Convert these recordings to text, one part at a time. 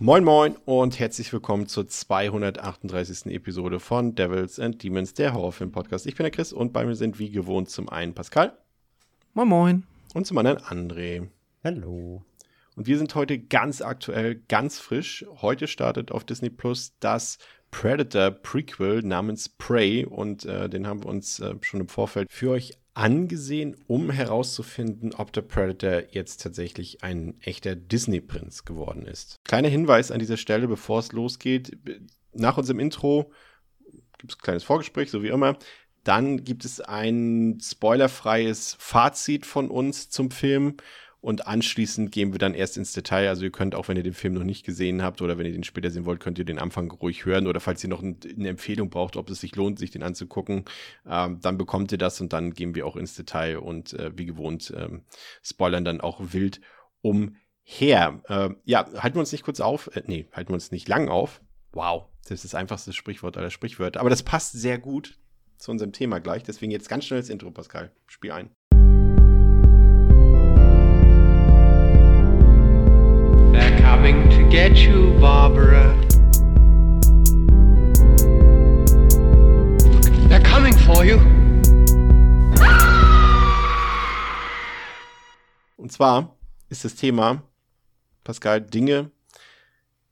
Moin Moin und herzlich willkommen zur 238. Episode von Devils and Demons, der Horrorfilm-Podcast. Ich bin der Chris und bei mir sind wie gewohnt zum einen Pascal. Moin Moin. Und zum anderen André. Hallo. Und wir sind heute ganz aktuell, ganz frisch. Heute startet auf Disney Plus das Predator Prequel namens Prey und äh, den haben wir uns äh, schon im Vorfeld für euch angesehen, um herauszufinden, ob der Predator jetzt tatsächlich ein echter Disney-Prinz geworden ist. Kleiner Hinweis an dieser Stelle, bevor es losgeht. Nach unserem Intro gibt es ein kleines Vorgespräch, so wie immer. Dann gibt es ein spoilerfreies Fazit von uns zum Film und anschließend gehen wir dann erst ins Detail. Also ihr könnt auch, wenn ihr den Film noch nicht gesehen habt oder wenn ihr den später sehen wollt, könnt ihr den Anfang ruhig hören. Oder falls ihr noch eine Empfehlung braucht, ob es sich lohnt, sich den anzugucken, ähm, dann bekommt ihr das und dann gehen wir auch ins Detail und äh, wie gewohnt ähm, spoilern dann auch wild umher. Äh, ja, halten wir uns nicht kurz auf. Äh, nee, halten wir uns nicht lang auf. Wow, das ist das einfachste Sprichwort aller Sprichwörter. Aber das passt sehr gut zu unserem Thema gleich. Deswegen jetzt ganz schnell das Intro, Pascal. Spiel ein. Barbara. They're coming for you. Und zwar ist das Thema, Pascal, Dinge,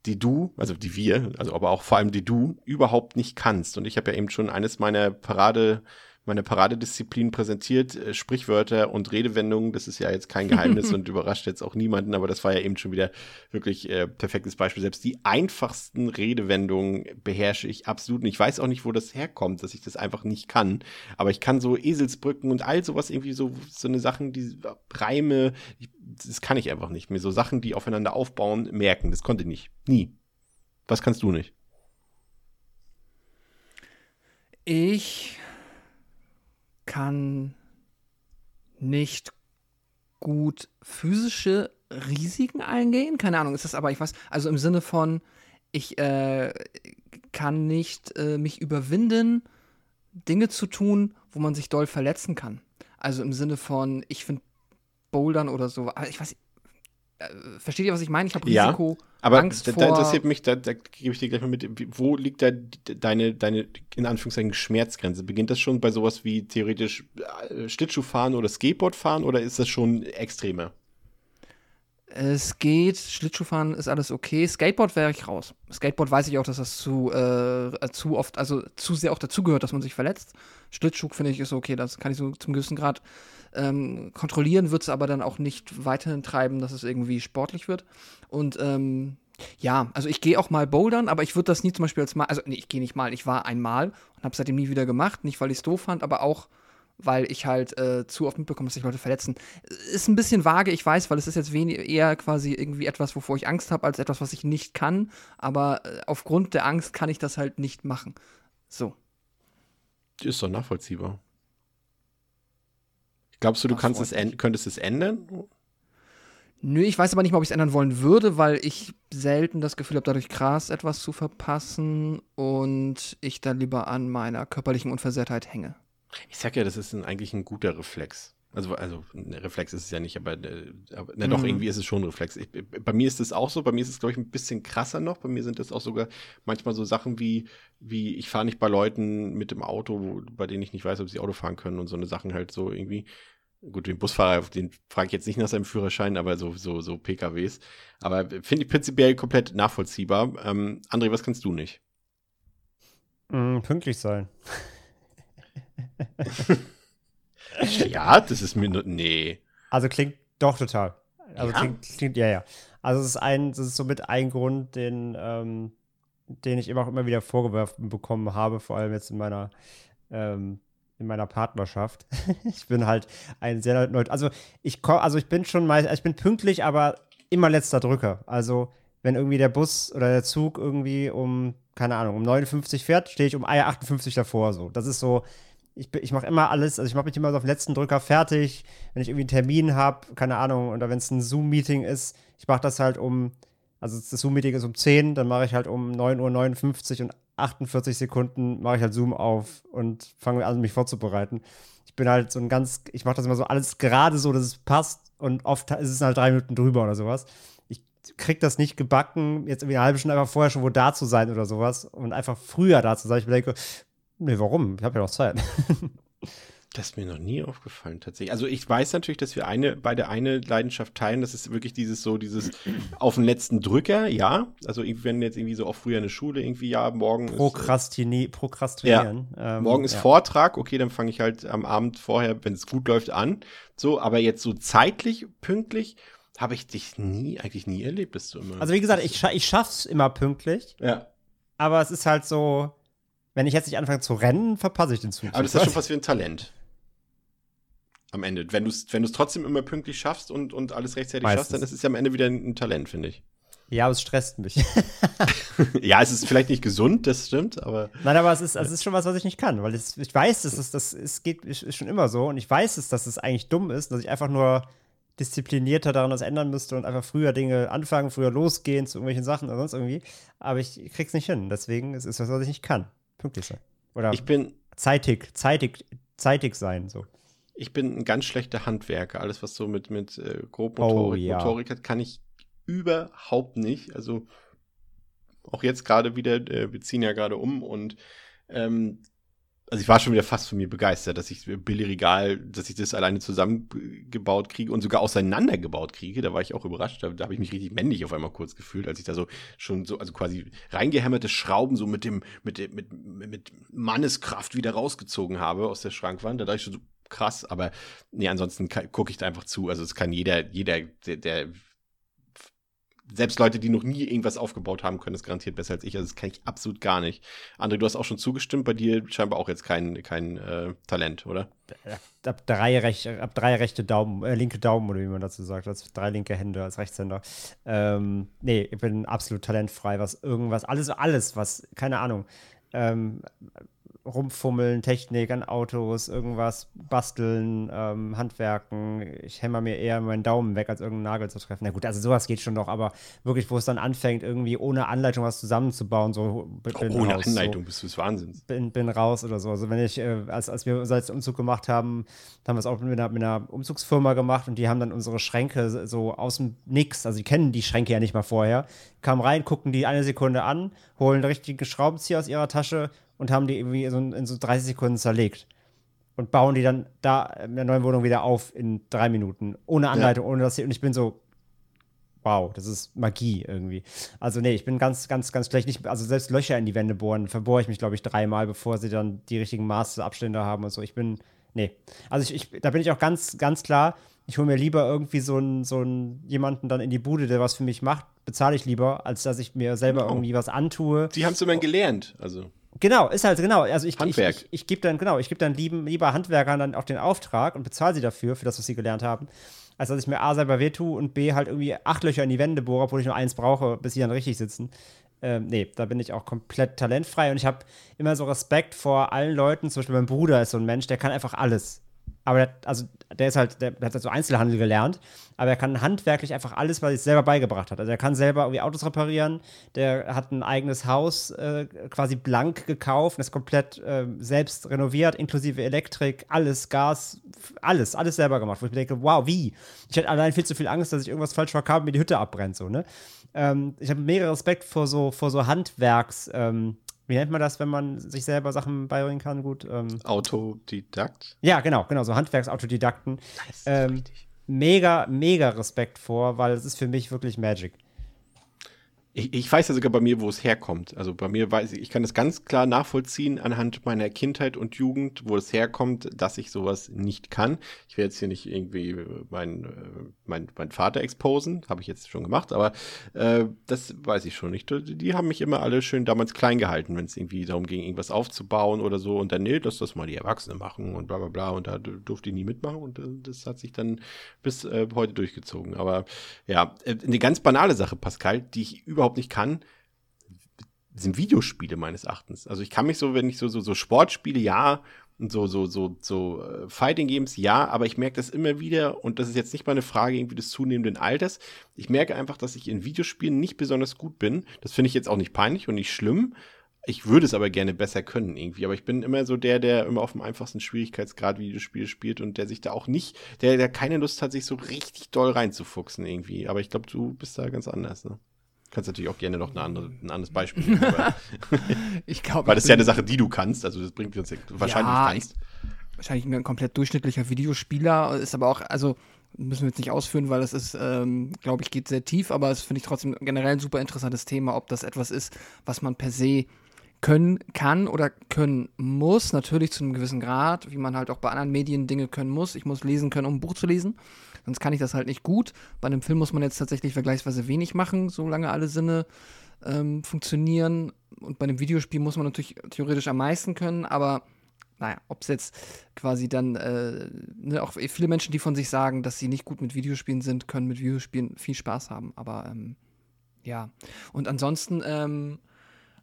die du, also die wir, also aber auch vor allem die du überhaupt nicht kannst. Und ich habe ja eben schon eines meiner Parade, meine Paradedisziplinen präsentiert, äh, Sprichwörter und Redewendungen. Das ist ja jetzt kein Geheimnis und überrascht jetzt auch niemanden, aber das war ja eben schon wieder wirklich äh, perfektes Beispiel. Selbst die einfachsten Redewendungen beherrsche ich absolut nicht. Ich weiß auch nicht, wo das herkommt, dass ich das einfach nicht kann. Aber ich kann so Eselsbrücken und all sowas irgendwie so, so eine Sachen, die Reime, ich, das kann ich einfach nicht. Mir so Sachen, die aufeinander aufbauen, merken. Das konnte ich nicht. Nie. Was kannst du nicht? Ich kann nicht gut physische Risiken eingehen. Keine Ahnung, ist das aber, ich weiß, also im Sinne von, ich äh, kann nicht äh, mich überwinden, Dinge zu tun, wo man sich doll verletzen kann. Also im Sinne von, ich finde Bouldern oder so, aber ich weiß, versteht ihr, was ich meine? Ich habe Risiko, ja, aber Angst da, da interessiert mich, da, da gebe ich dir gleich mal mit, wo liegt da deine, deine, in Anführungszeichen, Schmerzgrenze? Beginnt das schon bei sowas wie theoretisch äh, Schlittschuhfahren oder Skateboardfahren oder ist das schon extremer? Es geht, Schlittschuhfahren ist alles okay. Skateboard wäre ich raus. Skateboard weiß ich auch, dass das zu, äh, zu oft, also zu sehr auch dazugehört, dass man sich verletzt. Schlittschuh finde ich ist okay, das kann ich so zum gewissen Grad ähm, kontrollieren, wird es aber dann auch nicht weiterhin treiben, dass es irgendwie sportlich wird. Und ähm, ja, also ich gehe auch mal bouldern, aber ich würde das nie zum Beispiel als mal, also nee, ich gehe nicht mal, ich war einmal und habe seitdem nie wieder gemacht, nicht weil ich es doof fand, aber auch weil ich halt äh, zu oft mitbekomme, dass sich Leute verletzen. Ist ein bisschen vage, ich weiß, weil es ist jetzt eher quasi irgendwie etwas, wovor ich Angst habe, als etwas, was ich nicht kann. Aber äh, aufgrund der Angst kann ich das halt nicht machen. So. Ist doch nachvollziehbar. Glaubst du, du kannst es könntest es ändern? Nö, ich weiß aber nicht mal, ob ich es ändern wollen würde, weil ich selten das Gefühl habe, dadurch krass etwas zu verpassen und ich dann lieber an meiner körperlichen Unversehrtheit hänge. Ich sag ja, das ist ein, eigentlich ein guter Reflex. Also, also ein Reflex ist es ja nicht, aber, äh, aber na, doch, Mhm. irgendwie ist es schon ein Reflex. Ich, bei mir ist es auch so, bei mir ist es, glaube ich, ein bisschen krasser noch. Bei mir sind das auch sogar manchmal so Sachen wie, wie ich fahre nicht bei Leuten mit dem Auto, wo- bei denen ich nicht weiß, ob sie Auto fahren können und so eine Sachen halt so irgendwie. Gut, den Busfahrer, den frage ich jetzt nicht nach seinem Führerschein, aber so, so, so PKWs. Aber finde ich prinzipiell komplett nachvollziehbar. Ähm, André, was kannst du nicht? Mm, pünktlich sein. Ja, das ist mir nur, nee. Also klingt doch total. Also Ja? klingt, klingt, ja, ja. Also es ist ein, das ist somit ein Grund, den, ähm, den ich immer auch immer wieder vorgeworfen bekommen habe, vor allem jetzt in meiner, ähm, in meiner Partnerschaft. ich bin halt ein sehr neut. Also ich komm, also ich bin schon mal, ich bin pünktlich, aber immer letzter Drücker. Also wenn irgendwie der Bus oder der Zug irgendwie um, keine Ahnung, um 59 fährt, stehe ich um 58 davor. So. Das ist so, ich, ich mache immer alles, also ich mache mich immer so auf den letzten Drücker fertig, wenn ich irgendwie einen Termin habe, keine Ahnung, oder wenn es ein Zoom-Meeting ist, ich mache das halt um, also das Zoom-Meeting ist um 10, dann mache ich halt um 9.59 Uhr und 48 Sekunden mache ich halt Zoom auf und fange an, mich vorzubereiten. Ich bin halt so ein ganz, ich mache das immer so alles gerade so, dass es passt und oft ist es halt drei Minuten drüber oder sowas. Ich krieg das nicht gebacken, jetzt irgendwie eine halbe Stunde einfach vorher schon wo da zu sein oder sowas und einfach früher da zu sein. Ich denke, nee, warum? Ich habe ja noch Zeit. Das ist mir noch nie aufgefallen, tatsächlich. Also ich weiß natürlich, dass wir eine, beide eine Leidenschaft teilen. Das ist wirklich dieses so, dieses auf den letzten Drücker, ja. Also ich- wenn jetzt irgendwie so auch früher in der Schule irgendwie, ja, morgen ist, äh, Prokrastini Prokrastinieren. Ähm, morgen ist ja. Vortrag, okay, dann fange ich halt am Abend vorher, wenn es gut läuft, an. So, aber jetzt so zeitlich, pünktlich, habe ich dich nie, eigentlich nie erlebt, dass du immer. Also wie gesagt, ich, scha ich schaff's immer pünktlich, ja. aber es ist halt so, wenn ich jetzt nicht anfange zu rennen, verpasse ich den Zug. Aber das ist schon was wie ein Talent. Am Ende. Wenn du es wenn du's trotzdem immer pünktlich schaffst und, und alles rechtzeitig Meistens. schaffst, dann ist es ja am Ende wieder ein, ein Talent, finde ich. Ja, aber es stresst mich. ja, es ist vielleicht nicht gesund, das stimmt, aber Nein, aber es ist, es ist schon was, was ich nicht kann, weil es, ich weiß, dass es, das es geht, ist schon immer so und ich weiß es, dass es eigentlich dumm ist, dass ich einfach nur disziplinierter daran was ändern müsste und einfach früher Dinge anfangen, früher losgehen zu irgendwelchen Sachen oder sonst irgendwie. Aber ich krieg's nicht hin. Deswegen ist es was, was ich nicht kann. Pünktlich sein. Oder ich bin, zeitig, zeitig, zeitig sein, so. Ich bin ein ganz schlechter Handwerker. Alles, was so mit, mit äh, Oh, Grobmotorik ja. Motorik hat, kann ich überhaupt nicht. Also auch jetzt gerade wieder, äh, wir ziehen ja gerade um und ähm, also ich war schon wieder fast von mir begeistert, dass ich Billigregal, dass ich das alleine zusammengebaut kriege und sogar auseinandergebaut kriege. Da war ich auch überrascht. Da, da habe ich mich richtig männlich auf einmal kurz gefühlt, als ich da so schon so, also quasi reingehämmerte Schrauben so mit dem, mit dem, mit, mit Manneskraft wieder rausgezogen habe aus der Schrankwand. Da dachte ich schon so krass, aber nee, ansonsten gucke ich da einfach zu. Also es kann jeder, jeder, der, der selbst Leute, die noch nie irgendwas aufgebaut haben, können es garantiert besser als ich. Also das kann ich absolut gar nicht. André, du hast auch schon zugestimmt, bei dir scheinbar auch jetzt kein, kein äh, Talent, oder? Ab drei, rech ab drei rechte Daumen, äh, linke Daumen, oder wie man dazu sagt, als drei linke Hände als Rechtshänder. Ähm, nee, ich bin absolut talentfrei, was irgendwas, alles, alles, was, keine Ahnung, ähm, rumfummeln, Technik an Autos, irgendwas basteln, ähm, Handwerken. Ich hämmer mir eher meinen Daumen weg, als irgendeinen Nagel zu treffen. Na gut, also sowas geht schon noch, aber wirklich, wo es dann anfängt, irgendwie ohne Anleitung was zusammenzubauen, so bin Oh, ohne raus, Anleitung So bist du des Wahnsinns. bin, bin raus oder so. Also wenn ich, äh, als, als wir unseren Umzug gemacht haben, haben wir es auch mit einer, mit einer Umzugsfirma gemacht und die haben dann unsere Schränke so aus dem Nix, also die kennen die Schränke ja nicht mal vorher, kamen rein, gucken die eine Sekunde an, holen den richtigen Schraubenzieher aus ihrer Tasche und haben die irgendwie so, in so 30 Sekunden zerlegt. Und bauen die dann da in der neuen Wohnung wieder auf in drei Minuten. Ohne Anleitung, ohne dass sie. Und ich bin so, wow, das ist Magie irgendwie. Also nee, ich bin ganz, ganz, ganz schlecht. Nicht, also selbst Löcher in die Wände bohren, verbohre ich mich, glaube ich, dreimal, bevor sie dann die richtigen Maße, Abstände haben und so. Ich bin, nee. Also ich, ich da bin ich auch ganz, ganz klar, ich hole mir lieber irgendwie so einen, so einen jemanden dann in die Bude, der was für mich macht, bezahle ich lieber, als dass ich mir selber Genau. irgendwie was antue. Die haben es immerhin gelernt. Also, Genau, ist halt genau. Also ich, Handwerk. ich, ich, ich gebe dann, genau, ich gebe dann lieben, lieber Handwerkern dann auch den Auftrag und bezahle sie dafür, für das, was sie gelernt haben, als dass ich mir A selber wehtue und B halt irgendwie acht Löcher in die Wände bohre, obwohl ich nur eins brauche, bis sie dann richtig sitzen. Ähm, nee, da bin ich auch komplett talentfrei und ich habe immer so Respekt vor allen Leuten. Zum Beispiel mein Bruder ist so ein Mensch, der kann einfach alles. Aber der, also der ist halt, der, hat halt so Einzelhandel gelernt, aber er kann handwerklich einfach alles, was er sich selber beigebracht hat. Also er kann selber irgendwie Autos reparieren, der hat ein eigenes Haus äh, quasi blank gekauft, das komplett äh, selbst renoviert, inklusive Elektrik, alles, Gas, alles, alles selber gemacht. Wo ich mir denke, wow, wie? Ich hätte allein viel zu viel Angst, dass ich irgendwas falsch verkaufe und mir die Hütte abbrennt, so, ne? Ähm, ich habe mega Respekt vor so, vor so Handwerks, ähm, wie nennt man das, wenn man sich selber Sachen beibringen kann? Gut. Ähm, Autodidakt. ja, genau, genau, so Handwerksautodidakten. Das ist Ähm, richtig. Mega, mega Respekt vor, weil es ist für mich wirklich Magic. Ich, ich weiß ja sogar bei mir, wo es herkommt. Also bei mir weiß ich, ich kann das ganz klar nachvollziehen anhand meiner Kindheit und Jugend, wo es herkommt, dass ich sowas nicht kann. Ich werde jetzt hier nicht irgendwie meinen äh, mein, mein Vater exposen, habe ich jetzt schon gemacht, aber äh, das weiß ich schon nicht. Die, die haben mich immer alle schön damals klein gehalten, wenn es irgendwie darum ging, irgendwas aufzubauen oder so. Und dann, nee, lass das mal die Erwachsenen machen und bla bla bla. Und da durfte ich nie mitmachen und äh, das hat sich dann bis äh, heute durchgezogen. Aber ja, äh, eine ganz banale Sache, Pascal, die ich überhaupt nicht kann, sind Videospiele meines Erachtens. Also ich kann mich so, wenn ich so, so, so Sportspiele, ja, so, so, so, so äh, Fighting Games, ja, aber ich merke das immer wieder, und das ist jetzt nicht mal eine Frage irgendwie des zunehmenden Alters. Ich merke einfach, dass ich in Videospielen nicht besonders gut bin. Das finde ich jetzt auch nicht peinlich und nicht schlimm. Ich würde es aber gerne besser können irgendwie. Aber ich bin immer so der, der immer auf dem einfachsten Schwierigkeitsgrad Videospiele spielt und der sich da auch nicht, der, der keine Lust hat, sich so richtig doll reinzufuchsen irgendwie. Aber ich glaube, du bist da ganz anders, ne? Kannst natürlich auch gerne noch andere, ein anderes Beispiel nehmen. Ich glaube, Weil das ist ja eine Sache, die du kannst. Also das bringt uns wahrscheinlich Ja, kannst. wahrscheinlich ein komplett durchschnittlicher Videospieler, ist aber auch, also müssen wir jetzt nicht ausführen, weil das ist, ähm, glaube ich, geht sehr tief, aber es finde ich trotzdem generell ein super interessantes Thema, ob das etwas ist, was man per se können kann oder können muss, natürlich zu einem gewissen Grad, wie man halt auch bei anderen Medien Dinge können muss. Ich muss lesen können, um ein Buch zu lesen, sonst kann ich das halt nicht gut. Bei einem Film muss man jetzt tatsächlich vergleichsweise wenig machen, solange alle Sinne ähm, funktionieren. Und bei einem Videospiel muss man natürlich theoretisch am meisten können, aber naja, ob es jetzt quasi dann, äh, ne, auch viele Menschen, die von sich sagen, dass sie nicht gut mit Videospielen sind, können mit Videospielen viel Spaß haben. Aber ähm, ja. Und ansonsten, ähm,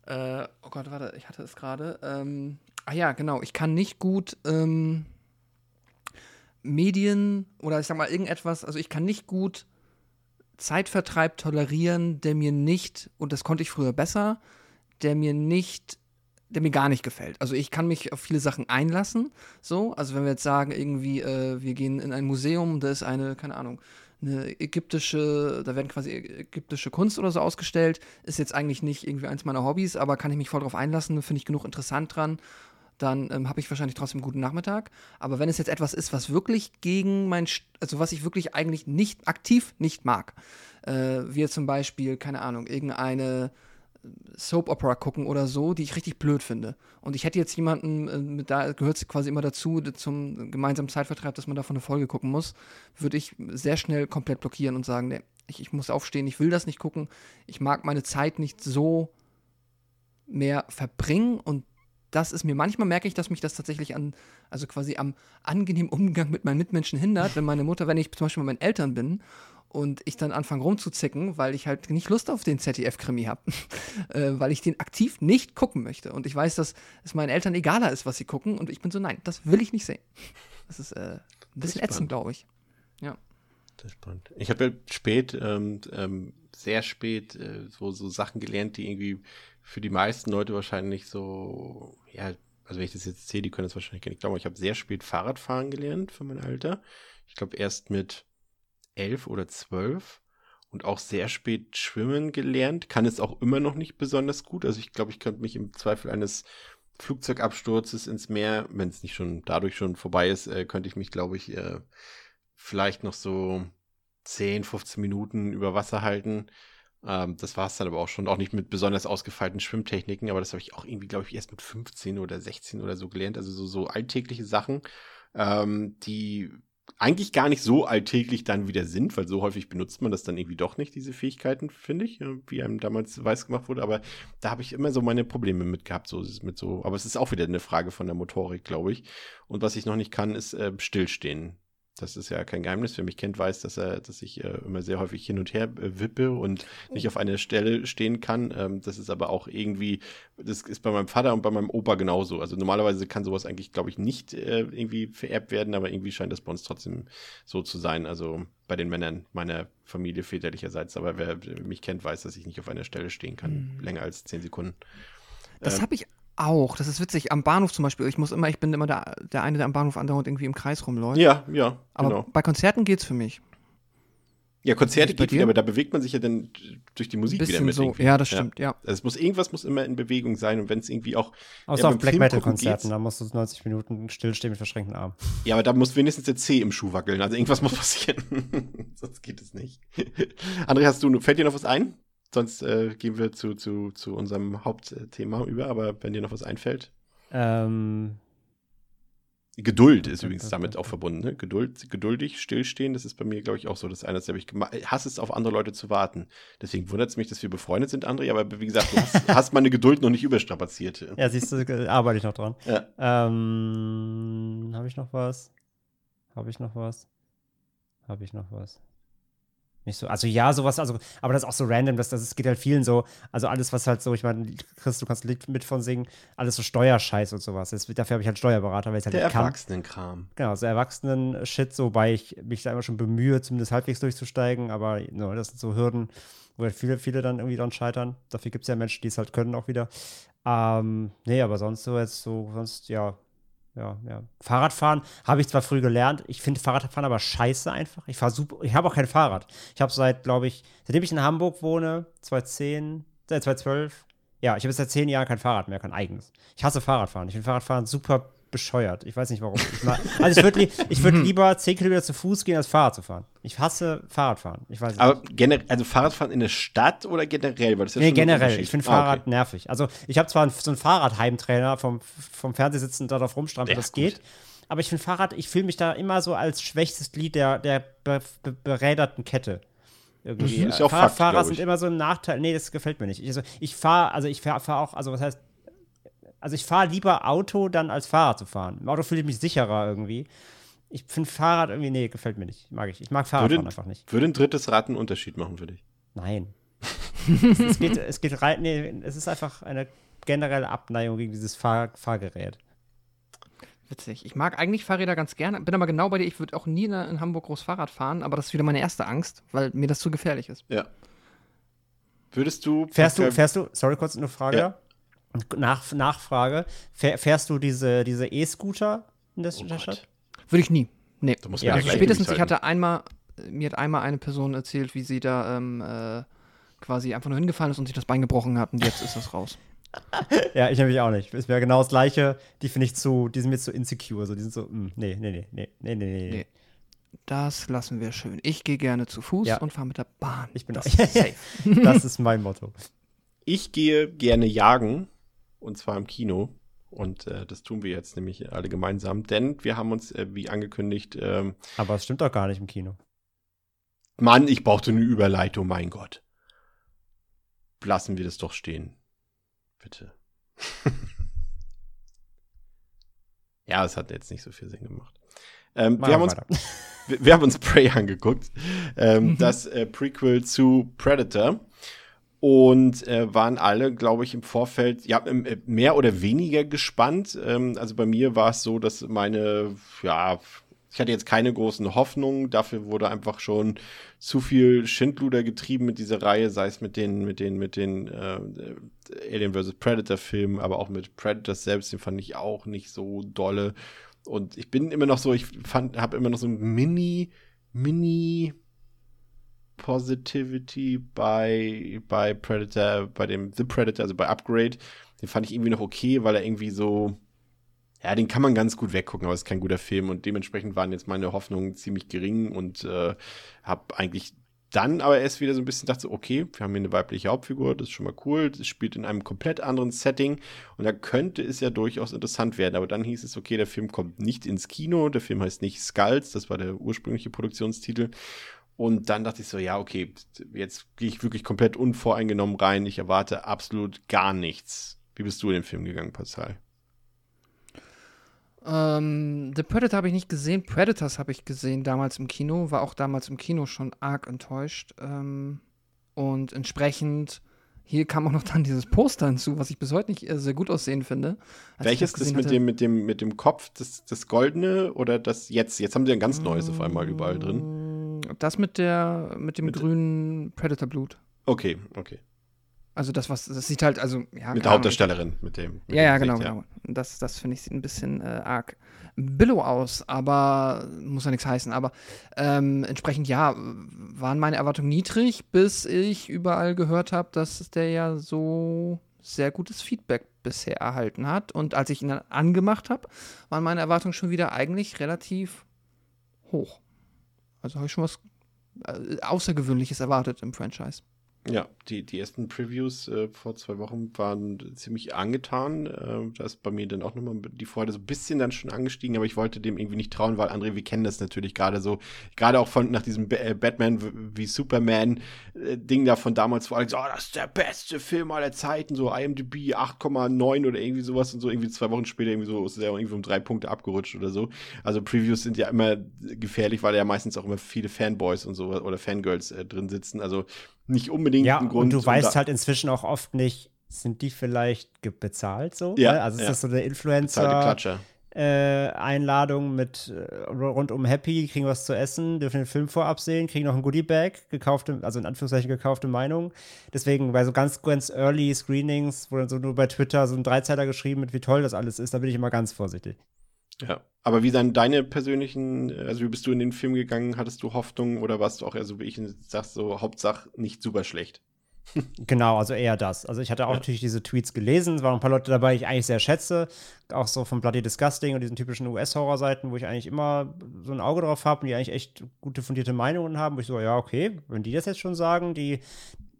äh, oh Gott, warte, ich hatte es gerade. Ähm, ah ja, genau, ich kann nicht gut ähm, Medien oder ich sag mal irgendetwas, also ich kann nicht gut Zeitvertreib tolerieren, der mir nicht, und das konnte ich früher besser, der mir nicht, der mir gar nicht gefällt. Also ich kann mich auf viele Sachen einlassen, so, also wenn wir jetzt sagen, irgendwie, äh, wir gehen in ein Museum, da ist eine, keine Ahnung, eine ägyptische, da werden quasi ägyptische Kunst oder so ausgestellt, ist jetzt eigentlich nicht irgendwie eins meiner Hobbys, aber kann ich mich voll drauf einlassen, finde ich genug interessant dran, dann ähm, habe ich wahrscheinlich trotzdem einen guten Nachmittag. Aber wenn es jetzt etwas ist, was wirklich gegen mein, St- also was ich wirklich eigentlich nicht aktiv nicht mag, äh, wie zum Beispiel, keine Ahnung, irgendeine Soap Opera gucken oder so, die ich richtig blöd finde. Und ich hätte jetzt jemanden, äh, mit da gehört es quasi immer dazu, zum gemeinsamen Zeitvertreib, dass man davon eine Folge gucken muss, würde ich sehr schnell komplett blockieren und sagen, nee, ich, ich muss aufstehen, ich will das nicht gucken, ich mag meine Zeit nicht so mehr verbringen und das ist mir, manchmal merke ich, dass mich das tatsächlich an, also quasi am angenehmen Umgang mit meinen Mitmenschen hindert, wenn meine Mutter, wenn ich zum Beispiel bei meinen Eltern bin und ich dann anfange rumzuzicken, weil ich halt nicht Lust auf den ZDF-Krimi habe, äh, weil ich den aktiv nicht gucken möchte. Und ich weiß, dass es meinen Eltern egaler ist, was sie gucken und ich bin so, nein, das will ich nicht sehen. Das ist äh, ein bisschen ätzend, glaube ich. Das ist spannend. Ich habe ja spät, ähm, ähm, sehr spät, äh, so, so Sachen gelernt, die irgendwie für die meisten Leute wahrscheinlich so, ja, also wenn ich das jetzt sehe, die können das wahrscheinlich gar nicht glauben. Ich habe sehr spät Fahrradfahren gelernt für mein Alter. Ich glaube erst mit elf oder zwölf und auch sehr spät schwimmen gelernt. Kann es auch immer noch nicht besonders gut. Also ich glaube, ich könnte mich im Zweifel eines Flugzeugabsturzes ins Meer, wenn es nicht schon dadurch schon vorbei ist, äh, könnte ich mich, glaube ich, äh, vielleicht noch so 10, 15 Minuten über Wasser halten. Ähm, das war es dann aber auch schon, auch nicht mit besonders ausgefeilten Schwimmtechniken, aber das habe ich auch irgendwie, glaube ich, erst mit 15 oder 16 oder so gelernt. Also so, so alltägliche Sachen, ähm, die eigentlich gar nicht so alltäglich dann wieder sind, weil so häufig benutzt man das dann irgendwie doch nicht, diese Fähigkeiten, finde ich, wie einem damals weiß gemacht wurde. Aber da habe ich immer so meine Probleme mit gehabt, so mit so. Aber es ist auch wieder eine Frage von der Motorik, glaube ich. Und was ich noch nicht kann, ist äh, stillstehen. Das ist ja kein Geheimnis. Wer mich kennt, weiß, dass er, dass ich äh, immer sehr häufig hin und her äh, wippe und nicht auf einer Stelle stehen kann. Ähm, das ist aber auch irgendwie, das ist bei meinem Vater und bei meinem Opa genauso. Also normalerweise kann sowas eigentlich, glaube ich, nicht äh, irgendwie vererbt werden, aber irgendwie scheint das bei uns trotzdem so zu sein. Also bei den Männern meiner Familie väterlicherseits. Aber wer mich kennt, weiß, dass ich nicht auf einer Stelle stehen kann, Mhm. länger als zehn Sekunden. Das Ähm, habe ich auch. Das ist witzig. Am Bahnhof zum Beispiel. Ich muss immer, ich bin immer der, der eine, der am Bahnhof andauernd irgendwie im Kreis rumläuft. Ja, ja, Aber genau. bei Konzerten geht's für mich. Ja, Konzerte geht wieder, aber da bewegt man sich ja dann durch die Musik wieder Bisschen mit. so. irgendwie. Ja, das stimmt, ja. Also es muss irgendwas muss immer in Bewegung sein und wenn es irgendwie auch Außer Ja, auf Black Film Metal gucken Konzerten, geht's. da musst du 90 Minuten stillstehen mit verschränkten Armen. ja, aber da muss wenigstens der C im Schuh wackeln. Also irgendwas muss passieren. Sonst geht es nicht. André, hast du fällt dir noch was ein? Sonst äh, gehen wir zu, zu, zu unserem Hauptthema über, aber wenn dir noch was einfällt. Ähm, Geduld ist übrigens damit auch verbunden. Ne? Geduld, geduldig, stillstehen, das ist bei mir, glaube ich, auch so. Das eine, das habe ich gemacht. Ich hasse es, auf andere Leute zu warten. Deswegen wundert es mich, dass wir befreundet sind, André, aber wie gesagt, du hast, hast meine Geduld noch nicht überstrapaziert. ja, siehst du, äh, arbeite ich noch dran. Ja. Ähm, habe ich noch was? Habe ich noch was? Habe ich noch was? Nicht so. Also ja, sowas, also, aber das ist auch so random, das, das geht halt vielen so. Also alles, was halt so, ich meine, Chris, du kannst ein Lied mit von singen, alles so Steuerscheiß und sowas. Das, dafür habe ich halt Steuerberater, weil ich halt Der nicht kann. Erwachsenenkram. Genau, so Erwachsenen-Shit, so, wobei ich mich da immer schon bemühe, zumindest halbwegs durchzusteigen, aber no, das sind so Hürden, wo halt viele, viele dann irgendwie dran scheitern. Dafür gibt es ja Menschen, die es halt können auch wieder. Ähm, nee, aber sonst so jetzt so, sonst, ja, ja, ja. Fahrradfahren habe ich zwar früh gelernt, ich finde Fahrradfahren aber scheiße einfach. Ich fahre super, ich habe auch kein Fahrrad. Ich habe seit, glaube ich, seitdem ich in Hamburg wohne, 2010, äh, 2012, ja, ich habe seit zehn Jahren kein Fahrrad mehr, kein eigenes. Ich hasse Fahrradfahren. Ich finde Fahrradfahren super bescheuert. Ich weiß nicht warum. Ich mag, also ich würde li würd lieber 10 Kilometer zu Fuß gehen, als Fahrrad zu fahren. Ich hasse Fahrradfahren. Ich weiß Aber generell, also Fahrradfahren in der Stadt oder generell? Weil das ist Nee, ein generell. Ich finde Ah, okay. Fahrrad nervig. Also ich habe zwar so einen Fahrradheimtrainer vom, vom Fernsehsitzen da drauf rumstrampeln, Ja, das gut. geht. Aber ich finde Fahrrad, ich fühle mich da immer so als schwächstes Glied der, der be, be, beräderten Kette. Irgendwie. Mhm, ist ja auch Fahrradfahrer Fakt, glaub sind immer so im Nachteil. Nee, das gefällt mir nicht. Ich, also, ich fahre, also ich fahre fahr auch, also was heißt, also ich fahre lieber Auto dann als Fahrrad zu fahren. Im Auto fühle ich mich sicherer irgendwie. Ich finde Fahrrad irgendwie, nee, gefällt mir nicht. Mag ich. Ich mag Fahrradfahren Würde, einfach nicht. würde ein drittes Rad einen Unterschied machen für dich? Nein. es, es geht, es geht rein, nee, es ist einfach eine generelle Abneigung gegen dieses Fahr Fahrgerät. Witzig. Ich mag eigentlich Fahrräder ganz gerne, bin aber genau bei dir. Ich würde auch nie in, Hamburg groß Fahrrad fahren, aber das ist wieder meine erste Angst, weil mir das zu gefährlich ist. Ja. Würdest du. Fährst du, fährst du, sorry, kurz eine Frage. Ja. Nach, Nachfrage. Fähr, fährst du diese diese E-Scooter in der, Oh in der Gott. Stadt? Würde ich nie. Nee. Du musst Ja, Also spätestens, ich hatte einmal, mir hat einmal eine Person erzählt, wie sie da ähm, äh, quasi einfach nur hingefallen ist und sich das Bein gebrochen hat und jetzt ist das raus. Ja, ich nämlich auch nicht. Es wäre genau das gleiche. Die finde ich zu, die sind mir zu insecure. So, die sind so, mm, nee, nee, nee, nee, nee, nee, nee. Nee. Das lassen wir schön. Ich gehe gerne zu Fuß Ja. und fahre mit der Bahn. Ich bin das auch- ist safe. Das ist mein Motto. Ich gehe gerne jagen und zwar im Kino. Und äh, das tun wir jetzt nämlich alle gemeinsam, denn wir haben uns, äh, wie angekündigt, ähm, Aber es stimmt doch gar nicht im Kino. Mann, ich brauchte eine Überleitung, mein Gott. Lassen wir das doch stehen. Bitte. ja, es hat jetzt nicht so viel Sinn gemacht. Ähm, wir, haben uns, wir, wir haben uns Prey angeguckt. Ähm, Das äh, Prequel zu Predator. Und äh, waren alle, glaube ich, im Vorfeld ja, äh, mehr oder weniger gespannt. Ähm, also bei mir war es so, dass meine, ja, ich hatte jetzt keine großen Hoffnungen. Dafür wurde einfach schon zu viel Schindluder getrieben mit dieser Reihe, sei es mit den, mit den, mit den äh, Alien vs. Predator Filmen, aber auch mit Predator selbst, den fand ich auch nicht so dolle. Und ich bin immer noch so, ich fand, habe immer noch so ein Mini, Mini Positivity bei, bei Predator, bei dem The Predator, also bei Upgrade. Den fand ich irgendwie noch okay, weil er irgendwie so, ja, den kann man ganz gut weggucken, aber es ist kein guter Film und dementsprechend waren jetzt meine Hoffnungen ziemlich gering und äh, habe eigentlich dann aber erst wieder so ein bisschen dachte, okay, wir haben hier eine weibliche Hauptfigur, das ist schon mal cool, das spielt in einem komplett anderen Setting und da könnte es ja durchaus interessant werden, aber dann hieß es, okay, der Film kommt nicht ins Kino, der Film heißt nicht Skulls, das war der ursprüngliche Produktionstitel und dann dachte ich so, ja, okay, jetzt gehe ich wirklich komplett unvoreingenommen rein, ich erwarte absolut gar nichts. Wie bist du in den Film gegangen, Pascal? Ähm, The Predator habe ich nicht gesehen. Predators habe ich gesehen damals im Kino. War auch damals im Kino schon arg enttäuscht. Ähm, und entsprechend, hier kam auch noch dann dieses Poster hinzu, was ich bis heute nicht äh, sehr gut aussehen finde. Als Welches das gesehen mit hatte- dem, mit dem, mit dem Kopf, das, das Goldene oder das jetzt? Jetzt haben sie ein ganz neues auf einmal überall drin. Das mit der, mit dem Mit- grünen Predator-Blut. Okay, okay. Also das, was, das sieht halt, also, ja. Mit der Hauptdarstellerin, mit dem. Mit Ja, ja, genau, genau. Das, das finde ich sieht ein bisschen äh, arg billow aus, aber muss ja nichts heißen. Aber ähm, entsprechend, ja, waren meine Erwartungen niedrig, bis ich überall gehört habe, dass der ja so sehr gutes Feedback bisher erhalten hat. Und als ich ihn dann angemacht habe, waren meine Erwartungen schon wieder eigentlich relativ hoch. Also habe ich schon was äh, Außergewöhnliches erwartet im Franchise. Ja, die, die ersten Previews äh, vor zwei Wochen waren ziemlich angetan. Äh, da ist bei mir dann auch nochmal die Freude so ein bisschen dann schon angestiegen, aber ich wollte dem irgendwie nicht trauen, weil André, wir kennen das natürlich gerade so, gerade auch von nach diesem B äh, Batman wie Superman äh, Ding da von damals, wo alle gesagt, oh, das ist der beste Film aller Zeiten, so IMDb 8,9 oder irgendwie sowas und so irgendwie zwei Wochen später irgendwie so ist er irgendwie um drei Punkte abgerutscht oder so. Also Previews sind ja immer gefährlich, weil ja meistens auch immer viele Fanboys und so oder Fangirls äh, drin sitzen. Also nicht unbedingt ja, ein Grund. Und du weißt halt inzwischen auch oft nicht, sind die vielleicht bezahlt so? Ja, Ne? Also ist ja. das so eine Influencer äh, Einladung mit äh, rund um Happy, kriegen was zu essen, dürfen den Film vorab sehen, kriegen noch ein Goodie-Bag, gekaufte, also in Anführungszeichen gekaufte Meinung. Deswegen bei so ganz, ganz early Screenings, wo dann so nur bei Twitter so ein Dreizeiler geschrieben wird, wie toll das alles ist, da bin ich immer ganz vorsichtig. Ja. Aber wie dann deine persönlichen, also wie bist du in den Film gegangen? Hattest du Hoffnung oder warst du auch eher so wie ich und sagst so, Hauptsache nicht super schlecht? Genau, also eher das. Also ich hatte auch Ja. natürlich diese Tweets gelesen, es waren ein paar Leute dabei, die ich eigentlich sehr schätze, auch so von Bloody Disgusting und diesen typischen US-Horror-Seiten, wo ich eigentlich immer so ein Auge drauf habe und die eigentlich echt gute fundierte Meinungen haben, wo ich so, ja, okay, wenn die das jetzt schon sagen, die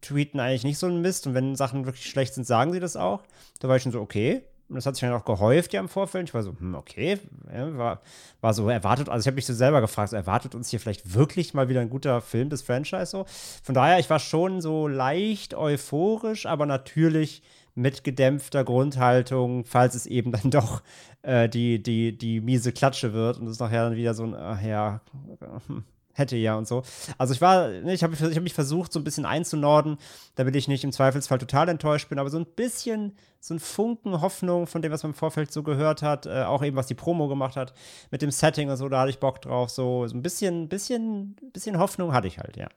tweeten eigentlich nicht so einen Mist und wenn Sachen wirklich schlecht sind, sagen sie das auch. Da war ich schon so, okay. Und das hat sich dann auch gehäuft ja im Vorfeld. Ich war so, hm, okay, war, war so erwartet, also ich habe mich so selber gefragt, so, erwartet uns hier vielleicht wirklich mal wieder ein guter Film des Franchise so? Von daher, ich war schon so leicht euphorisch, aber natürlich mit gedämpfter Grundhaltung, falls es eben dann doch äh, die, die, die miese Klatsche wird und es nachher dann wieder so ein, ach ja, hm, hätte ja und so. Also ich war, ne, ich habe ich hab mich versucht, so ein bisschen einzunorden, damit ich nicht im Zweifelsfall total enttäuscht bin, aber so ein bisschen, so ein Funken Hoffnung von dem, was man im Vorfeld so gehört hat, äh, auch eben, was die Promo gemacht hat, mit dem Setting und so, da hatte ich Bock drauf, so, so ein bisschen, bisschen, bisschen Hoffnung hatte ich halt, ja.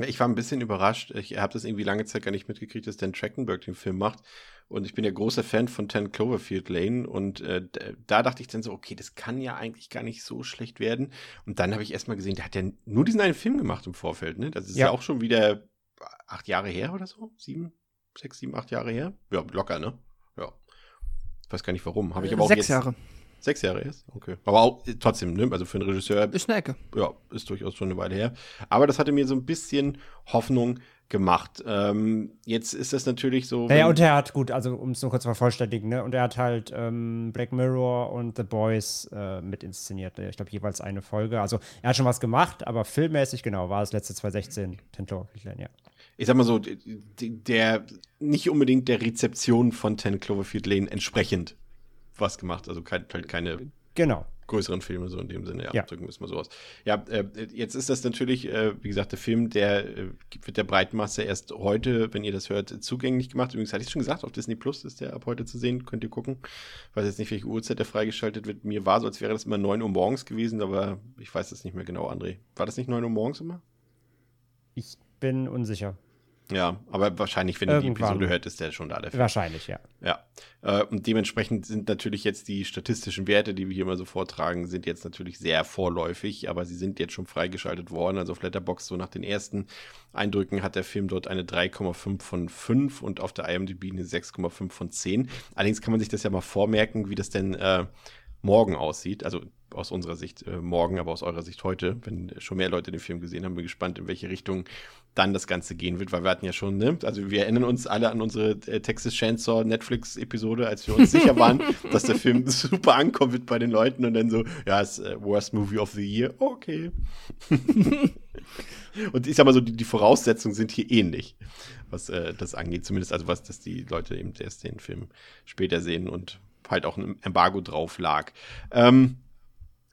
Ich war ein bisschen überrascht. Ich habe das irgendwie lange Zeit gar nicht mitgekriegt, dass Dan Trachtenberg den Film macht. Und ich bin ja großer Fan von 10 Cloverfield Lane. Und äh, da dachte ich dann so, okay, das kann ja eigentlich gar nicht so schlecht werden. Und dann habe ich erstmal gesehen, der hat ja nur diesen einen Film gemacht im Vorfeld. Ne? Das ist ja. Ja. auch schon wieder acht Jahre her oder so. Sieben, sechs, sieben, acht Jahre her. Ja, locker, ne? Ja. Ich weiß gar nicht warum. Habe ich aber auch Sechs jetzt, Jahre. Sechs Jahre erst? Okay. Aber auch äh, trotzdem, ne? Also für einen Regisseur Ist eine Ecke. ja, ist durchaus schon eine Weile her. Aber das hatte mir so ein bisschen Hoffnung gemacht. Ähm, jetzt ist das natürlich so. Ja, und er hat, gut, also um es nur kurz zu vervollständigen, ne? Und er hat halt ähm, Black Mirror und The Boys äh, mit inszeniert. ne? Ich glaube, jeweils eine Folge. Also er hat schon was gemacht, aber filmmäßig, genau, war es letzte 2016 10 Cloverfield Lane, ja. ich sag mal so, der nicht unbedingt der Rezeption von 10 Cloverfield Lane entsprechend was gemacht. Also kein, halt keine Genau. größeren Filme so in dem Sinne. Ja, Ja. drücken wir es mal so aus. Ja, äh, jetzt ist das natürlich, äh, wie gesagt, der Film, der äh, wird der Breitmasse erst heute, wenn ihr das hört, zugänglich gemacht. Übrigens hatte ich schon gesagt, auf Disney Plus ist der ab heute zu sehen, könnt ihr gucken. Ich weiß jetzt nicht, welche Uhrzeit der freigeschaltet wird. Mir war so, als wäre das immer 9 Uhr morgens gewesen, aber ich weiß es nicht mehr genau, André. War das nicht 9 Uhr morgens immer? Ich bin unsicher. Ja, aber wahrscheinlich, wenn ihr die. Episode hört, ist der schon da, der Film. Wahrscheinlich, ja. Ja, äh, und dementsprechend sind natürlich jetzt die statistischen Werte, die wir hier mal so vortragen, sind jetzt natürlich sehr vorläufig, aber sie sind jetzt schon freigeschaltet worden. Also auf Letterboxd, so nach den ersten Eindrücken, hat der Film dort eine 3,5 von 5 und auf der IMDb eine 6,5 von 10. Allerdings kann man sich das ja mal vormerken, wie das denn äh, morgen aussieht. Also aus unserer Sicht äh, morgen, aber aus eurer Sicht heute, wenn schon mehr Leute den Film gesehen haben, bin gespannt, in welche Richtung dann das Ganze gehen wird, weil wir hatten ja schon, ne, also wir erinnern uns alle an unsere äh, Texas Chainsaw Netflix-Episode, als wir uns sicher waren, dass der Film super ankommen wird bei den Leuten und dann so, ja, ist äh, Worst Movie of the Year, okay. und ich sag mal so, die, die Voraussetzungen sind hier ähnlich, was äh, das angeht, zumindest also was, dass die Leute eben erst den Film später sehen und halt auch ein Embargo drauf lag. Ähm,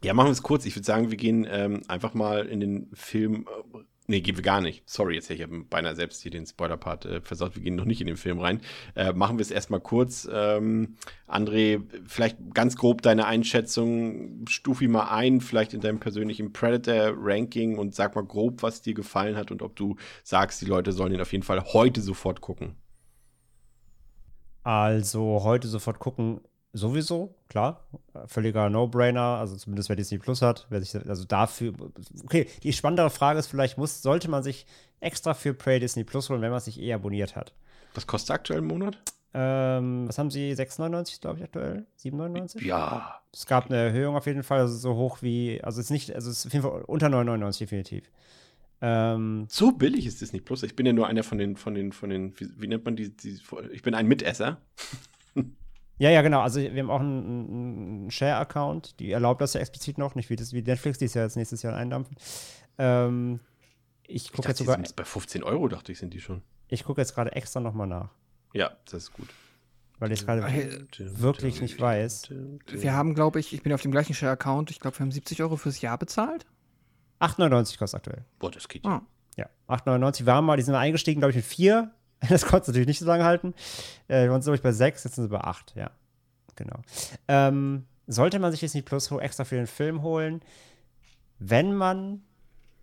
ja, machen wir es kurz. Ich würde sagen, wir gehen ähm, einfach mal in den Film. Äh, nee, gehen wir gar nicht. Sorry, jetzt ich beinahe selbst hier den Spoiler-Part äh, versaut. Wir gehen noch nicht in den Film rein. Äh, machen wir es erstmal kurz. Ähm, André, vielleicht ganz grob deine Einschätzung. Stuf ihn mal ein, vielleicht in deinem persönlichen Predator-Ranking und sag mal grob, was dir gefallen hat und ob du sagst, die Leute sollen ihn auf jeden Fall heute sofort gucken. Also heute sofort gucken, sowieso, klar. Völliger No-Brainer, also zumindest wer Disney Plus hat, wer sich also dafür. Okay, die spannendere Frage ist vielleicht, muss, sollte man sich extra für Prey Disney Plus holen, wenn man sich eh abonniert hat? Was kostet aktuell im Monat? Ähm, was haben sie? 6,99 glaube ich aktuell? 7,99? Ja. Es gab eine Erhöhung auf jeden Fall, also so hoch wie, also es ist nicht, also es ist auf jeden Fall unter 9,99 definitiv. Ähm, So billig ist Disney Plus. Ich bin ja nur einer von den, von den, von den, wie, wie nennt man die, die, ich bin ein Mitesser. Ja, ja, genau. Also wir haben auch einen, einen Share-Account, die erlaubt das ja explizit noch, nicht wie, das, wie Netflix, die es ja jetzt nächstes Jahr eindampfen. Ähm, ich gucke jetzt sogar, sind bei 15 Euro, dachte ich, sind die schon. ich gucke jetzt gerade extra nochmal nach, Ja, das ist gut. weil ich gerade Hey, wirklich nicht weiß. Wir haben, glaube ich, ich bin auf dem gleichen Share-Account, ich glaube, wir haben 70 Euro fürs Jahr bezahlt. 8,99 kostet aktuell. Boah, das geht. Ah. Ja, 8,99 waren mal, die sind eingestiegen, glaube ich, mit 4. Das konnte natürlich nicht so lange halten. Äh, wir waren, glaube ich, bei 6, jetzt sind sie bei 8, ja. Genau. Ähm, sollte man sich Disney Plus extra für den Film holen, wenn man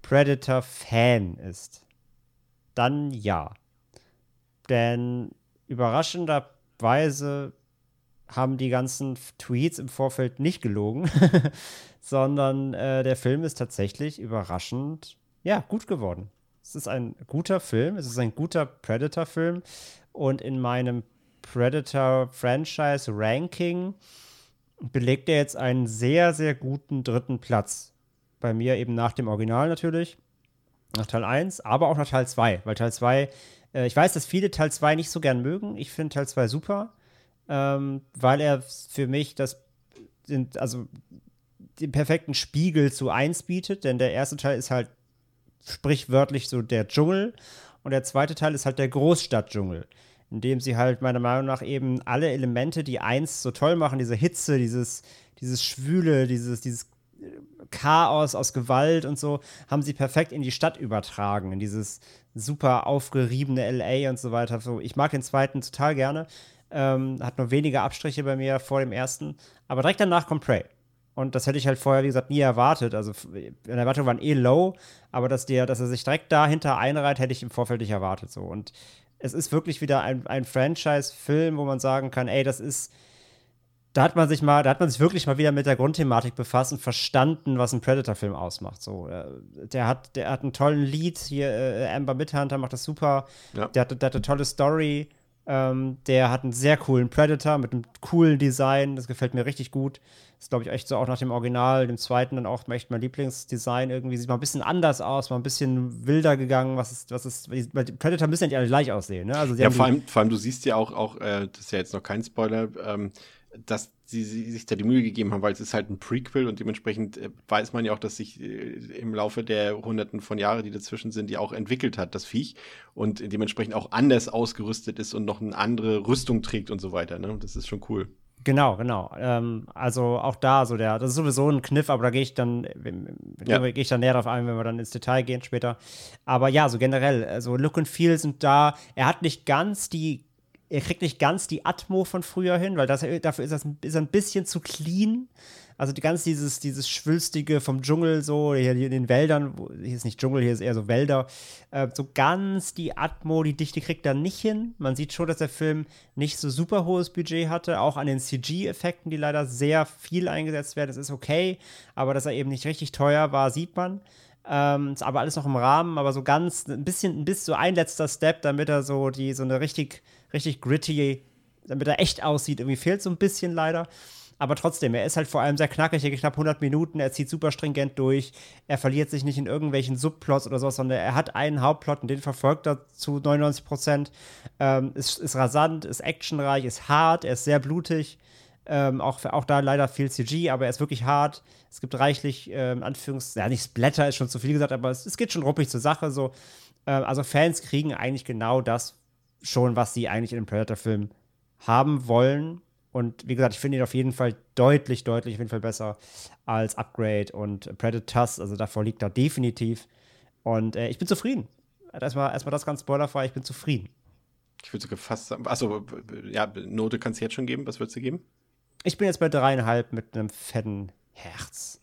Predator-Fan ist, dann ja. Denn überraschenderweise haben die ganzen Tweets im Vorfeld nicht gelogen, sondern äh, der Film ist tatsächlich überraschend, ja, gut geworden. Es ist ein guter Film, es ist ein guter Predator-Film und in meinem Predator-Franchise-Ranking belegt er jetzt einen sehr, sehr guten dritten Platz. Bei mir eben nach dem Original natürlich, nach Teil 1, aber auch nach Teil 2, weil Teil 2, äh, ich weiß, dass viele Teil 2 nicht so gern mögen. Ich finde Teil 2 super, ähm, weil er für mich das, also den perfekten Spiegel zu 1 bietet, denn der erste Teil ist halt sprichwörtlich so der Dschungel und der zweite Teil ist halt der Großstadtdschungel, in dem sie halt meiner Meinung nach eben alle Elemente, die eins so toll machen, diese Hitze, dieses, dieses Schwüle, dieses, dieses Chaos aus Gewalt und so, haben sie perfekt in die Stadt übertragen, in dieses super aufgeriebene LA und so weiter. So, ich mag den zweiten total gerne. Ähm, hat nur wenige Abstriche bei mir vor dem ersten. Aber direkt danach kommt Prey. Und das hätte ich halt vorher, wie gesagt, nie erwartet. Also, meine Erwartungen waren eh low, aber dass, der, dass er sich direkt dahinter einreiht, hätte ich im Vorfeld nicht erwartet. So. Und es ist wirklich wieder ein, ein Franchise-Film, wo man sagen kann, ey, das ist. Da hat man sich mal, da hat man sich wirklich mal wieder mit der Grundthematik befasst und verstanden, was ein Predator-Film ausmacht. So, äh, der hat, der hat einen tollen Lied hier, äh, Amber Midhunter macht das super. Ja. Der, hat, der hat eine tolle Story. Ähm, der hat einen sehr coolen Predator mit einem coolen Design. Das gefällt mir richtig gut. ist, glaube ich, echt so auch nach dem Original, dem zweiten dann auch echt mein Lieblingsdesign. Irgendwie sieht mal ein bisschen anders aus, mal ein bisschen wilder gegangen. Was ist, was ist, weil die Predator müssen ja nicht alle gleich aussehen, ne? Also, Ja, vor allem, vor allem, du siehst ja auch, auch äh, das ist ja jetzt noch kein Spoiler, ähm, dass sie, sie sich da die Mühe gegeben haben, weil es ist halt ein Prequel und dementsprechend äh, weiß man ja auch, dass sich äh, im Laufe der Hunderten von Jahren, die dazwischen sind, ja auch entwickelt hat, das Viech und dementsprechend auch anders ausgerüstet ist und noch eine andere Rüstung trägt und so weiter. Ne? Das ist schon cool. Genau, genau. Ähm, also auch da, so der, das ist sowieso ein Kniff, aber da gehe ich dann, Ja. gehe ich dann näher drauf ein, wenn wir dann ins Detail gehen später. Aber ja, so generell, also Look and Feel sind da. Er hat nicht ganz die, er kriegt nicht ganz die Atmo von früher hin, weil das, dafür ist, das, ist ein bisschen zu clean. Also die ganz dieses, dieses Schwülstige vom Dschungel, so hier, hier in den Wäldern, wo, hier ist nicht Dschungel, hier ist eher so Wälder, äh, so ganz die Atmo, die Dichte kriegt er nicht hin. Man sieht schon, dass der Film nicht so super hohes Budget hatte, auch an den CG-Effekten, die leider sehr viel eingesetzt werden. Das ist okay, aber dass er eben nicht richtig teuer war, sieht man. Ähm, ist aber alles noch im Rahmen, aber so ganz ein bisschen, ein bisschen so ein letzter Step, damit er so die so eine richtig, richtig gritty, damit er echt aussieht, irgendwie fehlt so ein bisschen leider. Aber trotzdem, er ist halt vor allem sehr knackig, er geht knapp 100 Minuten, er zieht super stringent durch, er verliert sich nicht in irgendwelchen Subplots oder sowas, sondern er hat einen Hauptplot und den verfolgt er zu 99 Prozent. Ähm, ist, ist rasant, ist actionreich, ist hart, er ist sehr blutig. Ähm, auch, auch da leider viel CG, aber er ist wirklich hart. Es gibt reichlich, ähm, Anführungs-, ja, nicht Splatter ist schon zu viel gesagt, aber es, es geht schon ruppig zur Sache. So. Ähm, also Fans kriegen eigentlich genau das schon, was sie eigentlich in einem Predator-Film haben wollen. Und wie gesagt, ich finde ihn auf jeden Fall deutlich, deutlich auf jeden Fall besser als Upgrade und Predators. Also davor liegt er definitiv. Und äh, ich bin zufrieden. Erstmal, erstmal das ganz spoilerfrei, ich bin zufrieden. Ich würde sogar fast sagen, achso, ja, Note kannst du jetzt schon geben. Was würdest du geben? Ich bin jetzt bei dreieinhalb mit einem fetten Herz.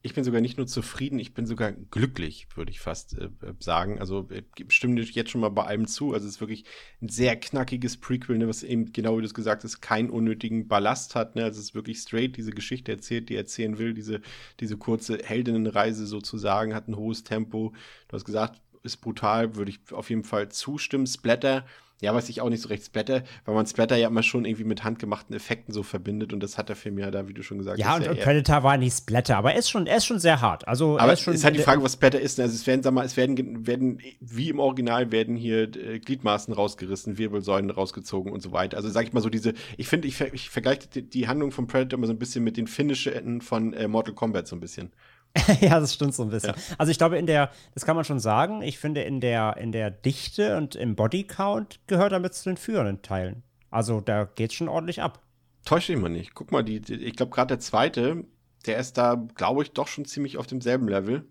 Ich bin sogar nicht nur zufrieden, ich bin sogar glücklich, würde ich fast äh, sagen. Also äh, stimme dir jetzt schon mal bei allem zu. Also es ist wirklich ein sehr knackiges Prequel, ne, was eben, genau wie du es gesagt hast, keinen unnötigen Ballast hat. Ne? Also es ist wirklich straight diese Geschichte erzählt, die er erzählen will. Diese, diese kurze Heldinnenreise sozusagen hat ein hohes Tempo. Du hast gesagt, ist brutal, würde ich auf jeden Fall zustimmen. Splatter, ja, weiß ich auch nicht so recht Splatter, weil man Splatter ja immer schon irgendwie mit handgemachten Effekten so verbindet und das hat der Film ja da, wie du schon gesagt Ja, hast. und, und Predator war nicht Splatter, aber er ist schon, er ist schon sehr hart. Also, er Aber ist schon ist halt die Frage, was Splatter ist. Also es werden, sag mal, es werden, werden wie im Original werden hier äh, Gliedmaßen rausgerissen, Wirbelsäulen rausgezogen und so weiter. Also sag ich mal so diese, ich finde, ich, ver ich vergleiche die, die Handlung von Predator immer so ein bisschen mit den Finishen von äh, Mortal Kombat so ein bisschen. ja, das stimmt so ein bisschen. Also ich glaube, in der, das kann man schon sagen, ich finde, in der, in der Dichte und im Bodycount gehört er mit zu den führenden Teilen. Also da geht's schon ordentlich ab. Täuscht dich mal nicht. Guck mal, die, die ich glaube gerade der zweite, der ist da, glaube ich, doch schon ziemlich auf demselben Level.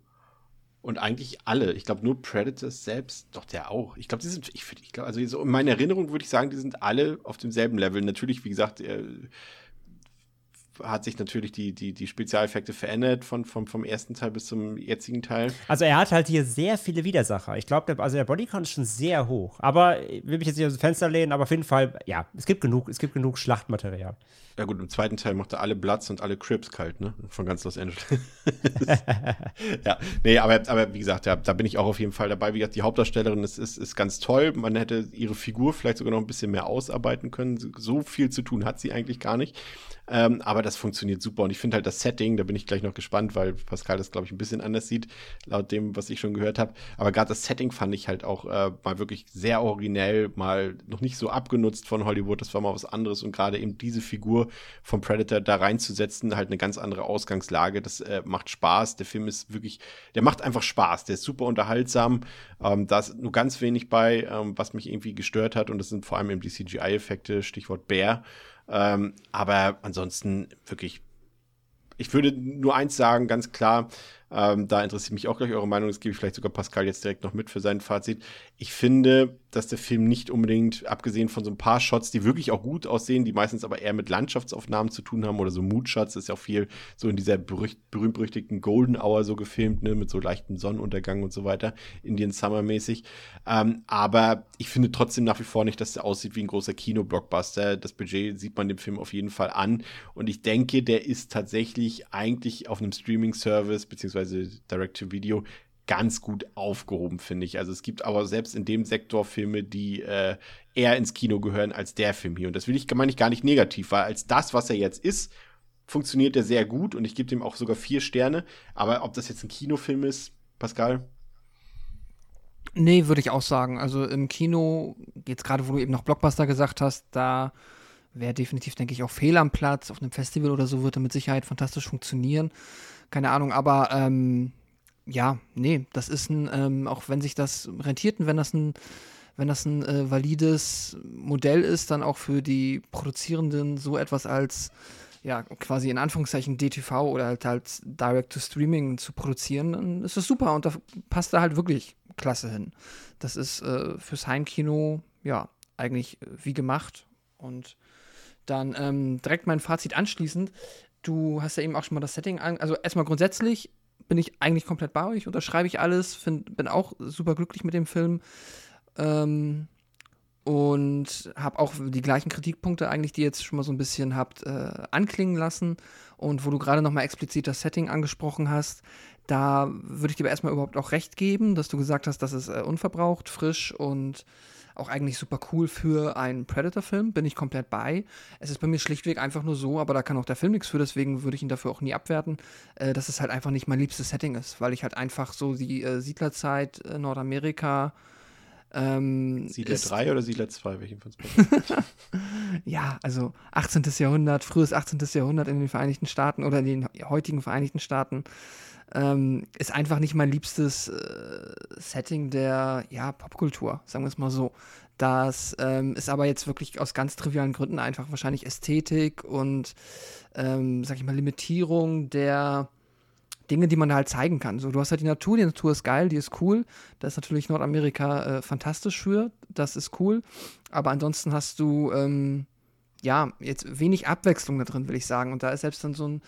Und eigentlich alle. Ich glaube nur Predators selbst, doch der auch. Ich glaube, die sind, ich, ich glaube, also so in meiner Erinnerung würde ich sagen, die sind alle auf demselben Level. Natürlich, wie gesagt, äh, hat sich natürlich die, die, die Spezialeffekte verändert von, vom, vom ersten Teil bis zum jetzigen Teil. Also er hat halt hier sehr viele Widersacher. Ich glaube, also der Bodycount ist schon sehr hoch. Aber will mich jetzt nicht aus dem Fenster lehnen, aber auf jeden Fall, ja, es gibt genug, es gibt genug Schlachtmaterial. Ja gut, im zweiten Teil macht er alle Bloods und alle Crips kalt, ne? Von ganz Los Angeles. ja, nee, aber, aber wie gesagt, ja, da bin ich auch auf jeden Fall dabei. Wie gesagt, die Hauptdarstellerin ist, ist, ist ganz toll. Man hätte ihre Figur vielleicht sogar noch ein bisschen mehr ausarbeiten können. So viel zu tun hat sie eigentlich gar nicht. Ähm, aber das funktioniert super. Und ich finde halt das Setting, da bin ich gleich noch gespannt, weil Pascal das, glaube ich, ein bisschen anders sieht, laut dem, was ich schon gehört habe. Aber gerade das Setting fand ich halt auch äh, mal wirklich sehr originell, mal noch nicht so abgenutzt von Hollywood. Das war mal was anderes. Und gerade eben diese Figur vom Predator da reinzusetzen, halt eine ganz andere Ausgangslage. Das äh, macht Spaß. Der Film ist wirklich, der macht einfach Spaß. Der ist super unterhaltsam. Ähm, da ist nur ganz wenig bei, ähm, was mich irgendwie gestört hat. Und das sind vor allem eben die CGI-Effekte, Stichwort Bär. Ähm, aber ansonsten wirklich, ich würde nur eins sagen, ganz klar, ähm, da interessiert mich auch gleich eure Meinung, das gebe ich vielleicht sogar Pascal jetzt direkt noch mit für sein Fazit. Ich finde, dass der Film nicht unbedingt, abgesehen von so ein paar Shots, die wirklich auch gut aussehen, die meistens aber eher mit Landschaftsaufnahmen zu tun haben oder so Mood-Shots, ist ja auch viel so in dieser berühmt-berüchtigten Golden Hour so gefilmt, ne, mit so leichten Sonnenuntergang und so weiter, Indian Summer-mäßig. Ähm, aber ich finde trotzdem nach wie vor nicht, dass der aussieht wie ein großer Kino-Blockbuster. Das Budget sieht man dem Film auf jeden Fall an und ich denke, der ist tatsächlich eigentlich auf einem Streaming-Service beziehungsweise Direct-to-Video ganz gut aufgehoben, finde ich. Also es gibt aber selbst in dem Sektor Filme, die äh, eher ins Kino gehören als der Film hier. Und das will ich, meine ich gar nicht negativ, weil als das, was er jetzt ist, funktioniert er sehr gut und ich gebe dem auch sogar vier Sterne. Aber ob das jetzt ein Kinofilm ist, Pascal? Nee, würde ich auch sagen. Also im Kino, jetzt gerade, wo du eben noch Blockbuster gesagt hast, da wäre definitiv, denke ich, auch Fehl am Platz. Auf einem Festival oder so würde mit Sicherheit fantastisch funktionieren. Keine Ahnung, aber ähm, ja, nee, das ist ein, ähm, auch wenn sich das rentiert und wenn das ein, wenn das ein äh, valides Modell ist, dann auch für die Produzierenden so etwas als ja, quasi in Anführungszeichen DTV oder halt halt Direct-to-Streaming zu produzieren, dann ist das super und da passt da halt wirklich klasse hin. Das ist äh, fürs Heimkino, ja, eigentlich äh, wie gemacht. Und dann ähm, direkt mein Fazit anschließend. Du hast ja eben auch schon mal das Setting an. Also erstmal grundsätzlich bin ich eigentlich komplett bei euch, unterschreibe ich alles, find, bin auch super glücklich mit dem Film. Ähm, und habe auch die gleichen Kritikpunkte eigentlich, die ihr jetzt schon mal so ein bisschen habt äh, anklingen lassen und wo du gerade noch mal explizit das Setting angesprochen hast, da würde ich dir erstmal überhaupt auch recht geben, dass du gesagt hast, das ist äh, unverbraucht, frisch und auch eigentlich super cool für einen Predator-Film, bin ich komplett bei. Es ist bei mir schlichtweg einfach nur so, aber da kann auch der Film nichts für, deswegen würde ich ihn dafür auch nie abwerten, äh, dass es halt einfach nicht mein liebstes Setting ist, weil ich halt einfach so die äh, Siedlerzeit äh, Nordamerika ähm, Siedler ist- 3 oder Siedler 2? Welchen besser? ja, also 18. Jahrhundert, frühes 18. Jahrhundert in den Vereinigten Staaten oder in den heutigen Vereinigten Staaten ähm, ist einfach nicht mein liebstes äh, Setting der ja, Popkultur, sagen wir es mal so. Das ähm, ist aber jetzt wirklich aus ganz trivialen Gründen einfach wahrscheinlich Ästhetik und, ähm, sag ich mal, Limitierung der Dinge, die man halt zeigen kann. So, du hast halt die Natur, die Natur ist geil, die ist cool. Da ist natürlich Nordamerika äh, fantastisch für, das ist cool. Aber ansonsten hast du, ähm, ja, jetzt wenig Abwechslung da drin, will ich sagen. Und da ist selbst dann so ein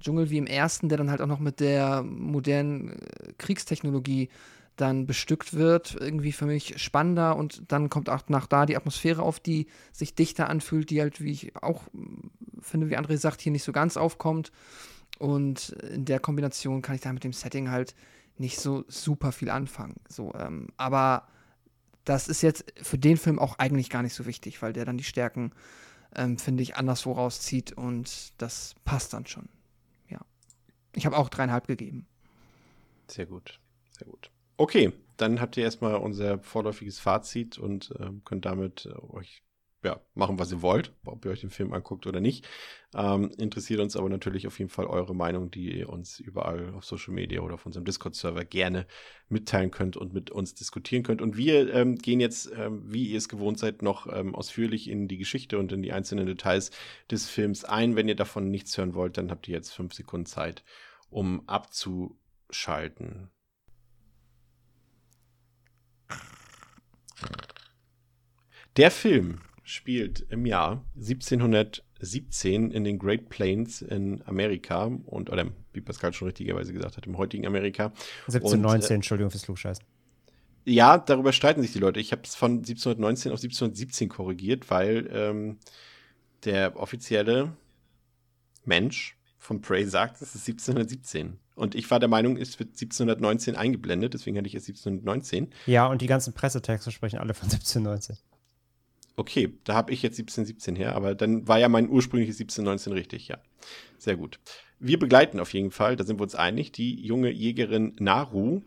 Dschungel wie im ersten, der dann halt auch noch mit der modernen äh, Kriegstechnologie dann bestückt wird, irgendwie für mich spannender und dann kommt auch nach da die Atmosphäre auf, die sich dichter anfühlt, die halt, wie ich auch mm, finde, wie André sagt, hier nicht so ganz aufkommt. Und in der Kombination kann ich da mit dem Setting halt nicht so super viel anfangen. So, ähm, aber das ist jetzt für den Film auch eigentlich gar nicht so wichtig, weil der dann die Stärken, ähm, finde ich, anderswo rauszieht und das passt dann schon. Ja. Ich habe auch dreieinhalb gegeben. Sehr gut, sehr gut. Okay, dann habt ihr erstmal unser vorläufiges Fazit und äh, könnt damit äh, euch ja, machen, was ihr wollt, ob ihr euch den Film anguckt oder nicht. Ähm, interessiert uns aber natürlich auf jeden Fall eure Meinung, die ihr uns überall auf Social Media oder auf unserem Discord-Server gerne mitteilen könnt und mit uns diskutieren könnt. Und wir ähm, gehen jetzt, ähm, wie ihr es gewohnt seid, noch ähm, ausführlich in die Geschichte und in die einzelnen Details des Films ein. Wenn ihr davon nichts hören wollt, dann habt ihr jetzt fünf Sekunden Zeit, um abzuschalten. Der Film spielt im Jahr 1717 in den Great Plains in Amerika und, oder wie Pascal schon richtigerweise gesagt hat, im heutigen Amerika. 1719, und, äh, Entschuldigung fürs Flugscheißen. Ja, darüber streiten sich die Leute. Ich habe es von 1719 auf 1717 korrigiert, weil ähm, der offizielle Mensch von Prey sagt, es ist 1717. Und ich war der Meinung, es wird 1719 eingeblendet, deswegen hatte ich es 1719. Ja, und die ganzen Pressetexte sprechen alle von 1719 okay, da habe ich jetzt 1717 her, aber dann war ja mein ursprüngliches 1719 richtig, ja. Sehr gut. Wir begleiten auf jeden Fall, da sind wir uns einig, die junge Jägerin Naru,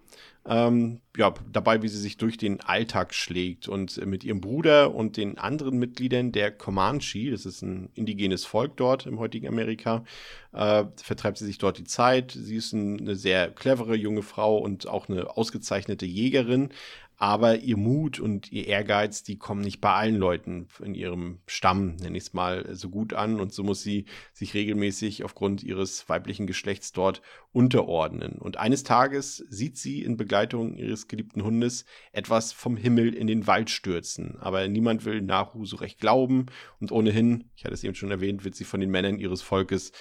ähm, ja, dabei, wie sie sich durch den Alltag schlägt und mit ihrem Bruder und den anderen Mitgliedern der Comanche, das ist ein indigenes Volk dort im heutigen Amerika, äh, vertreibt sie sich dort die Zeit. Sie ist ein, eine sehr clevere junge Frau und auch eine ausgezeichnete Jägerin, aber ihr Mut und ihr Ehrgeiz, die kommen nicht bei allen Leuten in ihrem Stamm, nenne ich es mal, so gut an. Und so muss sie sich regelmäßig aufgrund ihres weiblichen Geschlechts dort unterordnen. Und eines Tages sieht sie in Begleitung ihres geliebten Hundes etwas vom Himmel in den Wald stürzen. Aber niemand will Nahu so recht glauben. Und ohnehin, ich hatte es eben schon erwähnt, wird sie von den Männern ihres Volkes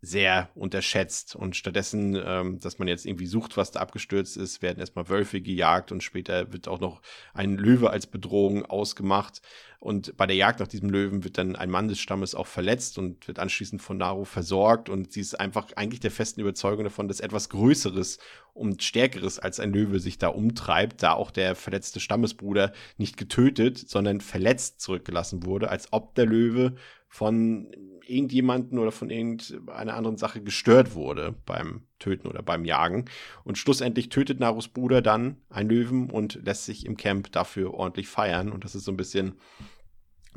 sehr unterschätzt. Und stattdessen, ähm, dass man jetzt irgendwie sucht, was da abgestürzt ist, werden erstmal Wölfe gejagt und später wird auch noch ein Löwe als Bedrohung ausgemacht. Und bei der Jagd nach diesem Löwen wird dann ein Mann des Stammes auch verletzt und wird anschließend von Naru versorgt. Und sie ist einfach eigentlich der festen Überzeugung davon, dass etwas Größeres und Stärkeres als ein Löwe sich da umtreibt, da auch der verletzte Stammesbruder nicht getötet, sondern verletzt zurückgelassen wurde, als ob der Löwe von irgendjemanden oder von irgendeiner anderen Sache gestört wurde beim Töten oder beim Jagen. Und schlussendlich tötet Narus Bruder dann einen Löwen und lässt sich im Camp dafür ordentlich feiern. Und das ist so ein bisschen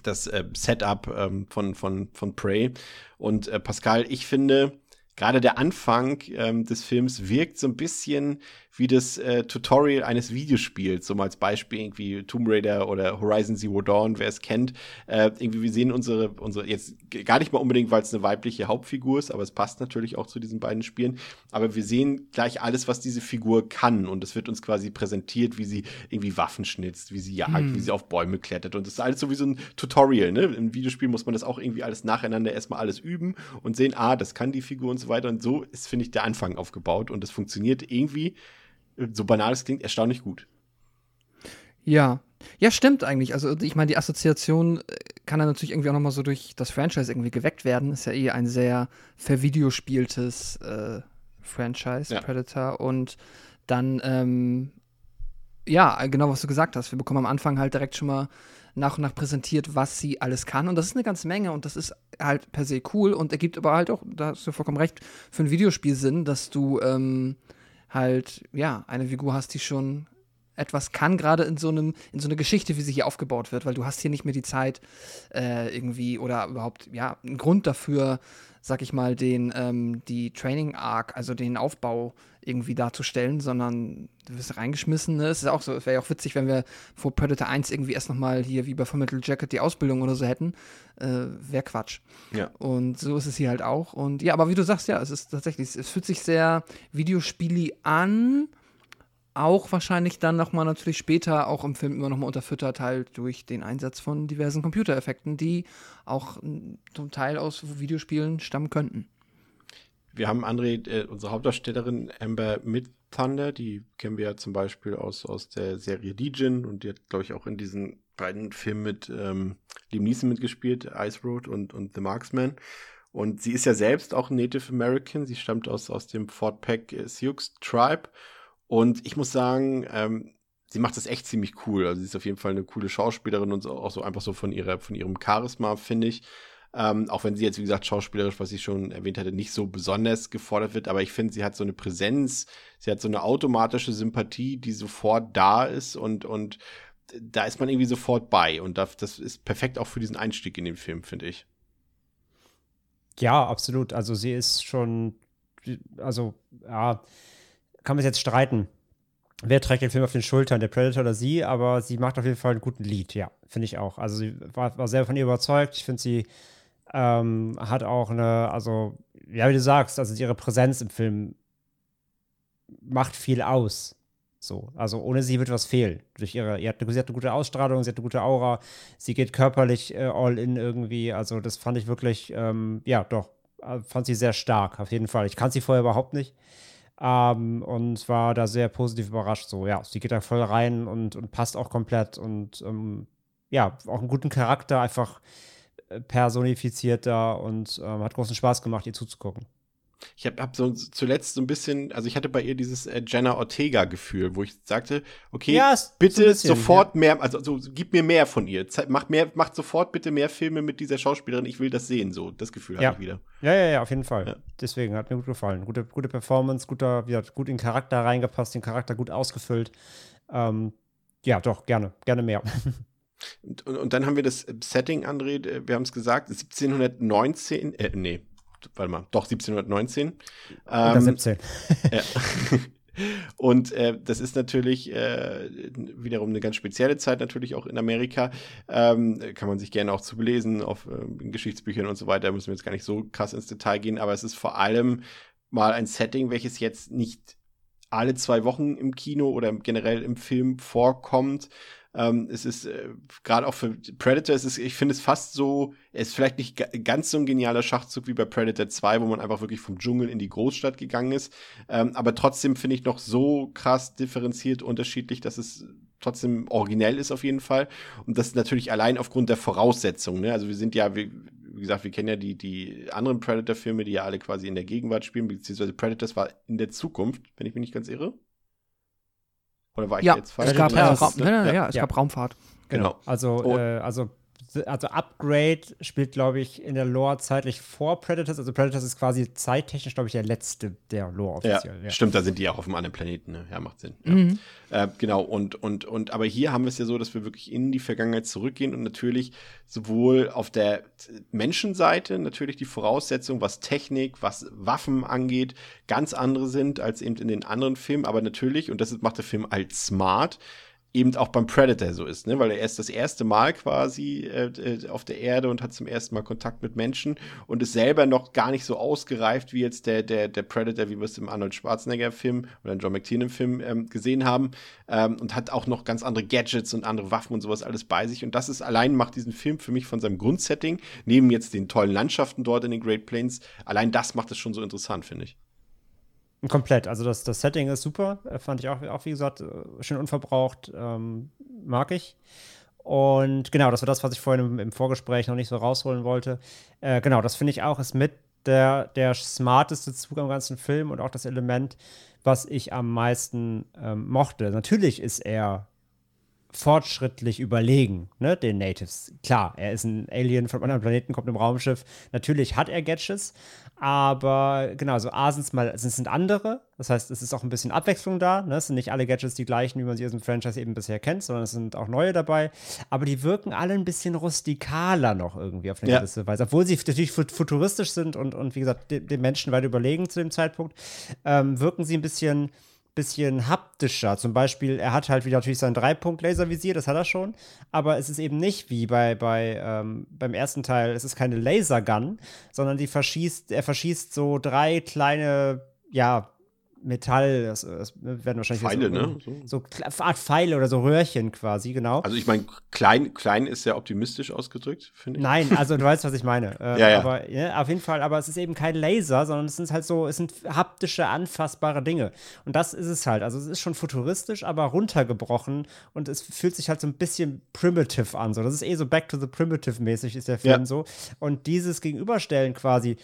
das äh, Setup ähm, von, von, von Prey. Und äh, Pascal, ich finde, gerade der Anfang ähm, des Films wirkt so ein bisschen wie das äh, Tutorial eines Videospiels, so mal als Beispiel irgendwie Tomb Raider oder Horizon Zero Dawn, wer es kennt. Äh, irgendwie, wir sehen unsere, unsere, jetzt gar nicht mal unbedingt, weil es eine weibliche Hauptfigur ist, aber es passt natürlich auch zu diesen beiden Spielen. Aber wir sehen gleich alles, was diese Figur kann und es wird uns quasi präsentiert, wie sie irgendwie Waffen schnitzt, wie sie jagt, hm. wie sie auf Bäume klettert und das ist alles so wie so ein Tutorial, ne? Im Videospiel muss man das auch irgendwie alles nacheinander erstmal alles üben und sehen, ah, das kann die Figur und so weiter und so ist, finde ich, der Anfang aufgebaut und das funktioniert irgendwie so banal es klingt, erstaunlich gut. Ja. Ja, stimmt eigentlich. Also ich meine, die Assoziation äh, kann dann natürlich irgendwie auch nochmal so durch das Franchise irgendwie geweckt werden. Ist ja eh ein sehr vervideospieltes äh, Franchise, ja. Predator. Und dann, ähm, ja, genau, was du gesagt hast. Wir bekommen am Anfang halt direkt schon mal nach und nach präsentiert, was sie alles kann. Und das ist eine ganze Menge und das ist halt per se cool und ergibt aber halt auch, da hast du vollkommen recht, für ein Videospiel Sinn, dass du ähm, halt, ja, eine Figur hast, die schon etwas kann, gerade in so einem, in so einer Geschichte, wie sie hier aufgebaut wird, weil du hast hier nicht mehr die Zeit, äh, irgendwie, oder überhaupt, ja, einen Grund dafür, sag ich mal, den, ähm, die Training Arc, also den Aufbau irgendwie darzustellen, sondern du wirst reingeschmissen. Ne? Es ist auch so, es wäre ja auch witzig, wenn wir vor Predator 1 irgendwie erst nochmal hier wie bei Fullmetal Jacket die Ausbildung oder so hätten. Äh, wäre Quatsch. Ja. Und so ist es hier halt auch. Und ja, aber wie du sagst, ja, es ist tatsächlich, es fühlt sich sehr Videospieli an auch wahrscheinlich dann nochmal natürlich später auch im Film immer nochmal unterfüttert halt durch den Einsatz von diversen Computereffekten, die auch zum Teil aus Videospielen stammen könnten. Wir haben André, äh, unsere Hauptdarstellerin Amber Mid Thunder, die kennen wir ja zum Beispiel aus, aus der Serie Legion und die hat, glaube ich, auch in diesen beiden Filmen mit ähm, Liam Neeson mitgespielt, Ice Road und, und The Marksman. Und sie ist ja selbst auch Native American, sie stammt aus, aus dem Fort Peck Sioux Tribe Und ich muss sagen, ähm, sie macht das echt ziemlich cool. Also sie ist auf jeden Fall eine coole Schauspielerin und auch so einfach so von ihrer, von ihrem Charisma, finde ich. Ähm, auch wenn sie jetzt, wie gesagt, schauspielerisch, was ich schon erwähnt hatte, nicht so besonders gefordert wird, aber ich finde, sie hat so eine Präsenz, sie hat so eine automatische Sympathie, die sofort da ist und, und da ist man irgendwie sofort bei. Und das, das ist perfekt auch für diesen Einstieg in den Film, finde ich. Ja, absolut. Also sie ist schon, also ja, kann man jetzt streiten. Wer trägt den Film auf den Schultern, der Predator oder sie? Aber sie macht auf jeden Fall einen guten Lied, ja, finde ich auch. Also sie war, war sehr von ihr überzeugt. Ich finde, sie ähm, hat auch eine, also, ja, wie du sagst, also ihre Präsenz im Film macht viel aus. So, also ohne sie wird was fehlen. Durch ihre, sie hat, eine, sie hat eine gute Ausstrahlung, sie hat eine gute Aura, sie geht körperlich äh, all in irgendwie. Also das fand ich wirklich, ähm, ja, doch, äh, fand sie sehr stark, auf jeden Fall. Ich kannte sie vorher überhaupt nicht. Ähm, und war da sehr positiv überrascht. So, ja, sie geht da voll rein und, und passt auch komplett und ähm, ja, auch einen guten Charakter, einfach personifiziert da und ähm, hat großen Spaß gemacht, ihr zuzugucken. Ich habe hab so zuletzt so ein bisschen, also ich hatte bei ihr dieses äh, Jenna Ortega-Gefühl, wo ich sagte, okay, ja, bitte bisschen, sofort ja. mehr, also so, gib mir mehr von ihr. Mach mehr, macht sofort bitte mehr Filme mit dieser Schauspielerin, ich will das sehen. So, das Gefühl ja. habe ich wieder. Ja, ja, ja, auf jeden Fall. Ja. Deswegen hat mir gut gefallen. Gute, gute Performance, guter, wie gut in den Charakter reingepasst, den Charakter gut ausgefüllt. Ähm, ja, doch, gerne, gerne mehr. Und, und, und, dann haben wir das Setting, André, äh, wir haben es gesagt, 1719, äh, nee, warte mal, doch 1719. Ähm, 17. ja. Und äh, das ist natürlich äh, wiederum eine ganz spezielle Zeit, natürlich auch in Amerika. Ähm, kann man sich gerne auch zu belesen auf äh, in Geschichtsbüchern und so weiter. Da müssen wir jetzt gar nicht so krass ins Detail gehen, aber es ist vor allem mal ein Setting, welches jetzt nicht alle zwei Wochen im Kino oder generell im Film vorkommt, ähm, es ist äh, gerade auch für Predator, es ist, ich finde es fast so, es ist vielleicht nicht ganz so ein genialer Schachzug wie bei Predator 2, wo man einfach wirklich vom Dschungel in die Großstadt gegangen ist. Ähm, aber trotzdem finde ich noch so krass differenziert unterschiedlich, dass es trotzdem originell ist auf jeden Fall. Und das natürlich allein aufgrund der Voraussetzungen. Ne? Also wir sind ja, wie, wie gesagt, wir kennen ja die, die anderen Predator-Filme, die ja alle quasi in der Gegenwart spielen, beziehungsweise Predators war in der Zukunft, wenn ich mich nicht ganz irre. Oder war ich ja, jetzt falsch? Es gab, ja, Raum, ja, ja, es gab Raumfahrt. Genau. genau. Also, äh, also also Upgrade spielt, glaube ich, in der Lore zeitlich vor Predators. Also Predators ist quasi zeittechnisch, glaube ich, der letzte der Lore offiziell. Ja, ja, stimmt, da sind die auch auf einem anderen Planeten. Ne? Ja, macht Sinn. Ja. Mhm. Äh, genau, und, und, und, aber hier haben wir es ja so, dass wir wirklich in die Vergangenheit zurückgehen und natürlich sowohl auf der Menschenseite natürlich die Voraussetzungen, was Technik, was Waffen angeht, ganz andere sind als eben in den anderen Filmen. Aber natürlich, und das macht der Film als smart, eben auch beim Predator so ist, ne? weil er ist das erste Mal quasi äh, äh, auf der Erde und hat zum ersten Mal Kontakt mit Menschen und ist selber noch gar nicht so ausgereift wie jetzt der, der, der Predator, wie wir es im Arnold Schwarzenegger-Film oder im John McTiernan-Film ähm, gesehen haben ähm, und hat auch noch ganz andere Gadgets und andere Waffen und sowas alles bei sich und das ist allein macht diesen Film für mich von seinem Grundsetting, neben jetzt den tollen Landschaften dort in den Great Plains, allein das macht es schon so interessant, finde ich. Komplett. Also das, das Setting ist super. Äh, fand ich auch, auch wie gesagt, äh, schön unverbraucht. Ähm, mag ich. Und genau, das war das, was ich vorhin im, im Vorgespräch noch nicht so rausholen wollte. Äh, genau, das finde ich auch, ist mit der, der smarteste Zug am ganzen Film und auch das Element, was ich am meisten ähm, mochte. Natürlich ist er fortschrittlich überlegen, ne, den Natives. Klar, er ist ein Alien von einem anderen Planeten, kommt im Raumschiff. Natürlich hat er Gadgets, aber genau, so A sind mal, es sind andere. Das heißt, es ist auch ein bisschen Abwechslung da. Ne? Es sind nicht alle Gadgets die gleichen, wie man sie aus dem Franchise eben bisher kennt, sondern es sind auch neue dabei. Aber die wirken alle ein bisschen rustikaler noch irgendwie auf eine ja. gewisse Weise. Obwohl sie natürlich futuristisch sind und, und wie gesagt, den Menschen weit überlegen zu dem Zeitpunkt, ähm, wirken sie ein bisschen bisschen haptischer. Zum Beispiel, er hat halt wieder natürlich sein Dreipunkt-Laservisier, das hat er schon, aber es ist eben nicht wie bei, bei ähm, beim ersten Teil, es ist keine Lasergun, sondern die verschießt, er verschießt so drei kleine, ja, Metall, das, das werden wahrscheinlich Pfeile, so, ne? So, so Art Pfeile oder so Röhrchen quasi, genau. Also ich meine, klein, klein ist sehr optimistisch ausgedrückt, finde ich. Nein, also du weißt, was ich meine. Äh, ja, ja. Aber ja, auf jeden Fall, aber es ist eben kein Laser, sondern es sind halt so, es sind haptische, anfassbare Dinge. Und das ist es halt. Also es ist schon futuristisch, aber runtergebrochen und es fühlt sich halt so ein bisschen primitive an. So. Das ist eh so Back to the Primitive mäßig ist der Film ja. so. Und dieses Gegenüberstellen quasi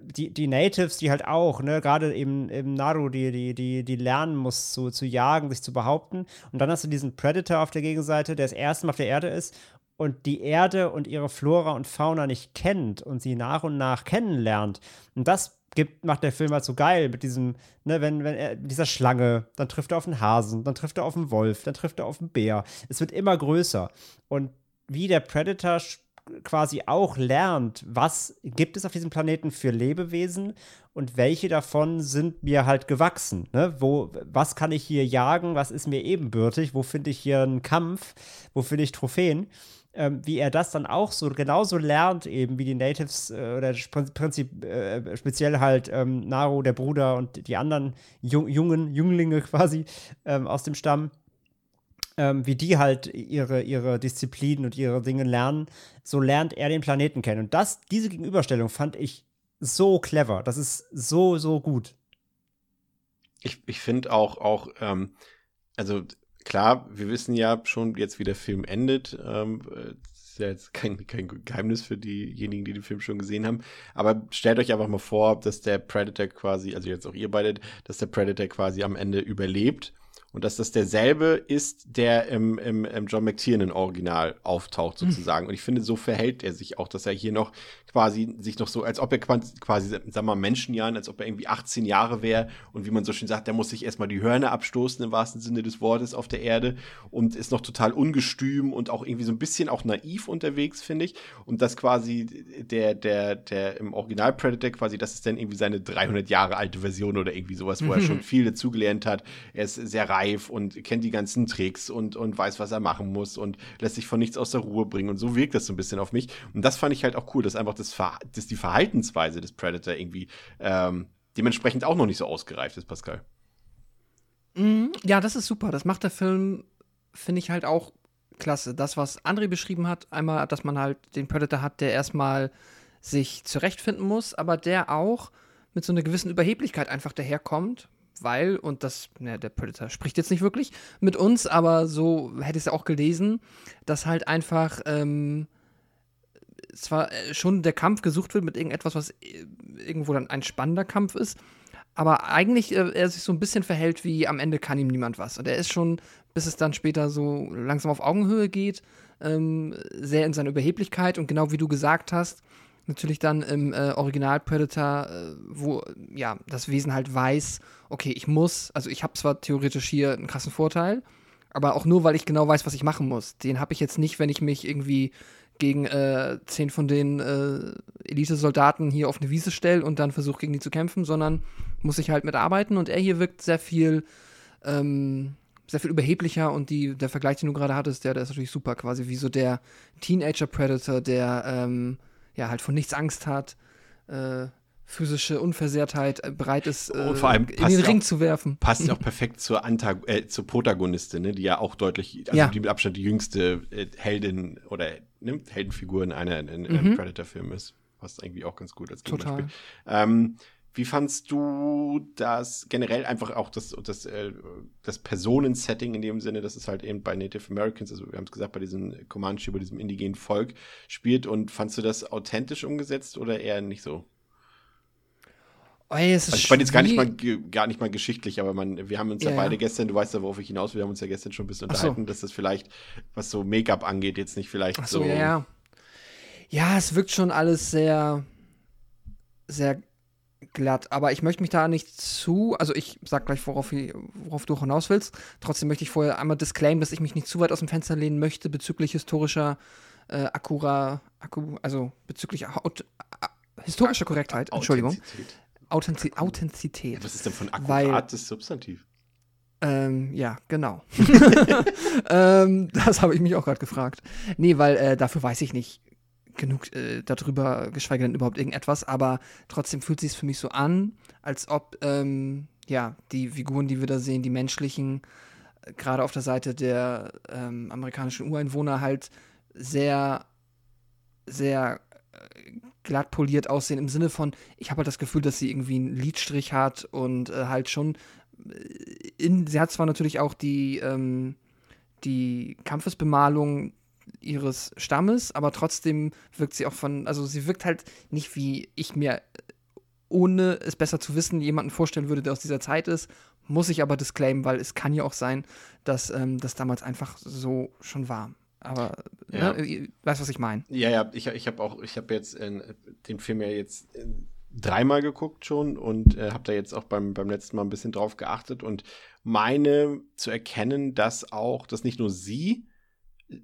die, die Natives, die halt auch, ne, gerade eben im Naru, die, die, die, die lernen muss, zu, zu jagen, sich zu behaupten. Und dann hast du diesen Predator auf der Gegenseite, der das erste Mal auf der Erde ist und die Erde und ihre Flora und Fauna nicht kennt und sie nach und nach kennenlernt. Und das gibt, macht der Film halt so geil mit diesem, ne, wenn, wenn er, dieser Schlange, dann trifft er auf einen Hasen, dann trifft er auf einen Wolf, dann trifft er auf einen Bär. Es wird immer größer. Und wie der Predator quasi auch lernt, was gibt es auf diesem Planeten für Lebewesen und welche davon sind mir halt gewachsen. Ne? Wo, was kann ich hier jagen, was ist mir ebenbürtig, wo finde ich hier einen Kampf, wo finde ich Trophäen ähm, wie er das dann auch so genauso lernt, eben wie die Natives äh, oder Prinzip, äh, speziell halt ähm, Naru, der Bruder und die anderen Jung, Jungen, Jünglinge quasi ähm, aus dem Stamm. Ähm, wie die halt ihre, ihre Disziplinen und ihre Dinge lernen, so lernt er den Planeten kennen. Und das, diese Gegenüberstellung fand ich so clever. Das ist so, so gut. Ich, ich finde auch, auch ähm, also klar, wir wissen ja schon jetzt, wie der Film endet. Ähm, das ist ja jetzt kein, kein Geheimnis für diejenigen, die den Film schon gesehen haben. Aber stellt euch einfach mal vor, dass der Predator quasi, also jetzt auch ihr beide, dass der Predator quasi am Ende überlebt und dass das derselbe ist, der im, im, im John McTiernan Original auftaucht sozusagen. Mhm. Und ich finde, so verhält er sich auch, dass er hier noch quasi sich noch so, als ob er quasi, sagen wir mal, Menschenjahren, als ob er irgendwie 18 Jahre wäre und wie man so schön sagt, der muss sich erstmal die Hörner abstoßen im wahrsten Sinne des Wortes auf der Erde und ist noch total ungestüm und auch irgendwie so ein bisschen auch naiv unterwegs, finde ich. Und das quasi der, der, der im Original Predator quasi, das ist dann irgendwie seine 300 Jahre alte Version oder irgendwie sowas, wo mhm. er schon viel dazugelernt hat. Er ist sehr reif und kennt die ganzen Tricks und, und weiß, was er machen muss und lässt sich von nichts aus der Ruhe bringen. Und so wirkt das so ein bisschen auf mich. Und das fand ich halt auch cool, dass einfach das, Ver dass die Verhaltensweise des Predator irgendwie ähm, dementsprechend auch noch nicht so ausgereift ist, Pascal. Mhm, ja, das ist super. Das macht der Film, finde ich halt auch klasse. Das, was André beschrieben hat, einmal, dass man halt den Predator hat, der erstmal sich zurechtfinden muss, aber der auch mit so einer gewissen Überheblichkeit einfach daherkommt, weil, und das, ne, der Predator spricht jetzt nicht wirklich mit uns, aber so hätte ich es ja auch gelesen, dass halt einfach ähm, zwar äh, schon der Kampf gesucht wird mit irgendetwas, was äh, irgendwo dann ein spannender Kampf ist, aber eigentlich äh, er sich so ein bisschen verhält wie am Ende kann ihm niemand was. Und er ist schon, bis es dann später so langsam auf Augenhöhe geht, ähm, sehr in seiner Überheblichkeit und genau wie du gesagt hast, natürlich dann im äh, Original Predator, äh, wo ja das Wesen halt weiß, okay, ich muss, also ich habe zwar theoretisch hier einen krassen Vorteil, aber auch nur, weil ich genau weiß, was ich machen muss. Den habe ich jetzt nicht, wenn ich mich irgendwie gegen äh, zehn von den äh, Elite-Soldaten hier auf eine Wiese stelle und dann versuche gegen die zu kämpfen, sondern muss ich halt mitarbeiten und er hier wirkt sehr viel ähm, sehr viel überheblicher und die, der Vergleich, den du gerade hattest, der, der ist natürlich super, quasi wie so der Teenager-Predator, der ähm, ja halt von nichts Angst hat, äh, physische Unversehrtheit äh, bereit ist, äh, und vor allem in den Ring auch, zu werfen. Passt auch perfekt zur, Antag äh, zur Protagonistin, ne, die ja auch deutlich, also ja. die mit Abstand die jüngste äh, Heldin oder ne, Heldenfigur in einer in, in mhm. einem Predator-Film ist. Passt irgendwie auch ganz gut als Gegenspiel. Ähm, wie fandst du das generell einfach auch das, das, äh, das Personensetting in dem Sinne, dass es halt eben bei Native Americans, also wir haben es gesagt, bei diesem Comanche, bei diesem indigenen Volk spielt und fandst du das authentisch umgesetzt oder eher nicht so? Oh, ey, also ich meine jetzt gar nicht mal gar nicht mal geschichtlich, aber man, wir haben uns ja, ja beide gestern, du weißt ja, worauf ich hinaus will, wir haben uns ja gestern schon ein bisschen unterhalten, so. dass das vielleicht, was so Make-up angeht, jetzt nicht vielleicht Ach so. so ja, ja. es wirkt schon alles sehr, sehr glatt. Aber ich möchte mich da nicht zu, also ich sag gleich, worauf, worauf du hinaus willst. Trotzdem möchte ich vorher einmal disclaimen, dass ich mich nicht zu weit aus dem Fenster lehnen möchte bezüglich historischer äh, Akkura, Akku, also bezüglich Aut, historischer Korrektheit, Entschuldigung. Authentizität. Authentizität. Was ist denn von akkurat das Substantiv? Ähm, ja, genau. ähm, das habe ich mich auch gerade gefragt. Nee, weil äh, dafür weiß ich nicht genug äh, darüber, geschweige denn überhaupt irgendetwas, aber trotzdem fühlt sich es für mich so an, als ob ähm, ja, die Figuren, die wir da sehen, die menschlichen, äh, gerade auf der Seite der ähm, amerikanischen Ureinwohner halt sehr, sehr glatt poliert aussehen, im Sinne von, ich habe halt das Gefühl, dass sie irgendwie einen Lidstrich hat und äh, halt schon äh, in, sie hat zwar natürlich auch die, ähm, die Kampfesbemalung ihres Stammes, aber trotzdem wirkt sie auch von, also sie wirkt halt nicht wie ich mir ohne es besser zu wissen, jemanden vorstellen würde, der aus dieser Zeit ist. Muss ich aber disclaimen, weil es kann ja auch sein, dass ähm, das damals einfach so schon war. Aber Ja. ne, weißt, was ich meine. Ja, ja, ich, ich habe auch, ich habe jetzt äh, den Film ja jetzt äh, dreimal geguckt schon und äh, habe da jetzt auch beim, beim letzten Mal ein bisschen drauf geachtet und meine zu erkennen, dass auch, dass nicht nur sie,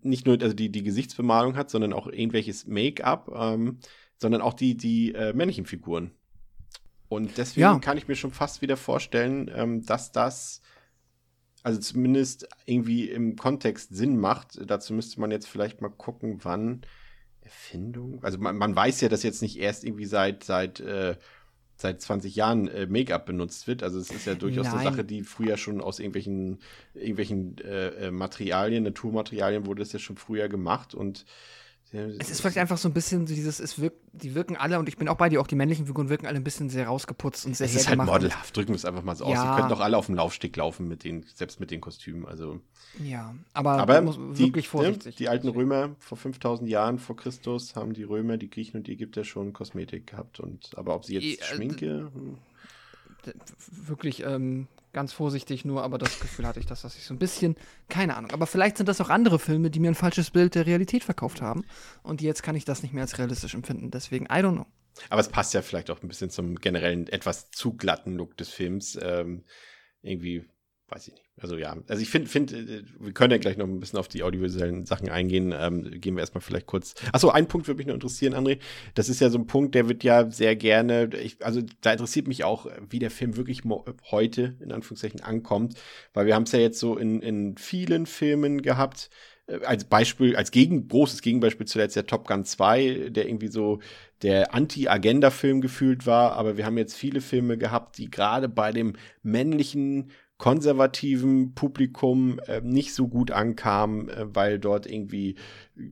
nicht nur also die, die Gesichtsbemalung hat, sondern auch irgendwelches Make-up, ähm, sondern auch die, die äh, männlichen Figuren. Und deswegen Ja. kann ich mir schon fast wieder vorstellen, ähm, dass das also zumindest irgendwie im Kontext Sinn macht. Dazu müsste man jetzt vielleicht mal gucken, wann Erfindung. Also man, man weiß ja, dass jetzt nicht erst irgendwie seit seit äh, seit 20 Jahren äh, Make-up benutzt wird. Also es ist ja durchaus eine Nein. Sache, die früher schon aus irgendwelchen irgendwelchen äh, äh, Materialien, Naturmaterialien wurde das ja schon früher gemacht und Es ist vielleicht einfach so ein bisschen dieses, es wirkt, die wirken alle, und ich bin auch bei dir, auch die männlichen Figuren wirken alle ein bisschen sehr rausgeputzt und sehr es ist halt modelhaft, drücken wir es einfach mal so aus. Ja. Sie könnten doch alle auf dem Laufsteg laufen mit den, selbst mit den Kostümen. Also Ja, aber, Aber muss die, wirklich vorsichtig. Ne, die alten Römer vor 5000 Jahren vor Christus haben die Römer, die Griechen und die Ägypter schon Kosmetik gehabt. Und, aber ob sie jetzt äh, Schminke. hm. wirklich ähm, ganz vorsichtig nur, aber das Gefühl hatte ich, dass das sich so ein bisschen, keine Ahnung. Aber vielleicht sind das auch andere Filme, die mir ein falsches Bild der Realität verkauft haben. Und jetzt kann ich das nicht mehr als realistisch empfinden. Deswegen, I don't know. Aber es passt ja vielleicht auch ein bisschen zum generellen, etwas zu glatten Look des Films. Ähm, irgendwie, weiß ich nicht. Also ja, also ich finde, find, äh, wir können ja gleich noch ein bisschen auf die audiovisuellen Sachen eingehen. Ähm, gehen wir erstmal vielleicht kurz. Achso, ein Punkt würde mich noch interessieren, André. Das ist ja so ein Punkt, der wird ja sehr gerne, ich, also da interessiert mich auch, wie der Film wirklich heute in Anführungszeichen ankommt, weil wir haben es ja jetzt so in, in vielen Filmen gehabt, äh, als Beispiel, als Gegen, großes Gegenbeispiel zuletzt der Top Gun 2, der irgendwie so der Anti-Agenda-Film gefühlt war, aber wir haben jetzt viele Filme gehabt, die gerade bei dem männlichen konservativen Publikum äh, nicht so gut ankamen, äh, weil dort irgendwie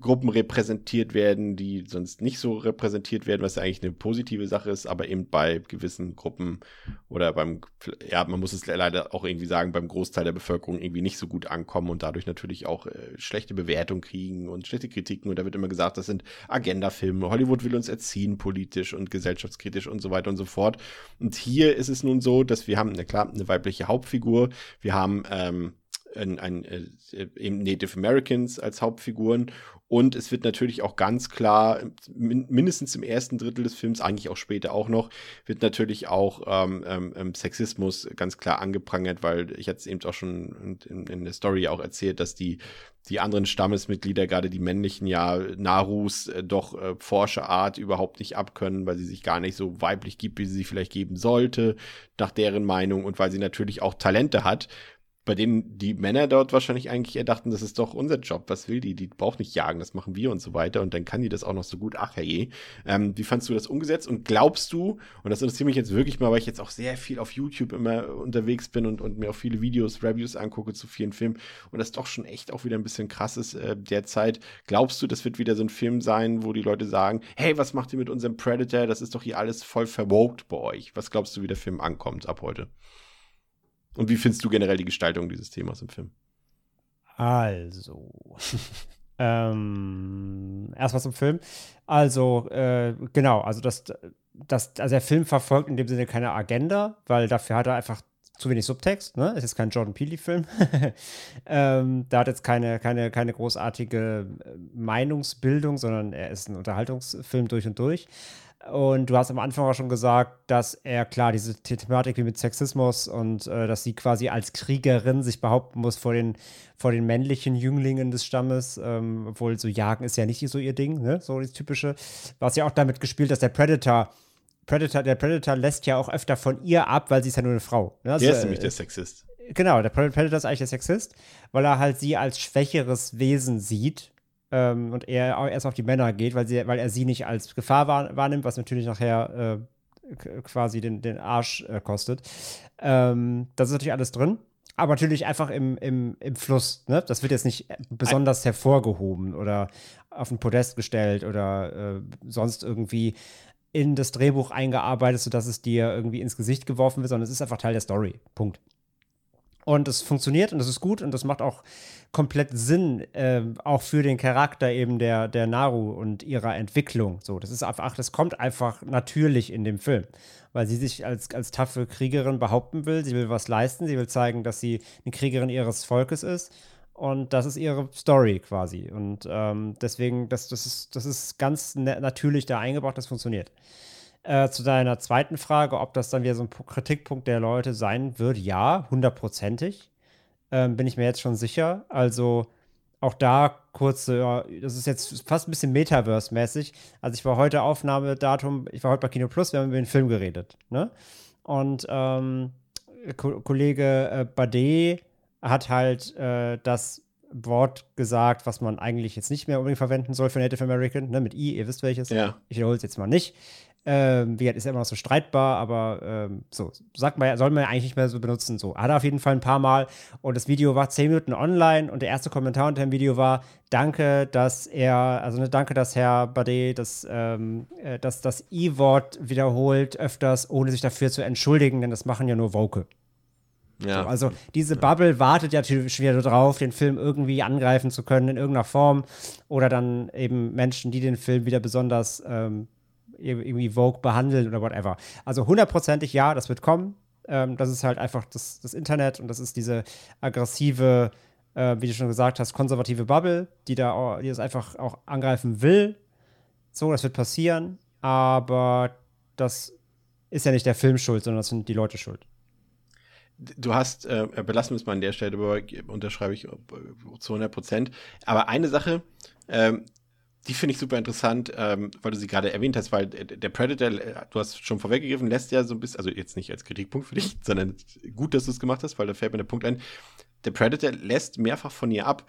Gruppen repräsentiert werden, die sonst nicht so repräsentiert werden, was ja eigentlich eine positive Sache ist, aber eben bei gewissen Gruppen oder beim, ja, man muss es leider auch irgendwie sagen, beim Großteil der Bevölkerung irgendwie nicht so gut ankommen und dadurch natürlich auch äh, schlechte Bewertungen kriegen und schlechte Kritiken. Und da wird immer gesagt, das sind Agenda-Filme. Hollywood will uns erziehen, politisch und gesellschaftskritisch und so weiter und so fort. Und hier ist es nun so, dass wir haben, na klar, eine weibliche Hauptfigur. Wir haben ähm, ein, ein, äh, eben Native Americans als Hauptfiguren. Und es wird natürlich auch ganz klar, min mindestens im ersten Drittel des Films, eigentlich auch später auch noch, wird natürlich auch ähm, ähm, Sexismus ganz klar angeprangert, weil ich hatte es eben auch schon in, in der Story auch erzählt, dass die, die anderen Stammesmitglieder, gerade die männlichen, ja Narus äh, doch äh, Forscherart überhaupt nicht abkönnen, weil sie sich gar nicht so weiblich gibt, wie sie sich vielleicht geben sollte, nach deren Meinung und weil sie natürlich auch Talente hat, bei denen die Männer dort wahrscheinlich eigentlich eher dachten, das ist doch unser Job, was will die? Die braucht nicht jagen, das machen wir und so weiter. Und dann kann die das auch noch so gut. Ach herrje. Ähm, wie fandst du das umgesetzt? Und glaubst du, und das interessiert mich jetzt wirklich mal, weil ich jetzt auch sehr viel auf YouTube immer unterwegs bin und, und mir auch viele Videos, Reviews angucke zu vielen Filmen und das doch schon echt auch wieder ein bisschen krass ist äh, derzeit. Glaubst du, das wird wieder so ein Film sein, wo die Leute sagen, hey, was macht ihr mit unserem Predator? Das ist doch hier alles voll verwogt bei euch. Was glaubst du, wie der Film ankommt ab heute? Und wie findest du generell die Gestaltung dieses Themas im Film? Also. ähm, erstmal zum Film. Also, äh, genau, also das, das, also der Film verfolgt in dem Sinne keine Agenda, weil dafür hat er einfach zu wenig Subtext, ne? Es ist kein Jordan Peele-Film. ähm, da hat jetzt keine, keine, keine großartige Meinungsbildung, sondern er ist ein Unterhaltungsfilm durch und durch. Und du hast am Anfang auch schon gesagt, dass er klar diese Thematik wie mit Sexismus und äh, dass sie quasi als Kriegerin sich behaupten muss vor den, vor den männlichen Jünglingen des Stammes, ähm, obwohl so Jagen ist ja nicht so ihr Ding, ne? So das typische. Was ja auch damit gespielt, dass der Predator, Predator, der Predator lässt ja auch öfter von ihr ab, weil sie ist ja nur eine Frau. Ne? Also, Der ist äh, nämlich der Sexist. Genau, der Predator ist eigentlich der Sexist, weil er halt sie als schwächeres Wesen sieht ähm, und er erst auf die Männer geht, weil, sie, weil er sie nicht als Gefahr wahr, wahrnimmt, was natürlich nachher äh, quasi den, den Arsch äh, kostet. Ähm, das ist natürlich alles drin. Aber natürlich einfach im, im, im Fluss. Ne? Das wird jetzt nicht besonders hervorgehoben oder auf ein Podest gestellt oder äh, sonst irgendwie in das Drehbuch eingearbeitet, sodass es dir irgendwie ins Gesicht geworfen wird, sondern es ist einfach Teil der Story. Punkt. Und es funktioniert und das ist gut und das macht auch komplett Sinn, äh, auch für den Charakter eben der, der Naru und ihrer Entwicklung. So, das ist einfach, das kommt einfach natürlich in dem Film, weil sie sich als, als taffe Kriegerin behaupten will. Sie will was leisten, sie will zeigen, dass sie eine Kriegerin ihres Volkes ist. Und das ist ihre Story quasi. Und ähm, deswegen, das, das, ist, das ist ganz natürlich da eingebracht, das funktioniert. Äh, zu deiner zweiten Frage, ob das dann wieder so ein Kritikpunkt der Leute sein wird, ja, hundertprozentig. Ähm, bin ich mir jetzt schon sicher. Also auch da kurze, ja, das ist jetzt fast ein bisschen Metaverse-mäßig. Also ich war heute Aufnahmedatum, ich war heute bei Kino Plus, wir haben über den Film geredet. Ne? Und ähm, Ko Kollege äh, Bade hat halt äh, das Wort gesagt, was man eigentlich jetzt nicht mehr unbedingt verwenden soll für Native American, ne, mit I, ihr wisst welches. Ja. Ich wiederhole es jetzt mal nicht. Ähm, wie gesagt, ist ja immer noch so streitbar, aber ähm, so, sagt man, soll man ja eigentlich nicht mehr so benutzen. So, hat er auf jeden Fall ein paar Mal und das Video war zehn Minuten online und der erste Kommentar unter dem Video war: Danke, dass er, also ne, danke, dass Herr Bade das, ähm, äh, das, das I-Wort wiederholt öfters, ohne sich dafür zu entschuldigen, denn das machen ja nur Woke. Ja. So, also diese Bubble wartet ja natürlich wieder darauf, den Film irgendwie angreifen zu können in irgendeiner Form oder dann eben Menschen, die den Film wieder besonders ähm, irgendwie Vogue behandeln oder whatever. Also hundertprozentig ja, das wird kommen. Ähm, das ist halt einfach das, das Internet und das ist diese aggressive, äh, wie du schon gesagt hast, konservative Bubble, die da die das einfach auch angreifen will. So, das wird passieren, aber das ist ja nicht der Film schuld, sondern das sind die Leute schuld. Du hast, äh, belassen wir es mal an der Stelle, unterschreibe ich zu 100 Prozent. Aber eine Sache, ähm, die finde ich super interessant, ähm, weil du sie gerade erwähnt hast, weil der Predator, äh, du hast schon vorweggegriffen, lässt ja so ein bisschen, also jetzt nicht als Kritikpunkt für dich, sondern gut, dass du es gemacht hast, weil da fällt mir der Punkt ein. Der Predator lässt mehrfach von ihr ab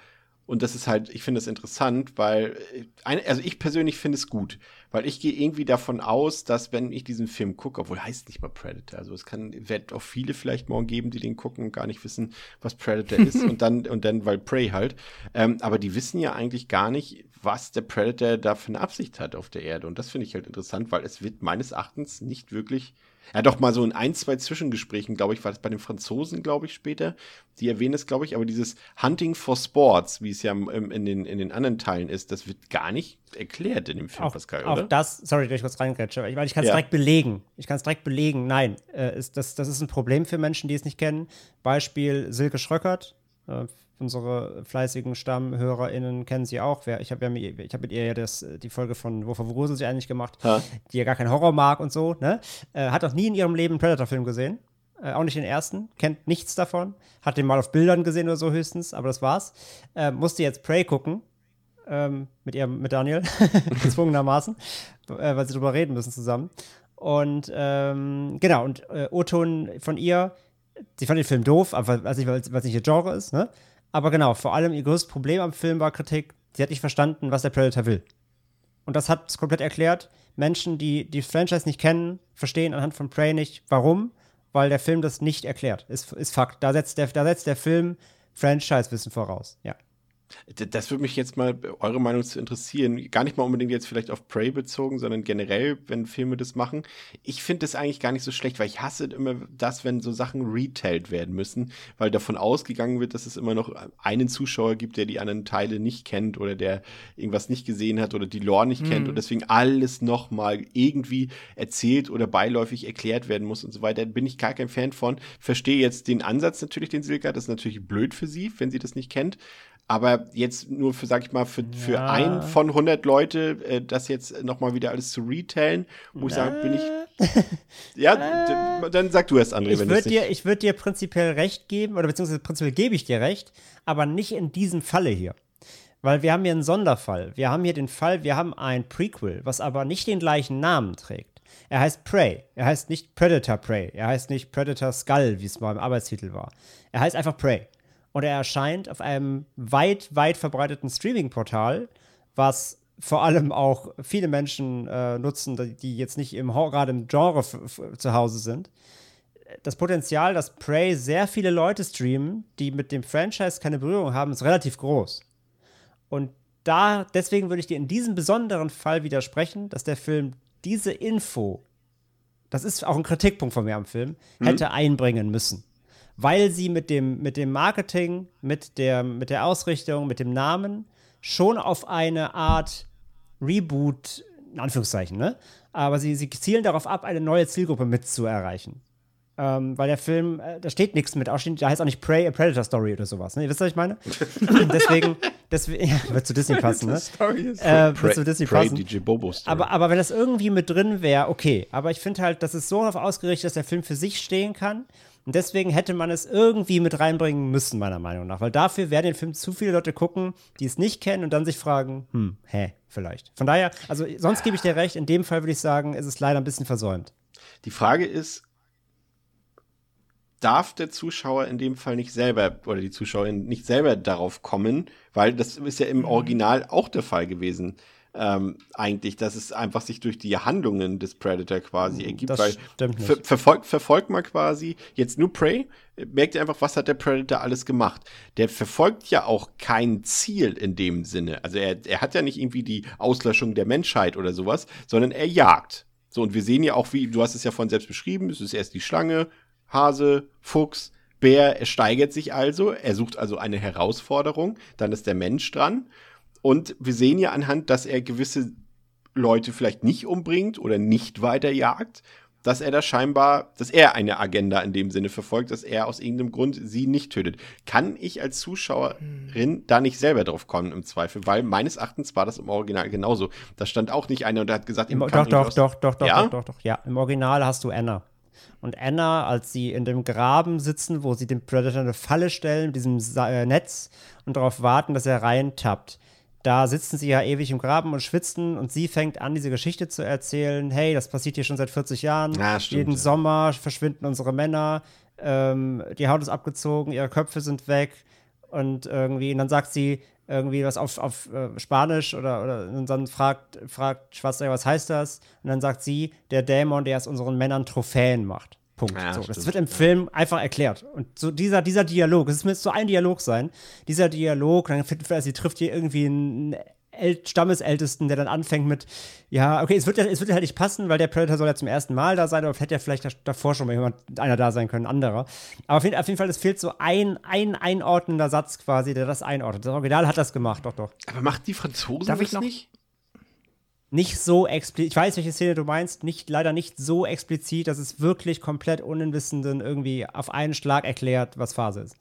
und das ist halt, ich finde es interessant, weil, äh, also ich persönlich finde es gut, weil ich gehe irgendwie davon aus, dass wenn ich diesen Film gucke, obwohl heißt nicht mal Predator, also es kann, wird auch viele vielleicht morgen geben, die den gucken und gar nicht wissen, was Predator ist. Und dann, und dann, weil Prey halt, ähm, aber die wissen ja eigentlich gar nicht, was der Predator da für eine Absicht hat auf der Erde. Und das finde ich halt interessant, weil es wird meines Erachtens nicht wirklich ja, doch mal so in ein, zwei Zwischengesprächen, glaube ich, war das bei den Franzosen, glaube ich, später. Die erwähnen es, glaube ich, aber dieses Hunting for Sports, wie es ja in den, in den anderen Teilen ist, das wird gar nicht erklärt in dem Film, auch, Pascal, auch oder? das, sorry, dass ich kurz reingrätsche, weil ich kann es Ja. direkt belegen. Ich kann es direkt belegen. Nein, äh, ist, das, das ist ein Problem für Menschen, die es nicht kennen. Beispiel Silke Schröckert. Äh, unsere fleißigen StammhörerInnen kennen sie auch. Wer, ich habe ja, mit- ich hab mit ihr ja das, die Folge von Wovon Grusel sie eigentlich gemacht, Ha. die ja gar keinen Horror mag und so. Ne? Äh, hat auch nie in ihrem Leben einen Predator-Film gesehen. Äh, auch nicht den ersten, kennt nichts davon. Hat den mal auf Bildern gesehen oder so höchstens, aber das war's. Äh, musste jetzt Prey gucken. Ähm, mit ihrem, mit Daniel, gezwungenermaßen, äh, weil sie drüber reden müssen zusammen. Und ähm, genau, und äh, O-Ton von ihr, sie fand den Film doof, aber weiß nicht, weil es nicht ihr Genre ist, ne? Aber genau, vor allem ihr größtes Problem am Film war Kritik, sie hat nicht verstanden, was der Predator will. Und das hat es komplett erklärt. Menschen, die die Franchise nicht kennen, verstehen anhand von Prey nicht, warum, weil der Film das nicht erklärt. Ist, ist Fakt. Da setzt der, da setzt der Film Franchise-Wissen voraus. Ja. Das würde mich jetzt mal eure Meinung zu interessieren. Gar nicht mal unbedingt jetzt vielleicht auf Prey bezogen, sondern generell, wenn Filme das machen. Ich finde das eigentlich gar nicht so schlecht, weil ich hasse immer das, wenn so Sachen retailed werden müssen, weil davon ausgegangen wird, dass es immer noch einen Zuschauer gibt, der die anderen Teile nicht kennt oder der irgendwas nicht gesehen hat oder die Lore nicht kennt und deswegen alles nochmal irgendwie erzählt oder beiläufig erklärt werden muss und so weiter. Bin ich gar kein Fan von. Verstehe jetzt den Ansatz natürlich, den Silke hat. Das ist natürlich blöd für sie, wenn sie das nicht kennt. Aber jetzt nur für, sag ich mal, für, für Ja. ein von 100 Leute, äh, das jetzt nochmal wieder alles zu retailen, wo ich sage, bin ich. Ja, dann sag du erst, André, Ich wenn würde nicht. dir, ich würd dir prinzipiell recht geben, oder beziehungsweise prinzipiell gebe ich dir recht, aber nicht in diesem Falle hier. Weil wir haben hier einen Sonderfall. Wir haben hier den Fall, wir haben ein Prequel, was aber nicht den gleichen Namen trägt. Er heißt Prey. Er heißt nicht Predator Prey. Er heißt nicht Predator Skull, wie es mal im Arbeitstitel war. Er heißt einfach Prey. Und er erscheint auf einem weit, weit verbreiteten Streaming-Portal, was vor allem auch viele Menschen äh, nutzen, die- jetzt nicht im, gerade im Genre zu Hause sind das Potenzial, dass Prey sehr viele Leute streamen, die mit dem Franchise keine Berührung haben, ist relativ groß. Und da, deswegen würde ich dir in diesem besonderen Fall widersprechen, dass der Film diese Info, das ist auch ein Kritikpunkt von mir am Film, hätte einbringen müssen. Weil sie mit dem, mit dem Marketing, mit der, mit der Ausrichtung, mit dem Namen schon auf eine Art Reboot, in Anführungszeichen, ne? Aber sie, sie zielen darauf ab, eine neue Zielgruppe mitzuerreichen. Ähm, weil der Film, äh, da steht nichts mit, auch steht, da heißt auch nicht Prey, a Predator Story oder sowas. Ne? Ihr wisst, was ich meine? deswegen, deswegen ja, wird zu Disney passen, ne? Äh, wird zu Disney Prey, passen. DJ Bobo Story. Aber, aber wenn das irgendwie mit drin wäre, okay. Aber ich finde halt, das ist so darauf ausgerichtet, dass der Film für sich stehen kann. Und deswegen hätte man es irgendwie mit reinbringen müssen, meiner Meinung nach. Weil dafür werden den Film zu viele Leute gucken, die es nicht kennen und dann sich fragen, hm, hä, vielleicht. Von daher, also sonst gebe ich dir recht, in dem Fall würde ich sagen, ist es leider ein bisschen versäumt. Die Frage ist, darf der Zuschauer in dem Fall nicht selber oder die Zuschauerin nicht selber darauf kommen, weil das ist ja im Original auch der Fall gewesen. Ähm, eigentlich, dass es einfach sich durch die Handlungen des Predator quasi ergibt, Das weil stimmt ver verfolgt, verfolgt man quasi jetzt nur Prey, äh, merkt ihr einfach, was hat der Predator alles gemacht. Der verfolgt ja auch kein Ziel in dem Sinne. Also er, er hat ja nicht irgendwie die Auslöschung der Menschheit oder sowas, sondern er jagt. So, und wir sehen ja auch, wie, du hast es ja von selbst beschrieben, es ist erst die Schlange, Hase, Fuchs, Bär, er steigert sich also, er sucht also eine Herausforderung, dann ist der Mensch dran. Und wir sehen ja anhand, dass er gewisse Leute vielleicht nicht umbringt oder nicht weiterjagt, dass er da scheinbar, dass er eine Agenda in dem Sinne verfolgt, dass er aus irgendeinem Grund sie nicht tötet. Kann ich als Zuschauerin da nicht selber drauf kommen im Zweifel? Weil meines Erachtens war das im Original genauso. Da stand auch nicht einer und hat gesagt, Im, doch, doch, nicht doch, doch, doch, Ja? doch, doch, doch, ja. Im Original hast du Anna. Und Anna, als sie in dem Graben sitzen, wo sie dem Predator eine Falle stellen, diesem äh, Netz und darauf warten, dass er reintappt. Da sitzen sie ja ewig im Graben und schwitzen und sie fängt an, diese Geschichte zu erzählen. Hey, das passiert hier schon seit 40 Jahren. Ja, stimmt, Jeden ja. Sommer verschwinden unsere Männer. Ähm, die Haut ist abgezogen, ihre Köpfe sind weg. Und irgendwie, und dann sagt sie irgendwie was auf, auf äh, Spanisch oder, oder und dann fragt, fragt Schwarzenegger, was heißt das? Und dann sagt sie, der Dämon, der aus unseren Männern Trophäen macht. Punkt. Ja, so, das wird im. Film einfach erklärt. Und so dieser, dieser Dialog, es müsste so ein Dialog sein, dieser Dialog, dann findet also sie trifft hier irgendwie einen El Stammesältesten, der dann anfängt mit, ja, okay, es wird, ja, es wird ja halt nicht passen, weil der Predator soll ja zum ersten Mal da sein, aber hätte ja vielleicht da- davor schon mal jemand, einer da sein können, ein anderer. Aber auf jeden, auf jeden Fall, es fehlt so ein, ein einordnender Satz quasi, der das einordnet. Das Original hat das gemacht, doch, doch. Aber macht die Franzosen Darf ich das noch- nicht? Nicht so explizit, ich weiß, welche Szene du meinst, nicht, leider nicht so explizit, dass es wirklich komplett Unwissenden irgendwie auf einen Schlag erklärt, was Phase ist.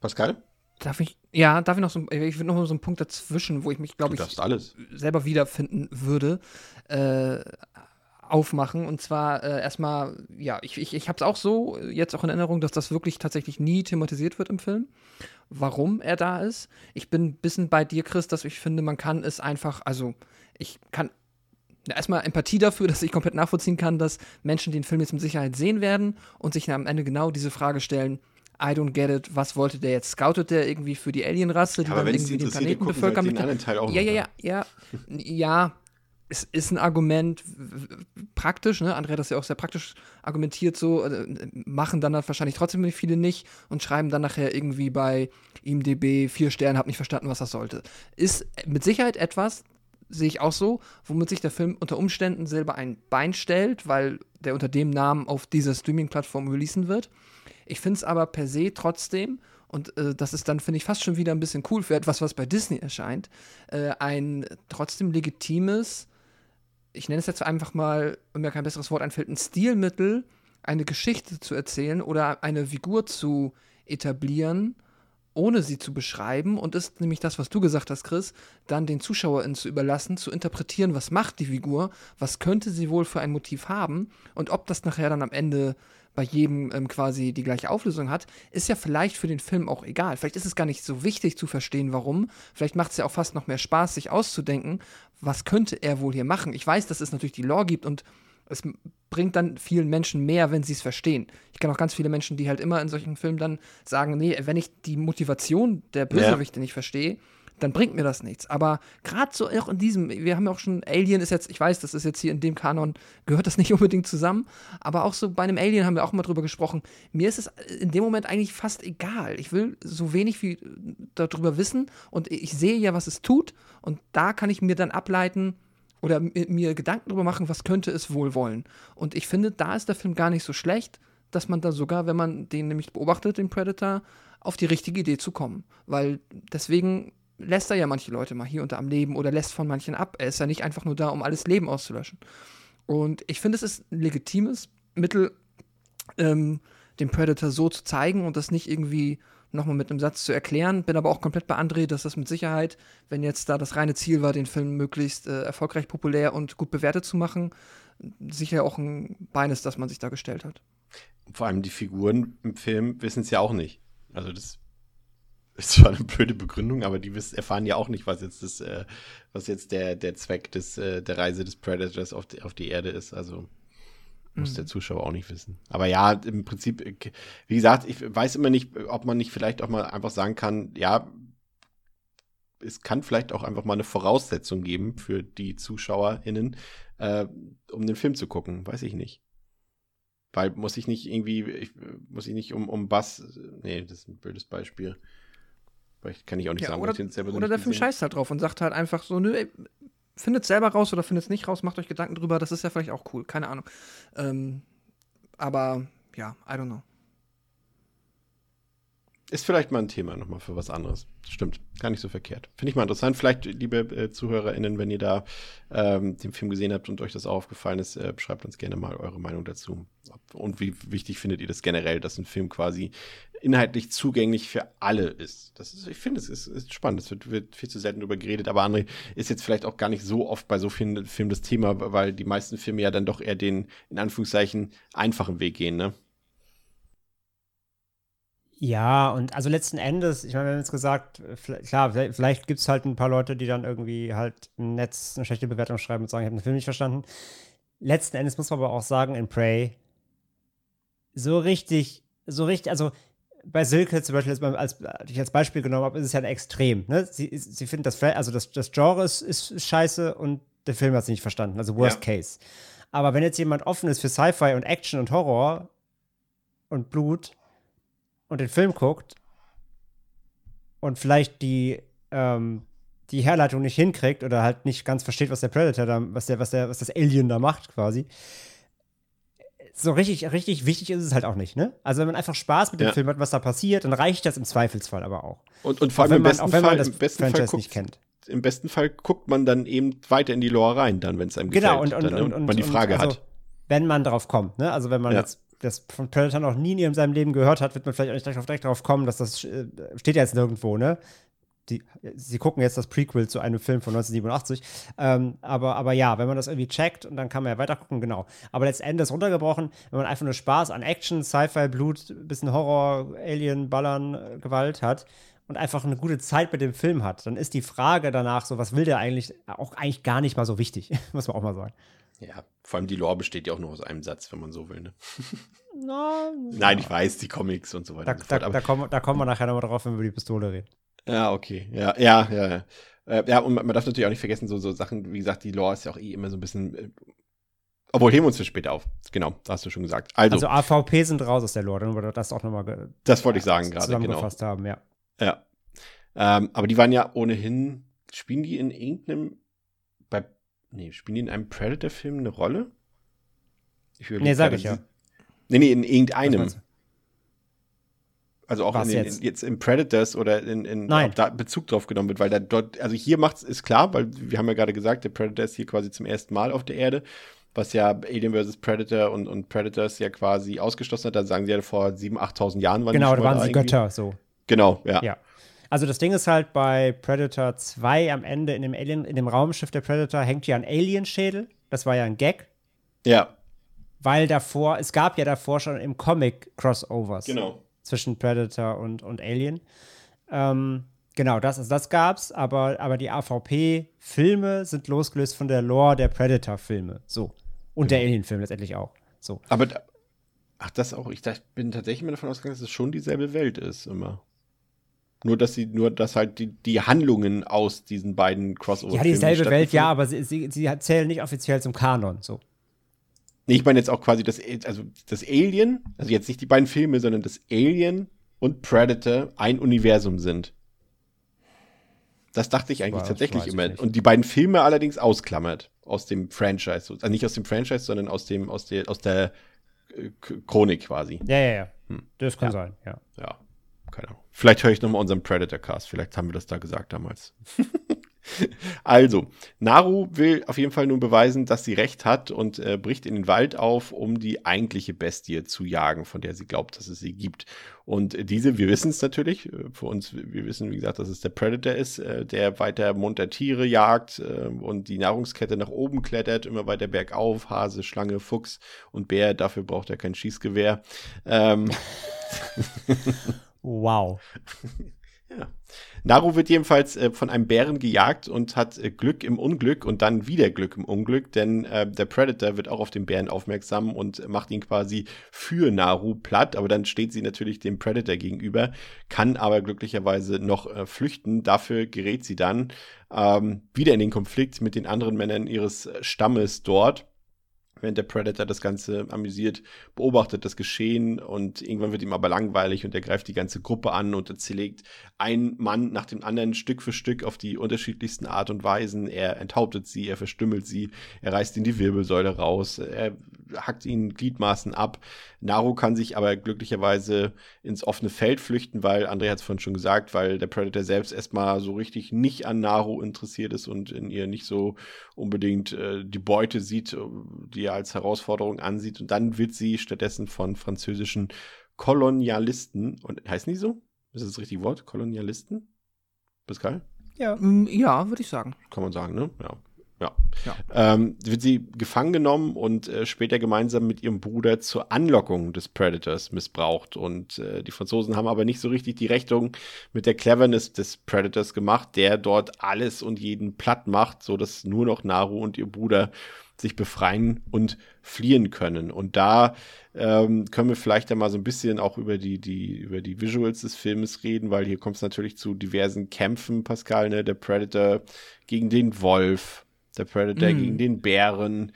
Pascal? Darf ich, ja, darf ich noch so, ich will noch mal so einen Punkt dazwischen, wo ich mich, glaube ich, alles. selber wiederfinden würde, äh, aufmachen. Und zwar äh, erstmal, ja, ich, ich, ich habe es auch so äh, jetzt auch in Erinnerung, dass das wirklich tatsächlich nie thematisiert wird im Film, warum er da ist. Ich bin ein bisschen bei dir, Chris, dass ich finde, man kann es einfach, also ich kann ja, erstmal Empathie dafür, dass ich komplett nachvollziehen kann, dass Menschen den Film jetzt mit Sicherheit sehen werden und sich am Ende genau diese Frage stellen. I don't get it. Was wollte der jetzt? Scoutet der irgendwie für die Alienrasse, die Aber dann irgendwie den Planeten gucken bevölkern? halt den anderen Teil auch ja, ja, ja, ja. Ja, es ist ein Argument praktisch, ne? Andrea hat das ja auch sehr praktisch argumentiert, so, äh, machen dann halt wahrscheinlich trotzdem viele nicht und schreiben dann nachher irgendwie bei IMDB vier Sterne, hab nicht verstanden, was das sollte. Ist mit Sicherheit etwas, sehe ich auch so, womit sich der Film unter Umständen selber ein Bein stellt, weil der unter dem Namen auf dieser Streaming-Plattform releasen wird. Ich finde es aber per se trotzdem, und äh, das ist dann, finde ich, fast schon wieder ein bisschen cool für etwas, was bei Disney erscheint, äh, ein trotzdem legitimes, ich nenne es jetzt einfach mal, wenn mir kein besseres Wort einfällt, ein Stilmittel, eine Geschichte zu erzählen oder eine Figur zu etablieren, ohne sie zu beschreiben und ist nämlich das, was du gesagt hast, Chris, dann den ZuschauerInnen zu überlassen, zu interpretieren, was macht die Figur, was könnte sie wohl für ein Motiv haben und ob das nachher dann am Ende bei jedem ähm, quasi die gleiche Auflösung hat, ist ja vielleicht für den Film auch egal. Vielleicht ist es gar nicht so wichtig zu verstehen, warum. Vielleicht macht es ja auch fast noch mehr Spaß, sich auszudenken, was könnte er wohl hier machen. Ich weiß, dass es natürlich die Lore gibt und es bringt dann vielen Menschen mehr, wenn sie es verstehen. Ich kenne auch ganz viele Menschen, die halt immer in solchen Filmen dann sagen, nee, wenn ich die Motivation der Bösewichte nicht verstehe, dann bringt mir das nichts. Aber gerade so auch in diesem, wir haben ja auch schon, Alien ist jetzt, ich weiß, das ist jetzt hier in dem Kanon, gehört das nicht unbedingt zusammen, aber auch so bei einem Alien haben wir auch mal drüber gesprochen. Mir ist es in dem Moment eigentlich fast egal. Ich will so wenig wie darüber wissen und ich sehe ja, was es tut und da kann ich mir dann ableiten, oder mi- mir Gedanken darüber machen, was könnte es wohl wollen. Und ich finde, da ist der Film gar nicht so schlecht, dass man da sogar, wenn man den nämlich beobachtet, den Predator, auf die richtige Idee zu kommen. Weil deswegen lässt er ja manche Leute mal hier und da am Leben oder lässt von manchen ab. Er ist ja nicht einfach nur da, um alles Leben auszulöschen. Und ich finde, es ist ein legitimes Mittel, ähm, den Predator so zu zeigen und das nicht irgendwie nochmal mit einem Satz zu erklären. Bin aber auch komplett bei André, dass das mit Sicherheit, wenn jetzt da das reine Ziel war, den Film möglichst äh, erfolgreich, populär und gut bewertet zu machen, sicher auch ein Bein ist, das man sich da gestellt hat. Vor allem die Figuren im Film wissen es ja auch nicht. Also das ist zwar eine blöde Begründung, aber die wissen, erfahren ja auch nicht, was jetzt das, äh, was jetzt der, der Zweck des, äh, der Reise des Predators auf die, auf die Erde ist. Also muss der Zuschauer auch nicht wissen. Aber ja, im Prinzip, wie gesagt, ich weiß immer nicht, ob man nicht vielleicht auch mal einfach sagen kann, ja, es kann vielleicht auch einfach mal eine Voraussetzung geben für die ZuschauerInnen, äh, um den Film zu gucken. Weiß ich nicht. Weil muss ich nicht irgendwie, ich, muss ich nicht um, um Bass, nee, das ist ein blödes Beispiel. Vielleicht kann ich auch nicht Ja, sagen, oder ich selber oder der Film scheißt halt drauf und sagt halt einfach so, nö, ey, findet selber raus oder findet es nicht raus, macht euch Gedanken drüber, das ist ja vielleicht auch cool, keine Ahnung. Ähm, aber ja, I don't know. Ist vielleicht mal ein Thema nochmal für was anderes. Stimmt, gar nicht so verkehrt. Finde ich mal interessant. Vielleicht, liebe äh, ZuhörerInnen, wenn ihr da ähm, den Film gesehen habt und euch das auch aufgefallen ist, äh, schreibt uns gerne mal eure Meinung dazu. Und wie wichtig findet ihr das generell, dass ein Film quasi inhaltlich zugänglich für alle ist? Das ist, ich finde, es ist, ist spannend. Es wird, wird viel zu selten darüber geredet, aber André ist jetzt vielleicht auch gar nicht so oft bei so vielen Filmen das Thema, weil die meisten Filme ja dann doch eher den, in Anführungszeichen, einfachen Weg gehen, ne? Ja, und also letzten Endes, ich meine, wir haben jetzt gesagt, vielleicht, klar, vielleicht, vielleicht gibt es halt ein paar Leute, die dann irgendwie halt im Netz eine schlechte Bewertung schreiben und sagen, ich habe den Film nicht verstanden. Letzten Endes muss man aber auch sagen, in Prey, so richtig, so richtig, also bei Silke zum Beispiel, als, die ich als Beispiel genommen habe, ist es ja ein Extrem. Ne? Sie, sie findet das, also das, das Genre ist, ist scheiße und der Film hat sie nicht verstanden. Also Worst Case. Aber wenn jetzt jemand offen ist für Sci-Fi und Action und Horror und Blut und den Film guckt und vielleicht die, ähm, die Herleitung nicht hinkriegt oder halt nicht ganz versteht, was der Predator da, was der, was der, was das Alien da macht, quasi. So richtig, richtig wichtig ist es halt auch nicht, ne? Also wenn man einfach Spaß mit dem Ja. Film hat, was da passiert, dann reicht das im Zweifelsfall aber auch. Und, und vor Auch allem wenn im man, besten auch wenn Fall, man das im besten Fall Franchise guckt, nicht kennt. im besten Fall guckt man dann eben weiter in die Lore rein, dann, wenn es einem Genau, und, gefällt. und, dann, ne? und, und man die Frage und, also, hat. Wenn man drauf kommt, ne? Also wenn man Ja. jetzt das von Predator noch nie in seinem Leben gehört hat, wird man vielleicht auch nicht direkt, darauf kommen, dass das äh, steht ja jetzt nirgendwo, ne? Die, sie gucken jetzt das Prequel zu einem Film von 1987. Ähm, aber, aber ja, wenn man das irgendwie checkt und dann kann man ja weiter gucken, genau. Aber letztendlich runtergebrochen, wenn man einfach nur Spaß an Action, Sci-Fi, Blut, bisschen Horror, Alien, Ballern, Gewalt hat und einfach eine gute Zeit mit dem Film hat, dann ist die Frage danach so, was will der eigentlich, auch eigentlich gar nicht mal so wichtig, muss man auch mal sagen. Ja, vor allem die Lore besteht ja auch nur aus einem Satz, wenn man so will. Ne? Na, Nein, ich weiß, die Comics und so weiter Da, und so da, da, kommen, da kommen wir nachher nochmal drauf, wenn wir über die Pistole reden. ja, okay. Ja, ja, ja. Ja, äh, ja und man man darf natürlich auch nicht vergessen, so, so Sachen, wie gesagt, die Lore ist ja auch eh immer so ein bisschen. Äh, obwohl, heben wir uns das später auf. Genau, da hast du schon gesagt. Also, Also AVP sind raus aus der Lore, nur weil wir das auch nochmal das wollte ich sagen gerade, genau. zusammengefasst haben, ja. Ja. Ähm, aber die waren ja ohnehin, spielen die in irgendeinem, nee, spielen die in einem Predator-Film eine Rolle? Ich Nee, sag ich ja. Nee, nee, in irgendeinem. Also auch in den, jetzt? In, jetzt in Predators oder in, in Nein. ob da Bezug drauf genommen wird, weil da dort, also hier macht's, ist klar, weil wir haben ja gerade gesagt, der Predator ist hier quasi zum ersten Mal auf der Erde, was ja Alien vs. Predator und, und Predators ja quasi ausgeschlossen hat. Da sagen sie ja vor 7.000, 8.000 Jahren waren die Genau, da waren sie irgendwie. Götter, so. Genau, ja. Ja. Also das Ding ist halt bei Predator 2 am Ende in dem Alien, in dem Raumschiff der Predator hängt ja ein Alien-Schädel. Das war ja ein Gag, Ja, weil davor, es gab ja davor schon im Comic Crossovers. genau. zwischen Predator und, und Alien. Ähm, genau, das, also das gab's, aber, aber die AVP-Filme sind losgelöst von der Lore der Predator-Filme. So. Und der Alien-Film letztendlich auch. So. Aber, da, ach, das auch, ich dachte, bin tatsächlich immer davon ausgegangen, dass es schon dieselbe Welt ist, immer. Nur, dass sie, nur, dass halt die, die Handlungen aus diesen beiden Crossover Ja, dieselbe Welt, ja, aber sie, sie, sie zählen nicht offiziell zum Kanon. So. Nee, ich meine jetzt auch quasi das, also das Alien, also jetzt nicht die beiden Filme, sondern das Alien und Predator ein Universum sind. Das dachte ich eigentlich Weiß- tatsächlich immer. Und die beiden Filme allerdings ausklammert aus dem Franchise. Also nicht aus dem Franchise, sondern aus dem, aus der, aus der äh, Chronik quasi. Ja, ja, ja. Hm. Das kann Ja. sein, ja. Ja, keine Ahnung. Vielleicht höre ich nochmal unseren Predator-Cast. Vielleicht haben wir das da gesagt damals. also, Naru will auf jeden Fall nun beweisen, dass sie recht hat und äh, bricht in den Wald auf, um die eigentliche Bestie zu jagen, von der sie glaubt, dass es sie gibt. Und diese, wir wissen es natürlich, äh, für uns, wir wissen, wie gesagt, dass es der Predator ist, äh, der weiter munter Tiere jagt äh, und die Nahrungskette nach oben klettert, immer weiter bergauf, Hase, Schlange, Fuchs und Bär, dafür braucht er kein Schießgewehr. Ähm, Wow. Naru wird jedenfalls äh, von einem Bären gejagt und hat äh, Glück im Unglück und dann wieder Glück im Unglück, denn äh, der Predator wird auch auf den Bären aufmerksam und macht ihn quasi für Naru platt, aber dann steht sie natürlich dem Predator gegenüber, kann aber glücklicherweise noch äh, flüchten. Dafür gerät sie dann ähm, wieder in den Konflikt mit den anderen Männern ihres Stammes dort während der Predator das Ganze amüsiert beobachtet, das Geschehen und irgendwann wird ihm aber langweilig und er greift die ganze Gruppe an und er zerlegt einen Mann nach dem anderen Stück für Stück auf die unterschiedlichsten Art und Weisen. Er enthauptet sie, er verstümmelt sie, er reißt ihnen die Wirbelsäule raus, er hackt ihnen Gliedmaßen ab. Naru kann sich aber glücklicherweise ins offene Feld flüchten, weil, André hat es vorhin schon gesagt, weil der Predator selbst erstmal so richtig nicht an Naru interessiert ist und in ihr nicht so unbedingt äh, die Beute sieht, äh, die er als Herausforderung ansieht. Und dann wird sie stattdessen von französischen Kolonialisten, und heißen die so? Ist das das richtige Wort? Kolonialisten? Pascal? Ja. Mm, Ja, würde ich sagen. Kann man sagen, ne? Ja. Ja. Ja. Ähm, wird sie gefangen genommen und äh, später gemeinsam mit ihrem Bruder zur Anlockung des Predators missbraucht. Und äh, die Franzosen haben aber nicht so richtig die Rechnung mit der Cleverness des Predators gemacht, der dort alles und jeden platt macht, so dass nur noch Naru und ihr Bruder sich befreien und fliehen können. Und da ähm, können wir vielleicht dann mal so ein bisschen auch über die, die, über die Visuals des Filmes reden, weil hier kommt es natürlich zu diversen Kämpfen, Pascal, ne? Der Predator gegen den Wolf, der Predator Mm. gegen den Bären.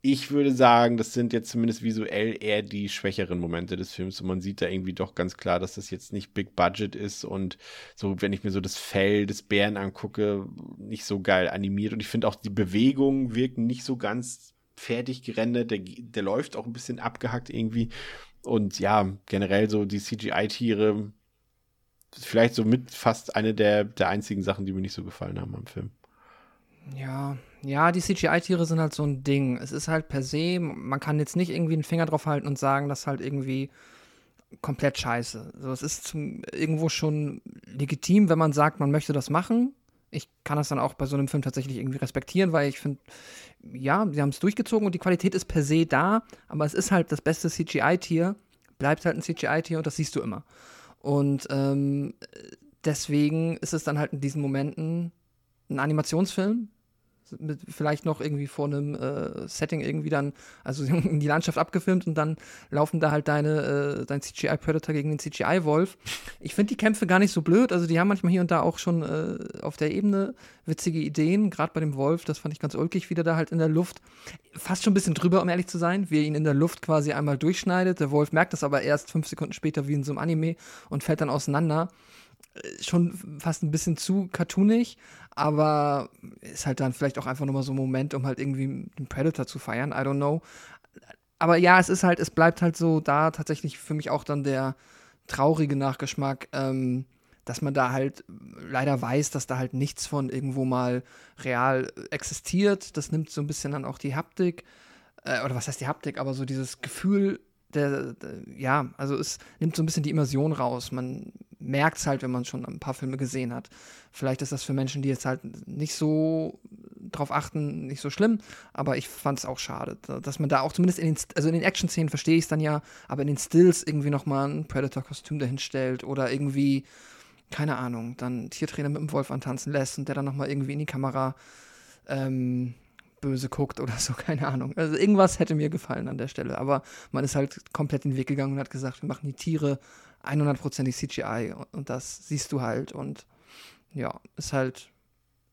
Ich würde sagen, das sind jetzt zumindest visuell eher die schwächeren Momente des Films. Und man sieht da irgendwie doch ganz klar, dass das jetzt nicht Big Budget ist und so, wenn ich mir so das Fell des Bären angucke, nicht so geil animiert. Und ich finde auch die Bewegungen wirken nicht so ganz fertig gerendert, der, der läuft auch ein bisschen abgehackt irgendwie. Und ja, generell so die CGI-Tiere, vielleicht so mit fast eine der, der einzigen Sachen, die mir nicht so gefallen haben am Film. Ja, ja, die CGI-Tiere sind halt so ein Ding. Es ist halt per se, man kann jetzt nicht irgendwie einen Finger drauf halten und sagen, das ist halt irgendwie komplett scheiße. So, es ist zum, irgendwo schon legitim, wenn man sagt, man möchte das machen. Ich kann das dann auch bei so einem Film tatsächlich irgendwie respektieren, weil ich finde, ja, sie haben es durchgezogen und die Qualität ist per se da, aber es ist halt das beste CGI-Tier, bleibt halt ein CGI-Tier und das siehst du immer. Und ähm, deswegen ist es dann halt in diesen Momenten ein Animationsfilm, mit vielleicht noch irgendwie vor einem äh, Setting irgendwie dann, also in die Landschaft abgefilmt und dann laufen da halt deine, äh, dein CGI-Predator gegen den CGI-Wolf. Ich finde die Kämpfe gar nicht so blöd, also die haben manchmal hier und da auch schon äh, auf der Ebene witzige Ideen, gerade bei dem Wolf, das fand ich ganz ulkig, wie der da halt in der Luft, fast schon ein bisschen drüber, um ehrlich zu sein, wie er ihn in der Luft quasi einmal durchschneidet. Der Wolf merkt das aber erst fünf Sekunden später wie in so einem Anime und fällt dann auseinander schon fast ein bisschen zu cartoonig, aber ist halt dann vielleicht auch einfach nochmal so ein Moment, um halt irgendwie den Predator zu feiern, I don't know. Aber ja, es ist halt, es bleibt halt so da tatsächlich für mich auch dann der traurige Nachgeschmack, ähm, dass man da halt leider weiß, dass da halt nichts von irgendwo mal real existiert. Das nimmt so ein bisschen dann auch die Haptik, äh, oder was heißt die Haptik, aber so dieses Gefühl der, der, ja, also es nimmt so ein bisschen die Immersion raus. Man merkt es halt, wenn man schon ein paar Filme gesehen hat. Vielleicht ist das für Menschen, die jetzt halt nicht so drauf achten, nicht so schlimm, aber ich fand es auch schade, dass man da auch zumindest in den, also in den Action-Szenen verstehe ich es dann ja, aber in den Stills irgendwie nochmal ein Predator-Kostüm dahin stellt oder irgendwie, keine Ahnung, dann Tiertrainer mit dem Wolf antanzen lässt und der dann nochmal irgendwie in die Kamera ähm, böse guckt oder so, keine Ahnung. Also irgendwas hätte mir gefallen an der Stelle, aber man ist halt komplett den Weg gegangen und hat gesagt, wir machen die Tiere 100%ig CGI und, das siehst du halt und ja, ist halt,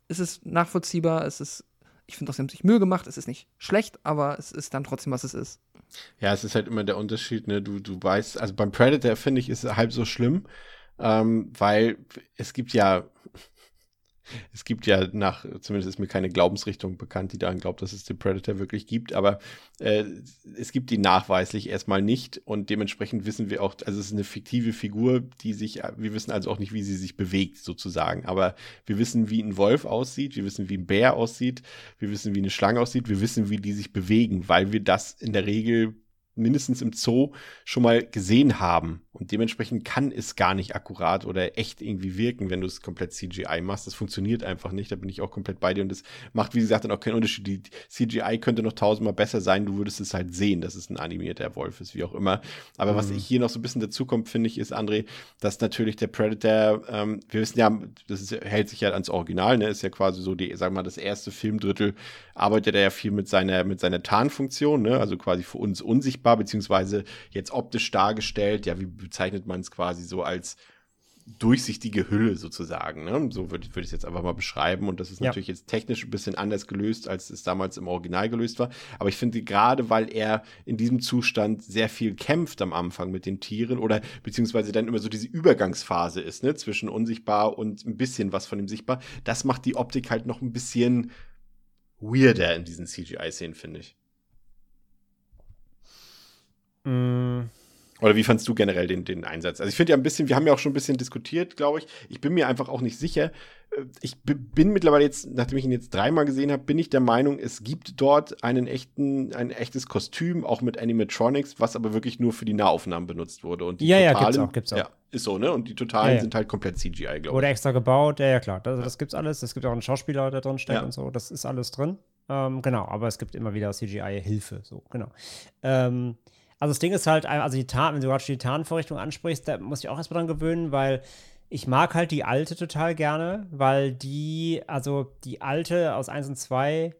es ist nachvollziehbar, es ist, ich finde auch, sie haben sich Mühe gemacht, es ist nicht schlecht, aber es ist dann trotzdem, was es ist. Ja, es ist halt immer der Unterschied, ne? Du, du weißt, also beim Predator finde ich, ist es halb so schlimm, ähm, weil es gibt ja, Es gibt ja nach, zumindest ist mir keine Glaubensrichtung bekannt, die daran glaubt, dass es den Predator wirklich gibt, aber äh, es gibt ihn nachweislich erstmal nicht und dementsprechend wissen wir auch, also es ist eine fiktive Figur, die sich, wir wissen also auch nicht, wie sie sich bewegt sozusagen, aber wir wissen, wie ein Wolf aussieht, wir wissen, wie ein Bär aussieht, wir wissen, wie eine Schlange aussieht, wir wissen, wie die sich bewegen, weil wir das in der Regel mindestens im Zoo schon mal gesehen haben. Und dementsprechend kann es gar nicht akkurat oder echt irgendwie wirken, wenn du es komplett CGI machst. Das funktioniert einfach nicht. Da bin ich auch komplett bei dir. Und das macht, wie gesagt, dann auch keinen Unterschied. Die CGI könnte noch tausendmal besser sein. Du würdest es halt sehen, dass es ein animierter Wolf ist, wie auch immer. Aber mhm. was ich hier noch so ein bisschen dazu kommt, finde ich, ist, André, dass natürlich der Predator, ähm, wir wissen ja, das ist, hält sich ja ans Original, ne? Ist ja quasi so die, sagen wir mal, das erste Filmdrittel arbeitet er ja viel mit seiner, mit seiner Tarnfunktion, ne? Also quasi für uns unsichtbar, beziehungsweise jetzt optisch dargestellt. Ja, wie bezeichnet man es quasi so als durchsichtige Hülle sozusagen. Ne? So würde würd ich es jetzt einfach mal beschreiben. Und das ist ja. natürlich jetzt technisch ein bisschen anders gelöst, als es damals im Original gelöst war. Aber ich finde gerade, weil er in diesem Zustand sehr viel kämpft am Anfang mit den Tieren oder beziehungsweise dann immer so diese Übergangsphase ist, ne? zwischen unsichtbar und ein bisschen was von ihm sichtbar, das macht die Optik halt noch ein bisschen weirder in diesen CGI-Szenen, finde ich. Mm. Oder wie fandst du generell den, den Einsatz? Also ich finde ja ein bisschen, wir haben ja auch schon ein bisschen diskutiert, glaube ich. Ich bin mir einfach auch nicht sicher. Äh, ich bin mittlerweile jetzt, nachdem ich ihn jetzt dreimal gesehen habe, bin ich der Meinung, es gibt dort einen echten, ein echtes Kostüm, auch mit Animatronics, was aber wirklich nur für die Nahaufnahmen benutzt wurde. Und die ja, totalen, ja, gibt's auch, gibt's auch. Ja, ist so, ne? Und die Totalen ja, ja. sind halt komplett CGI, glaube ich. Wurde extra gebaut, ja, ja, klar. Das, das gibt's alles. Es gibt auch einen Schauspieler, der drin steckt und so. Das ist alles drin. Ähm, genau, aber es gibt immer wieder CGI-Hilfe, so, genau. Ähm, also das Ding ist halt, also die Tarn, wenn du gerade die Tarnvorrichtung ansprichst, da muss ich auch erstmal dran gewöhnen, weil ich mag halt die alte total gerne, weil die, also die alte aus 1 und 2,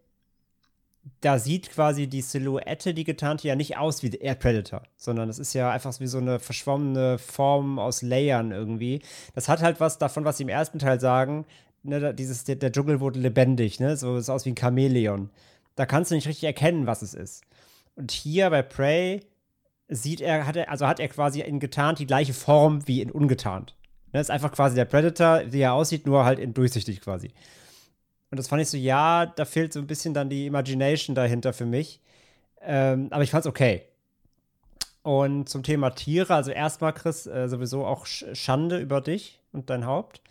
da sieht quasi die Silhouette, die getarnte, ja nicht aus wie der Predator, sondern das ist ja einfach wie so eine verschwommene Form aus Layern irgendwie. Das hat halt was davon, was sie im ersten Teil sagen, ne, dieses, der, der Dschungel wurde lebendig, ne, so ist aus wie ein Chamäleon. Da kannst du nicht richtig erkennen, was es ist. Und hier bei Prey sieht er, hat er, also hat er quasi in getarnt die gleiche Form wie in ungetarnt. Das ne, ist einfach quasi der Predator, wie er aussieht, nur halt in durchsichtig quasi. Und das fand ich so, ja, da fehlt so ein bisschen dann die Imagination dahinter für mich. Ähm, aber ich fand's okay. Und zum Thema Tiere, also erstmal, Chris, äh, sowieso auch Schande über dich und dein Haupt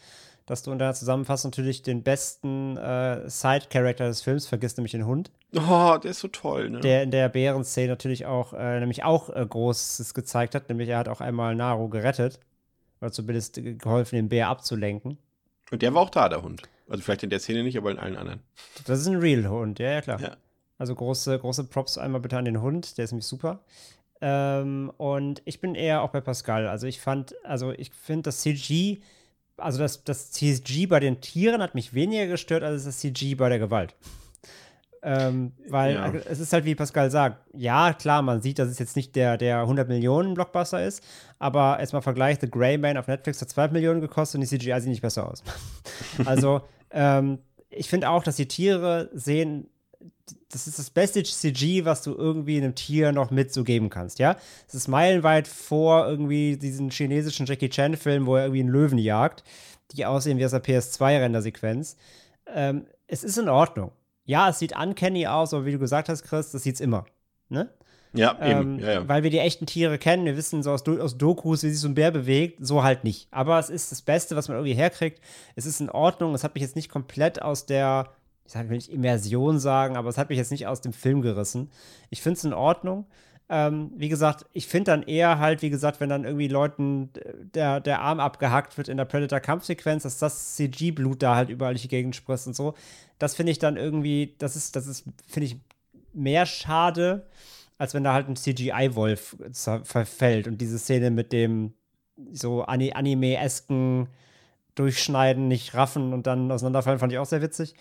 dass du in deiner Zusammenfassung natürlich den besten äh, Side-Character des Films vergisst, nämlich den Hund. Oh, der ist so toll, ne? Der in der Bärenszene natürlich auch, äh, nämlich auch äh, Großes gezeigt hat, nämlich er hat auch einmal Naru gerettet. Oder zumindest geholfen, den Bär abzulenken. Und der war auch da, der Hund. Also vielleicht in der Szene nicht, aber in allen anderen. Das ist ein Real-Hund, ja, ja, klar. Ja. Also große, große Props einmal bitte an den Hund, der ist nämlich super. Ähm, und ich bin eher auch bei Pascal. Also ich fand, also ich finde das CG also das, das CG bei den Tieren hat mich weniger gestört als das CG bei der Gewalt. Ähm, weil ja. es ist halt, wie Pascal sagt, ja, klar, man sieht, dass es jetzt nicht der, der 100 Millionen Blockbuster ist, aber erstmal Vergleich, The Grey Man auf Netflix hat 2 Millionen gekostet und die CGI sieht nicht besser aus. also, ähm, ich finde auch, dass die Tiere sehen das ist das beste CG, was du irgendwie einem Tier noch mit so geben kannst, ja? Es ist meilenweit vor irgendwie diesen chinesischen Jackie Chan-Film, wo er irgendwie einen Löwen jagt, die aussehen wie aus der PS2-Rendersequenz. Ähm, es ist in Ordnung. Ja, es sieht uncanny aus, aber wie du gesagt hast, Chris, das sieht's immer. Ne? Ja, ähm, ja, ja. Weil wir die echten Tiere kennen, wir wissen so aus, aus Dokus, wie sich so ein Bär bewegt, so halt nicht. Aber es ist das Beste, was man irgendwie herkriegt. Es ist in Ordnung. Es hat mich jetzt nicht komplett aus der ich will nicht Immersion sagen, aber es hat mich jetzt nicht aus dem Film gerissen. Ich finde es in Ordnung. Ähm, wie gesagt, ich finde dann eher halt, wie gesagt, wenn dann irgendwie Leuten der, der Arm abgehackt wird in der Predator-Kampfsequenz, dass das CG-Blut da halt überall durch die Gegend spritzt und so. Das finde ich dann irgendwie, das ist, das ist, finde ich, mehr schade, als wenn da halt ein CGI-Wolf verfällt und diese Szene mit dem so Anime-esken Durchschneiden, nicht raffen und dann auseinanderfallen, fand ich auch sehr witzig.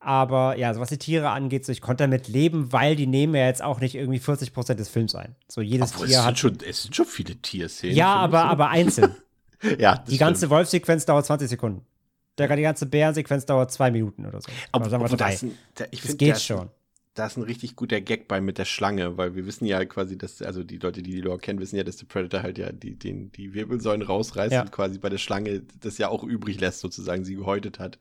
Aber ja, also was die Tiere angeht, so ich konnte damit leben, weil die nehmen ja jetzt auch nicht irgendwie 40 Prozent des Films ein. So jedes Obwohl, Tier es hat. Schon, es sind schon viele Tierszenen. Ja, aber, aber einzeln. ja, die stimmt. ganze Wolfsequenz dauert 20 Sekunden. Der, die ganze Bärensequenz dauert zwei Minuten oder so. Aber, oder sagen wir drei. Das, da, ich das geht schon. Da ist ein richtig guter Gag bei mit der Schlange, weil wir wissen ja quasi, dass, also die Leute, die die Lore kennen, wissen ja, dass der Predator halt ja die, den, die Wirbelsäulen rausreißt Ja. und quasi bei der Schlange das ja auch übrig lässt, sozusagen, sie gehäutet hat,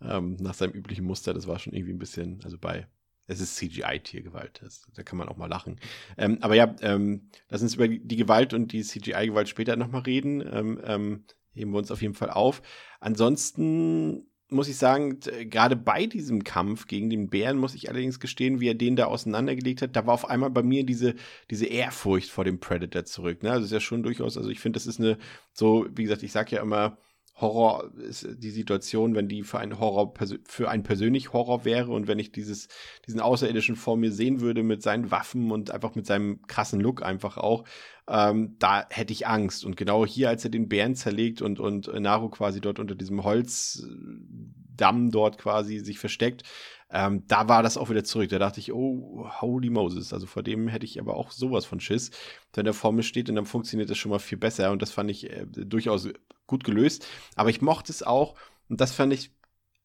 ähm, nach seinem üblichen Muster. Das war schon irgendwie ein bisschen, also bei, es ist CGI-Tiergewalt, da kann man auch mal lachen. Ähm, aber ja, ähm, lass uns über die Gewalt und die CGI-Gewalt später nochmal reden. Ähm, ähm, heben wir uns auf jeden Fall auf. Ansonsten muss ich sagen, gerade bei diesem Kampf gegen den Bären muss ich allerdings gestehen, wie er den da auseinandergelegt hat, da war auf einmal bei mir diese, diese Ehrfurcht vor dem Predator zurück. Ne? Also ist ja schon durchaus, also ich finde, das ist eine, so, wie gesagt, ich sag ja immer, Horror ist die Situation, wenn die für einen Horror, für einen persönlich Horror wäre und wenn ich dieses, diesen Außerirdischen vor mir sehen würde mit seinen Waffen und einfach mit seinem krassen Look einfach auch, ähm, da hätte ich Angst. Und genau hier, als er den Bären zerlegt und, und Naru quasi dort unter diesem Holzdamm dort quasi sich versteckt, ähm, da war das auch wieder zurück. Da dachte ich, oh, holy Moses. Also vor dem hätte ich aber auch sowas von Schiss. Wenn er vor mir steht, und dann funktioniert das schon mal viel besser. Und das fand ich äh, durchaus gut gelöst. Aber ich mochte es auch, und das fand ich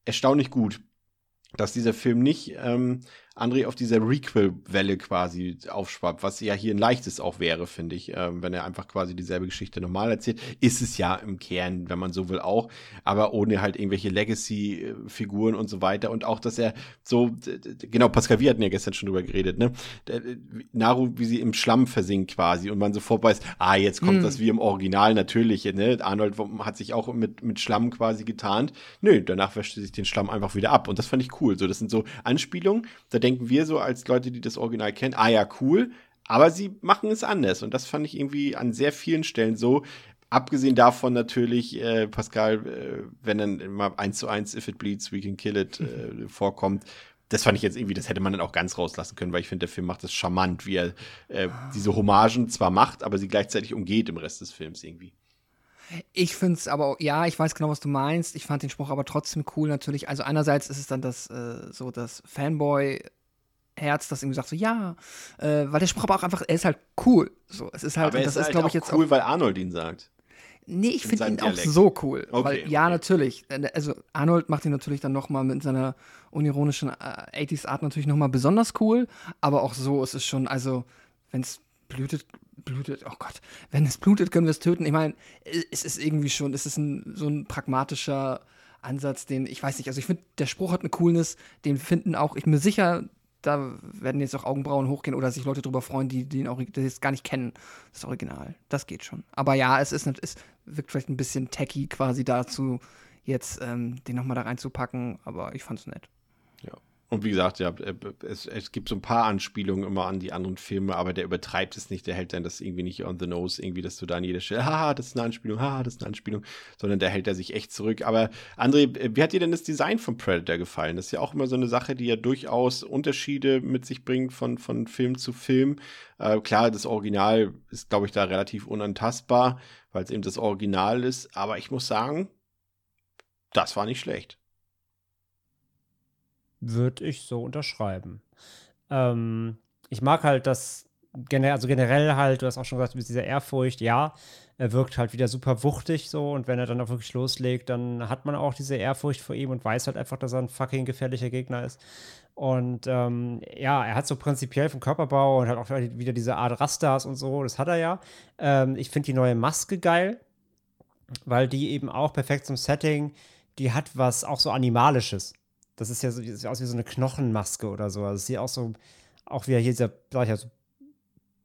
erstaunlich gut, dass dieser Film nicht ähm, André auf dieser Requel-Welle quasi aufschwappt, was ja hier ein leichtes auch wäre, finde ich, ähm, wenn er einfach quasi dieselbe Geschichte normal erzählt. Ist es ja im Kern, wenn man so will, auch, aber ohne halt irgendwelche Legacy-Figuren und so weiter. Und auch, dass er so, genau, Pascal, wir hatten ja gestern schon drüber geredet, ne? Naru, wie sie im Schlamm versinkt quasi und man sofort weiß, ah, jetzt kommt Hm. das wie im Original natürlich, ne? Arnold hat sich auch mit, mit Schlamm quasi getarnt. Nö, danach wäscht er sich den Schlamm einfach wieder ab. Und das fand ich cool. So, das sind so Anspielungen. Da denken wir so als Leute, die das Original kennen, ah ja, cool. Aber sie machen es anders. Und das fand ich irgendwie an sehr vielen Stellen so. Abgesehen davon natürlich, äh, Pascal, äh, wenn dann immer eins zu eins If It Bleeds, We Can Kill It äh, vorkommt, das fand ich jetzt irgendwie, das hätte man dann auch ganz rauslassen können, weil ich finde, der Film macht das charmant, wie er äh, diese Hommagen zwar macht, aber sie gleichzeitig umgeht im Rest des Films irgendwie. Ich finde es aber, ja, ich weiß genau, was du meinst. Ich fand den Spruch aber trotzdem cool natürlich. Also einerseits ist es dann das, äh, so das Fanboy-Herz, das irgendwie sagt so, ja, äh, weil der Spruch aber auch einfach, er ist halt cool. So, es ist halt, aber und das ist, halt glaube auch ich, jetzt cool, weil Arnold ihn sagt. Nee, ich in finde ihn auch Dialekt. so cool. Okay, weil, ja, okay. natürlich. Äh, Also Arnold macht ihn natürlich dann nochmal mit seiner unironischen äh, 80s-Art natürlich nochmal besonders cool. Aber auch so ist es schon, also, wenn es blutet, blutet, oh Gott, wenn es blutet, können wir es töten. Ich meine, es ist irgendwie schon, es ist ein, so ein pragmatischer Ansatz, den, ich weiß nicht, also ich finde, der Spruch hat eine Coolness, den finden auch, ich bin mir sicher, da werden jetzt auch Augenbrauen hochgehen oder sich Leute drüber freuen, die, den das gar nicht kennen, das Original. Das geht schon. Aber ja, es ist, es wirkt vielleicht ein bisschen tacky quasi dazu, jetzt ähm, den nochmal da reinzupacken, aber ich fand's nett. Und wie gesagt, ja, äh, es, es gibt so ein paar Anspielungen immer an die anderen Filme, aber der übertreibt es nicht, der hält dann das irgendwie nicht on the nose, irgendwie, dass du da an jeder Stelle, haha, das ist eine Anspielung, haha, das ist eine Anspielung, sondern der hält er sich echt zurück. Aber André, äh, wie hat dir denn das Design von Predator gefallen? Das ist ja auch immer so eine Sache, die ja durchaus Unterschiede mit sich bringt von, von Film zu Film. Äh, klar, das Original ist, glaube ich, da relativ unantastbar, weil es eben das Original ist, aber ich muss sagen, das war nicht schlecht. Würde ich so unterschreiben. Ähm, ich mag halt das generell, also generell halt, du hast auch schon gesagt, mit dieser Ehrfurcht, ja, er wirkt halt wieder super wuchtig so und wenn er dann auch wirklich loslegt, dann hat man auch diese Ehrfurcht vor ihm und weiß halt einfach, dass er ein fucking gefährlicher Gegner ist. Und ähm, ja, er hat so prinzipiell vom Körperbau und halt auch wieder diese Art Rastas und so, das hat er ja. Ähm, ich finde die neue Maske geil, weil die eben auch perfekt zum Setting, die hat was auch so Animalisches. Das ist ja so, das sieht aus wie so eine Knochenmaske oder so. Also es sieht auch so, auch wieder hier dieser, sag ich ja, so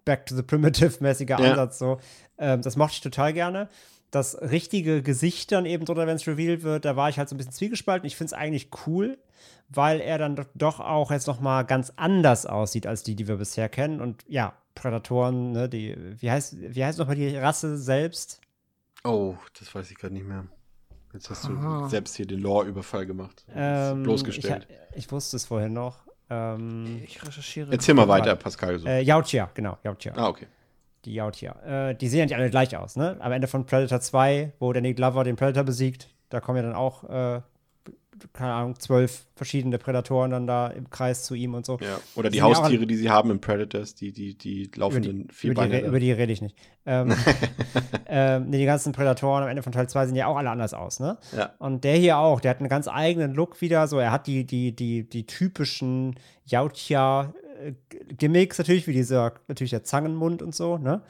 Back to the Primitive-mäßiger Ja. Ansatz so. Ähm, das mochte ich total gerne. Das richtige Gesicht dann eben drunter, wenn es revealed wird, da war ich halt so ein bisschen zwiegespalten. Ich finde es eigentlich cool, weil er dann doch- auch jetzt noch mal ganz anders aussieht als die, die wir bisher kennen. Und ja, Prädatoren, ne, die, wie heißt, wie heißt nochmal die Rasse selbst? Oh, das weiß ich gerade nicht mehr. Jetzt hast du Aha. selbst hier den Lore-Überfall gemacht. Ähm, bloßgestellt. Ich, ich wusste es vorhin noch. Ähm, Ich recherchiere. Erzähl mal weiter, Pascal. So. äh, Yautja, genau, Yautja. ah, okay. Die Yautja. Äh, die sehen ja nicht alle gleich aus, ne? Am Ende von Predator 2, wo Danny Glover den Predator besiegt, da kommen ja dann auch äh, keine Ahnung, zwölf verschiedene Prädatoren dann da im Kreis zu ihm und so. Ja. Oder die auch Haustiere, die sie haben in Predators, die, die, die Über laufenden die, über, die, Vierbeiner. über die rede ich nicht. Ähm, ähm, nee, die ganzen Prädatoren am Ende von Teil 2 sehen ja auch alle anders aus, ne? Ja. Und der hier auch, der hat einen ganz eigenen Look wieder. So, er hat die, die, die, die typischen Yautja-Gimmicks natürlich, wie dieser, natürlich der Zangenmund und so, ne?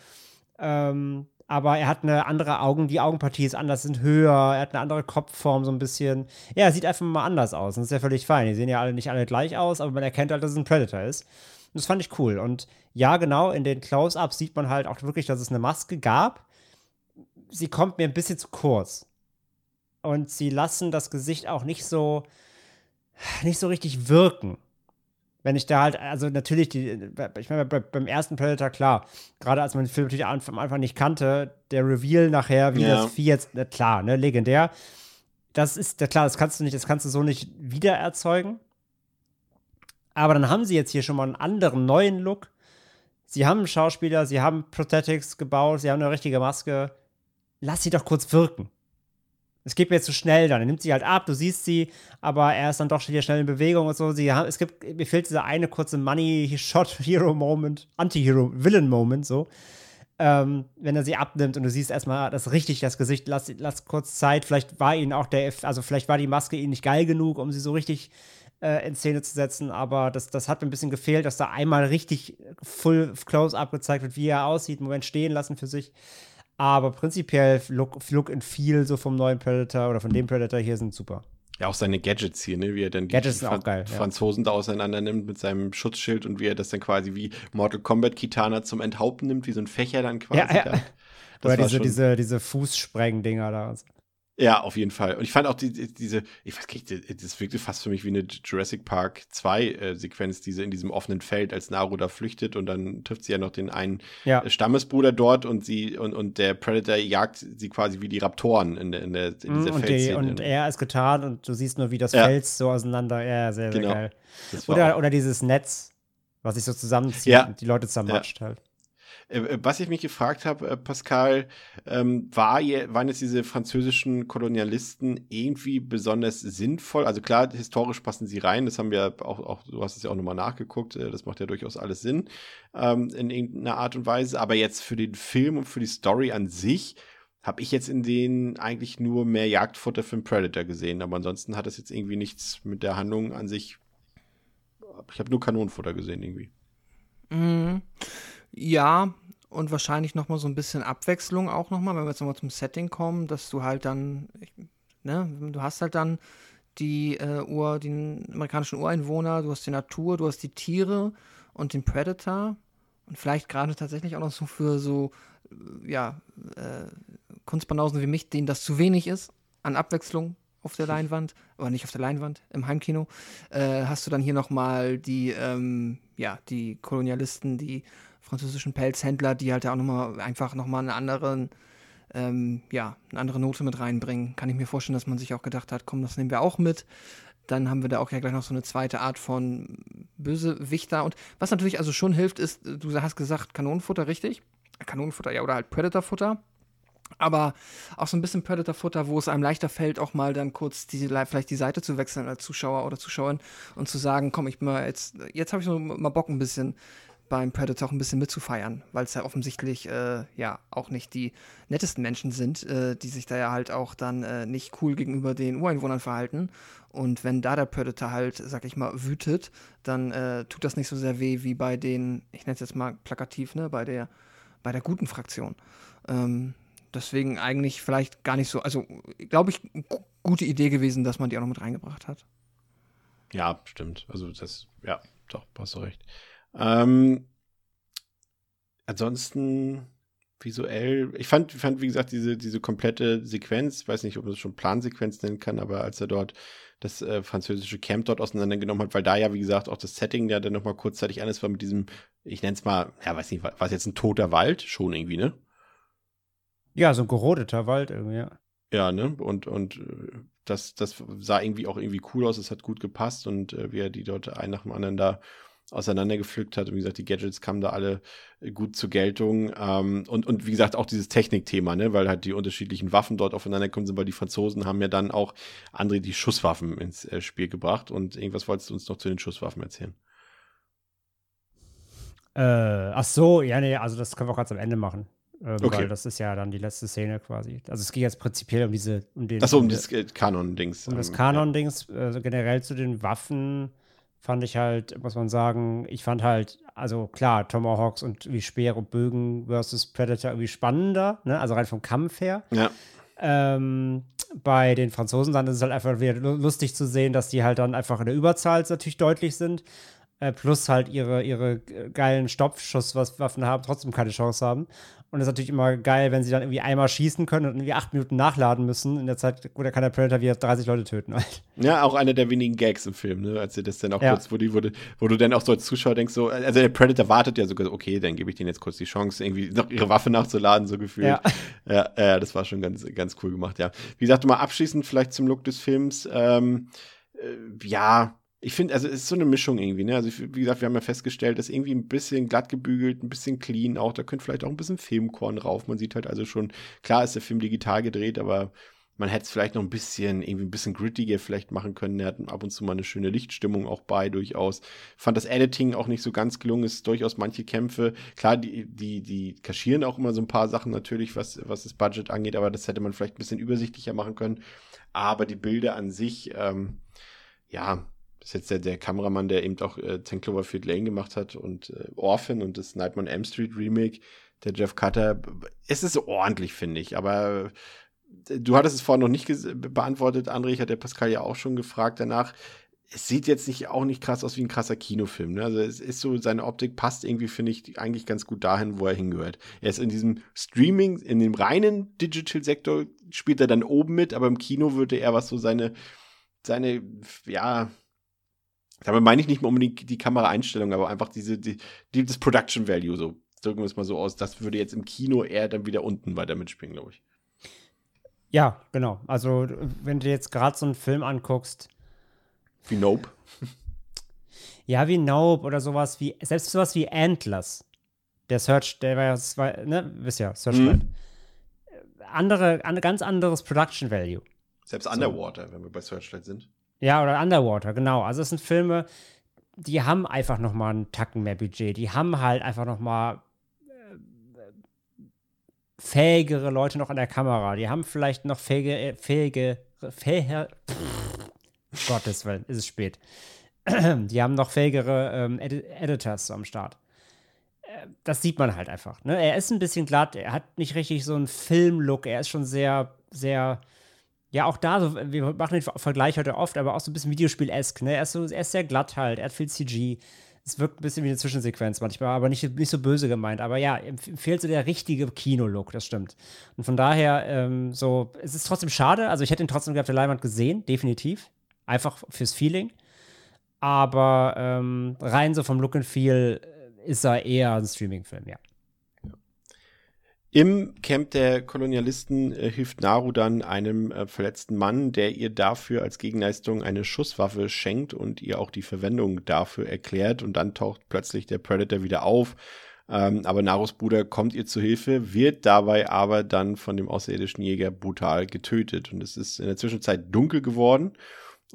Ähm, aber er hat eine andere Augen, die Augenpartie ist anders, sind höher, er hat eine andere Kopfform, so ein bisschen. Ja, er sieht einfach mal anders aus. Und das ist ja völlig fein. Die sehen ja alle nicht alle gleich aus, aber man erkennt halt, dass es ein Predator ist. Und das fand ich cool. Und ja, genau, in den Close-Ups sieht man halt auch wirklich, dass es eine Maske gab. Sie kommt mir ein bisschen zu kurz. Und sie lassen das Gesicht auch nicht so, nicht so richtig wirken. Wenn ich da halt, also natürlich, die, ich meine, bei, beim ersten Predator, klar, gerade als man den Film natürlich am Anfang nicht kannte, der Reveal nachher, wie Ja. das Vieh jetzt, na klar, ne, legendär. Das ist, ja klar, das kannst du nicht, das kannst du so nicht wieder erzeugen. Aber dann haben sie jetzt hier schon mal einen anderen, neuen Look. Sie haben einen Schauspieler, sie haben Prosthetics gebaut, sie haben eine richtige Maske. Lass sie doch kurz wirken. Es geht mir zu schnell dann. Er nimmt sie halt ab, du siehst sie, aber er ist dann doch hier schnell in Bewegung und so. Sie haben, es gibt, mir fehlt dieser eine kurze Money-Shot-Hero-Moment, Anti-Hero-Villain-Moment, so. Ähm, wenn er sie abnimmt und du siehst erstmal das richtig, das Gesicht, lass, lass kurz Zeit. Vielleicht war ihnen auch der, also vielleicht war die Maske ihnen nicht geil genug, um sie so richtig äh, in Szene zu setzen, aber das, das hat mir ein bisschen gefehlt, dass da einmal richtig full Close-Up gezeigt wird, wie er aussieht, einen Moment stehen lassen für sich. Aber prinzipiell Look, Look and Feel so vom neuen Predator oder von dem Predator hier sind super. Ja, auch seine Gadgets hier, ne? Wie er dann die Gadgets Fran- geil, ja. Franzosen da auseinander nimmt mit seinem Schutzschild und wie er das dann quasi wie Mortal Kombat Kitana zum Enthaupten nimmt, wie so ein Fächer dann quasi. Ja, ja. da. Das Oder diese, diese, diese Fußspreng-Dinger da. Ja, auf jeden Fall. Und ich fand auch die, die, diese, ich weiß gar nicht, das wirkte fast für mich wie eine Jurassic Park 2 äh, Sequenz, diese in diesem offenen Feld, als Naru da flüchtet und dann trifft sie ja noch den einen Ja. äh, Stammesbruder dort und sie und, und der Predator jagt sie quasi wie die Raptoren in, der, in, der, in dieser Mm, und, die, und er ist getan und du siehst nur, wie das Ja. Fels so auseinander. Ja, sehr, sehr Genau. geil. Oder, oder dieses Netz, was sich so zusammenzieht Ja. und die Leute zermatscht halt. Äh, äh, Was ich mich gefragt habe, äh, Pascal, ähm, war waren jetzt diese französischen Kolonialisten irgendwie besonders sinnvoll? Also klar, historisch passen sie rein, das haben wir auch, auch du hast es ja auch nochmal nachgeguckt, das macht ja durchaus alles Sinn ähm, in irgendeiner Art und Weise, aber jetzt für den Film und für die Story an sich habe ich jetzt in denen eigentlich nur mehr Jagdfutter für den Predator gesehen, aber ansonsten hat das jetzt irgendwie nichts mit der Handlung an sich, ich habe nur Kanonenfutter gesehen irgendwie. Mhm. Ja, und wahrscheinlich noch mal so ein bisschen Abwechslung auch noch mal, wenn wir jetzt noch mal zum Setting kommen, dass du halt dann, ne, du hast halt dann die äh, Ur, den amerikanischen Ureinwohner, du hast die Natur, du hast die Tiere und den Predator und vielleicht gerade tatsächlich auch noch so für so, äh, ja, äh, Kunstbanausen wie mich, denen das zu wenig ist an Abwechslung auf der Leinwand, aber nicht auf der Leinwand, im Heimkino, äh, hast du dann hier nochmal die, ähm, ja, die Kolonialisten, die französischen Pelzhändler, die halt auch nochmal einfach nochmal einen anderen, ähm, ja, eine andere Note mit reinbringen. Kann ich mir vorstellen, dass man sich auch gedacht hat, komm, das nehmen wir auch mit. Dann haben wir da auch ja gleich noch so eine zweite Art von Bösewichter. Und was natürlich also schon hilft, ist, du hast gesagt, Kanonenfutter, richtig? Kanonenfutter, ja, oder halt Predatorfutter. Aber auch so ein bisschen Predator-Futter, wo es einem leichter fällt, auch mal dann kurz die, vielleicht die Seite zu wechseln als Zuschauer oder Zuschauerin und zu sagen, komm, ich mal jetzt, jetzt habe ich mal Bock ein bisschen beim Predator auch ein bisschen mitzufeiern, weil es ja offensichtlich äh, ja auch nicht die nettesten Menschen sind, äh, die sich da ja halt auch dann äh, nicht cool gegenüber den Ureinwohnern verhalten. Und wenn da der Predator halt, sag ich mal, wütet, dann äh, tut das nicht so sehr weh wie bei den, ich nenne es jetzt mal plakativ, ne, bei der, bei der guten Fraktion. Ähm, deswegen eigentlich vielleicht gar nicht so, also glaube ich, gu- gute Idee gewesen, dass man die auch noch mit reingebracht hat. Ja, stimmt. Also das, ja, doch, hast du recht. Ähm, ansonsten visuell, ich fand, fand, wie gesagt, diese, diese komplette Sequenz, ich weiß nicht, ob man es schon Plansequenz nennen kann, aber als er dort das äh, französische Camp dort auseinandergenommen hat, weil da ja, wie gesagt, auch das Setting ja dann nochmal kurzzeitig anders war mit diesem, ich nenne es mal, ja, weiß nicht, war war es jetzt ein toter Wald? Schon irgendwie, ne? Ja, so ein gerodeter Wald irgendwie, ja. Ja, ne? Und, und äh, das, das sah irgendwie auch irgendwie cool aus, es hat gut gepasst und äh, wie er die dort einen nach dem anderen da auseinandergepflückt hat. Und wie gesagt, die Gadgets kamen da alle äh, gut zur Geltung. Ähm, und, und wie gesagt, auch dieses Technikthema, ne, weil halt die unterschiedlichen Waffen dort aufeinander kommen sind, weil die Franzosen haben ja dann auch andere die Schusswaffen ins äh, Spiel gebracht. Und irgendwas wolltest du uns noch zu den Schusswaffen erzählen? Äh, ach so, ja, nee, also das können wir auch ganz am Ende machen. Ähm, Okay. Weil das ist ja dann die letzte Szene quasi. Also es geht jetzt prinzipiell um diese, um den. Achso, um die- das äh, Kanon-Dings. um das Ähm, Kanon-Dings, also generell zu den Waffen fand ich halt, muss man sagen, ich fand halt, also klar, Tomahawks und wie Speer und Bögen versus Predator irgendwie spannender, ne? also rein vom Kampf her. Ja. Ähm, bei den Franzosen dann ist es halt einfach wieder lu- lustig zu sehen, dass die halt dann einfach in der Überzahl natürlich deutlich sind. Äh, plus halt ihre, ihre geilen Stoppschusswaffen haben, trotzdem keine Chance haben. Und es ist natürlich immer geil, wenn sie dann irgendwie einmal schießen können und irgendwie acht Minuten nachladen müssen. In der Zeit, gut, da kann der Predator wieder 30 Leute töten. Ja, auch einer der wenigen Gags im Film, ne? Als sie das dann auch Ja. kurz, wo, die, wo, du, wo du dann auch so als Zuschauer denkst, so, also der Predator wartet ja sogar, so, okay, dann gebe ich denen jetzt kurz die Chance, irgendwie noch ihre Waffe nachzuladen, so gefühlt. Ja. Ja, ja, das war schon ganz, ganz cool gemacht, ja. Wie gesagt, mal abschließend vielleicht zum Look des Films, ähm, äh, ja, ich finde, also es ist so eine Mischung irgendwie, ne? Also, wie gesagt, wir haben ja festgestellt, dass irgendwie ein bisschen glatt gebügelt, ein bisschen clean auch, da könnte vielleicht auch ein bisschen Filmkorn rauf. Man sieht halt also schon, klar ist der Film digital gedreht, aber man hätte es vielleicht noch ein bisschen, irgendwie ein bisschen grittiger vielleicht machen können. Er hat ab und zu mal eine schöne Lichtstimmung auch bei, durchaus. Fand das Editing auch nicht so ganz gelungen, es ist durchaus manche Kämpfe. Klar, die, die, die kaschieren auch immer so ein paar Sachen natürlich, was, was das Budget angeht, aber das hätte man vielleicht ein bisschen übersichtlicher machen können. Aber die Bilder an sich, ähm, ja, das ist jetzt der, der Kameramann, der eben auch äh, 10 Cloverfield Lane gemacht hat und äh, Orphan und das Nightmare on Elm Street Remake, der Jeff Cutter. Es ist ordentlich, finde ich, aber äh, du hattest es vorhin noch nicht beantwortet, André, ich hatte Pascal ja auch schon gefragt danach. Es sieht jetzt nicht auch nicht krass aus wie ein krasser Kinofilm. Ne? Also es ist so, seine Optik passt irgendwie, finde ich, eigentlich ganz gut dahin, wo er hingehört. Er ist in diesem Streaming, in dem reinen Digital-Sektor spielt er dann oben mit, aber im Kino würde er was so seine, seine, ja, damit meine ich nicht mal unbedingt die Kameraeinstellung, aber einfach diese, die, die, das Production Value, so drücken wir es mal so aus. Das würde jetzt im Kino eher dann wieder unten weiter mitspielen, glaube ich. Ja, genau. Also, wenn du jetzt gerade so einen Film anguckst, Wie Nope. ja, wie Nope oder sowas wie, selbst sowas wie Antlers, der Search, der war ja, war, ne, wisst ja, Searchlight. Mhm. Andere, an, ganz anderes Production Value. Selbst Underwater, wenn wir bei Searchlight sind. Ja, oder Underwater, genau. Also es sind Filme, die haben einfach noch mal einen Tacken mehr Budget. Die haben halt einfach noch mal äh, fähigere Leute noch an der Kamera. Die haben vielleicht noch fähige, äh, fähige, fähige, Gottes Willen, ist es spät. Die haben noch fähigere ähm, Edi Editors am Start. Äh, Das sieht man halt einfach. Ne? Er ist ein bisschen glatt, er hat nicht richtig so einen Filmlook, er ist schon sehr, sehr, ja, auch da, so, wir machen den Vergleich heute oft, aber auch so ein bisschen Videospiel-esk, ne? Er ist, so, er ist sehr glatt halt, er hat viel CG. Es wirkt ein bisschen wie eine Zwischensequenz manchmal, aber nicht, nicht so böse gemeint. Aber ja, fehlt so der richtige Kinolook, das stimmt. Und von daher, ähm, so, es ist trotzdem schade. Also, ich hätte ihn trotzdem auf der Leinwand gesehen, definitiv. Einfach fürs Feeling. Aber ähm, rein so vom Look and Feel äh, ist er eher ein Streaming-Film, ja. Im Camp der Kolonialisten äh, hilft Naru dann einem äh, verletzten Mann, der ihr dafür als Gegenleistung eine Schusswaffe schenkt und ihr auch die Verwendung dafür erklärt. Und dann taucht plötzlich der Predator wieder auf. Ähm, aber Narus Bruder kommt ihr zu Hilfe, wird dabei aber dann von dem außerirdischen Jäger brutal getötet. Und es ist in der Zwischenzeit dunkel geworden.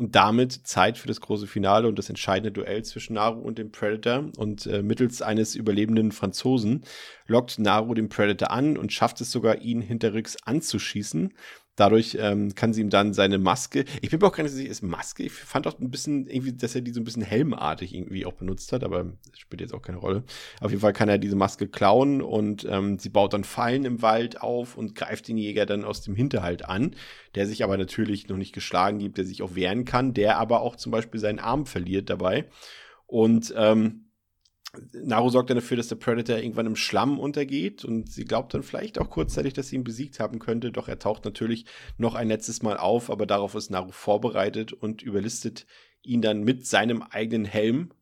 Und damit Zeit für das große Finale und das entscheidende Duell zwischen Naru und dem Predator. Und äh, mittels eines überlebenden Franzosen lockt Naru den Predator an und schafft es sogar, ihn hinterrücks anzuschießen. Dadurch ähm, kann sie ihm dann seine Maske, ich bin mir auch gar nicht sicher, ist Maske, ich fand auch ein bisschen irgendwie, dass er die so ein bisschen helmartig irgendwie auch benutzt hat, aber das spielt jetzt auch keine Rolle. Auf jeden Fall kann er diese Maske klauen und ähm, sie baut dann Fallen im Wald auf und greift den Jäger dann aus dem Hinterhalt an, der sich aber natürlich noch nicht geschlagen gibt, der sich auch wehren kann, der aber auch zum Beispiel seinen Arm verliert dabei. Und ähm, Naru sorgt dann dafür, dass der Predator irgendwann im Schlamm untergeht und sie glaubt dann vielleicht auch kurzzeitig, dass sie ihn besiegt haben könnte, doch er taucht natürlich noch ein letztes Mal auf, aber darauf ist Naru vorbereitet und überlistet ihn dann mit seinem eigenen Helm,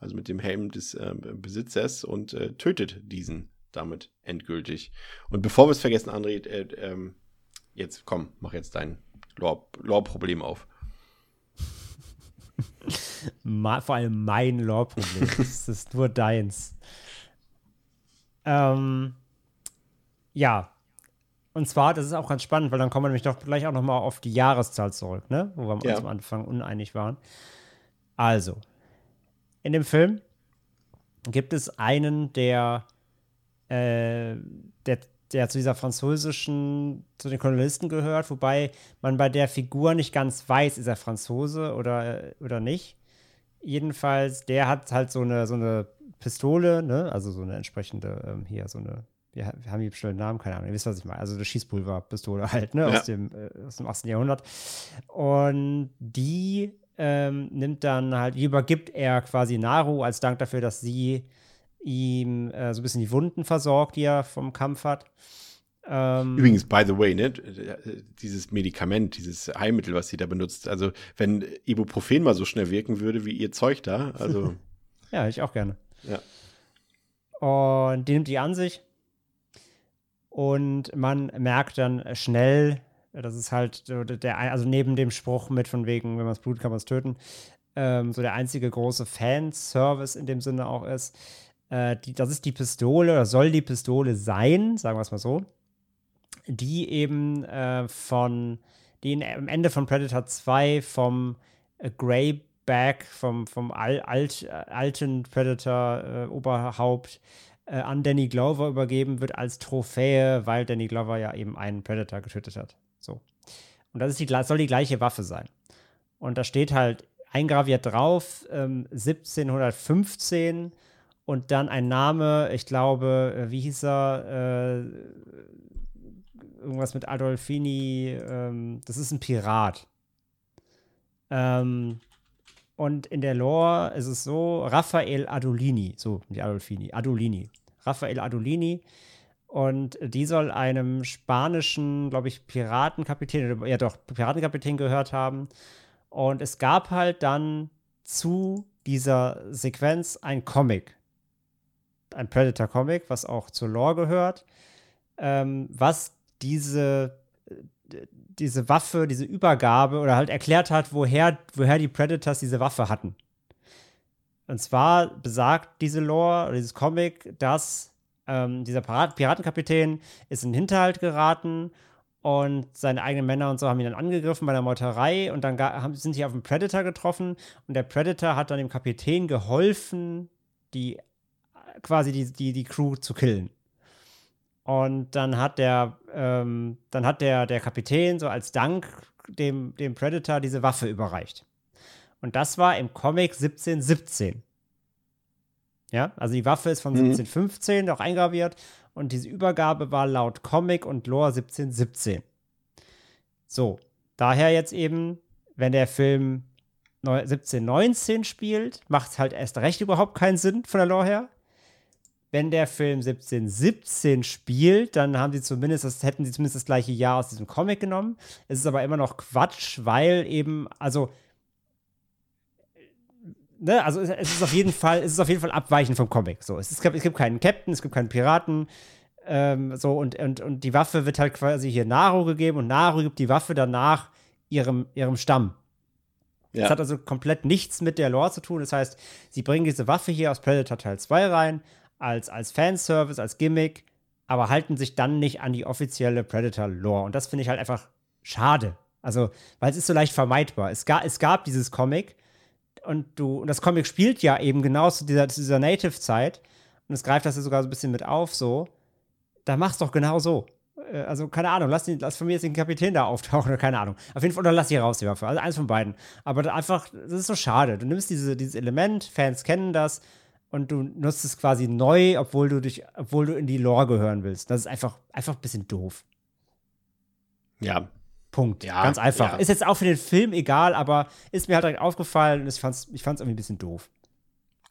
also mit dem Helm des äh, Besitzers und äh, tötet diesen damit endgültig. Und bevor wir es vergessen, André, äh, ähm, jetzt komm, mach jetzt dein Lore- Lore-Problem auf. Vor allem mein Lore-Problem. das ist nur deins. Ähm, ja. Und zwar, das ist auch ganz spannend, weil dann kommen wir nämlich doch gleich auch noch mal auf die Jahreszahl zurück, ne? Wo wir Ja. am Anfang uneinig waren. Also, in dem Film gibt es einen, der, äh, der, der zu dieser französischen, zu den Kolonisten gehört, wobei man bei der Figur nicht ganz weiß, ist er Franzose oder, oder nicht. Jedenfalls, der hat halt so eine, so eine Pistole, ne? Also so eine entsprechende, ähm, hier, so eine, wir, wir haben hier bestimmt einen Namen, keine Ahnung, ihr wisst, was ich meine. Also eine Schießpulverpistole halt, ne? Ja. Aus, dem, äh, aus dem 18. Jahrhundert. Und die ähm, nimmt dann halt, die übergibt er quasi Naru als Dank dafür, dass sie ihm äh, so ein bisschen die Wunden versorgt, die er vom Kampf hat. Ähm, Übrigens, by the way, ne, dieses Medikament, dieses Heilmittel, was sie da benutzt, also wenn Ibuprofen mal so schnell wirken würde wie ihr Zeug da, also Ja, ich auch gerne. Ja. Und die nimmt die an sich. Und man merkt dann schnell, das ist halt so der, also neben dem Spruch mit von wegen, wenn man es blutet, kann man es töten, ähm, so der einzige große Fanservice in dem Sinne auch ist. Äh, die, das ist die Pistole, oder soll die Pistole sein, sagen wir es mal so, die eben äh, von, die in, am Ende von Predator 2 vom äh, Greyback, vom, vom Al, alt, äh, alten Predator-Oberhaupt äh, an Danny Glover übergeben wird als Trophäe, weil Danny Glover ja eben einen Predator getötet hat. So. Und das ist die, soll die gleiche Waffe sein. Und da steht halt eingraviert drauf, ähm, 1715 und dann ein Name, ich glaube, äh, wie hieß er? Äh, irgendwas mit Adolfini, ähm, das ist ein Pirat. Ähm, und in der Lore ist es so, Raphael Adolini, so, die Adolfini, Adolini. Raphael Adolini. Und die soll einem spanischen, glaube ich, Piratenkapitän, ja doch, Piratenkapitän gehört haben. Und es gab halt dann zu dieser Sequenz ein Comic. Ein Predator-Comic, was auch zur Lore gehört, ähm, was diese, äh, diese Waffe, diese Übergabe oder halt erklärt hat, woher, woher die Predators diese Waffe hatten. Und zwar besagt diese Lore, dieses Comic, dass ähm, dieser Pirat Piratenkapitän ist in den Hinterhalt geraten und seine eigenen Männer und so haben ihn dann angegriffen bei der Meuterei und dann haben, sind sie auf einen Predator getroffen und der Predator hat dann dem Kapitän geholfen, die quasi die, die, die Crew zu killen. Und dann hat der, ähm, dann hat der, der Kapitän so als Dank dem, dem Predator diese Waffe überreicht. Und das war im Comic 1717. Ja, also die Waffe ist von Mhm. 1715 auch eingraviert und diese Übergabe war laut Comic und Lore 1717. So, daher jetzt eben, wenn der Film neu- 1719 spielt, macht es halt erst recht überhaupt keinen Sinn von der Lore her. Wenn der Film 1717 spielt, dann haben sie zumindest, das hätten sie zumindest das gleiche Jahr aus diesem Comic genommen. Es ist aber immer noch Quatsch, weil eben, also ne, also es, es ist auf jeden Fall, es ist auf jeden Fall abweichend vom Comic. So, es, ist, es gibt keinen Captain, es gibt keinen Piraten. Ähm, so, und, und, und die Waffe wird halt quasi hier Naru gegeben und Naru gibt die Waffe danach ihrem, ihrem Stamm. Das Ja. hat also komplett nichts mit der Lore zu tun. Das heißt, sie bringen diese Waffe hier aus Predator Teil 2 rein, als, als Fanservice, als Gimmick, aber halten sich dann nicht an die offizielle Predator-Lore. Und das finde ich halt einfach schade. Also, weil es ist so leicht vermeidbar. Es, ga, es gab dieses Comic und du, und das Comic spielt ja eben genau zu dieser, zu dieser Native-Zeit und es greift das ja sogar so ein bisschen mit auf, so. Da mach's doch genau so. Äh, Also, keine Ahnung, lass, den, lass von mir jetzt den Kapitän da auftauchen oder keine Ahnung. Auf jeden Fall, oder lass die raus, die Waffe. Also eins von beiden. Aber einfach, das ist so schade. Du nimmst diese, dieses Element, Fans kennen das und du nutzt es quasi neu, obwohl du dich, obwohl du in die Lore gehören willst. Das ist einfach, einfach ein bisschen doof. Ja, Punkt. Ja, Ganz einfach. ja. Ist jetzt auch für den Film egal, aber ist mir halt direkt aufgefallen und ich fand's, ich fand's irgendwie ein bisschen doof.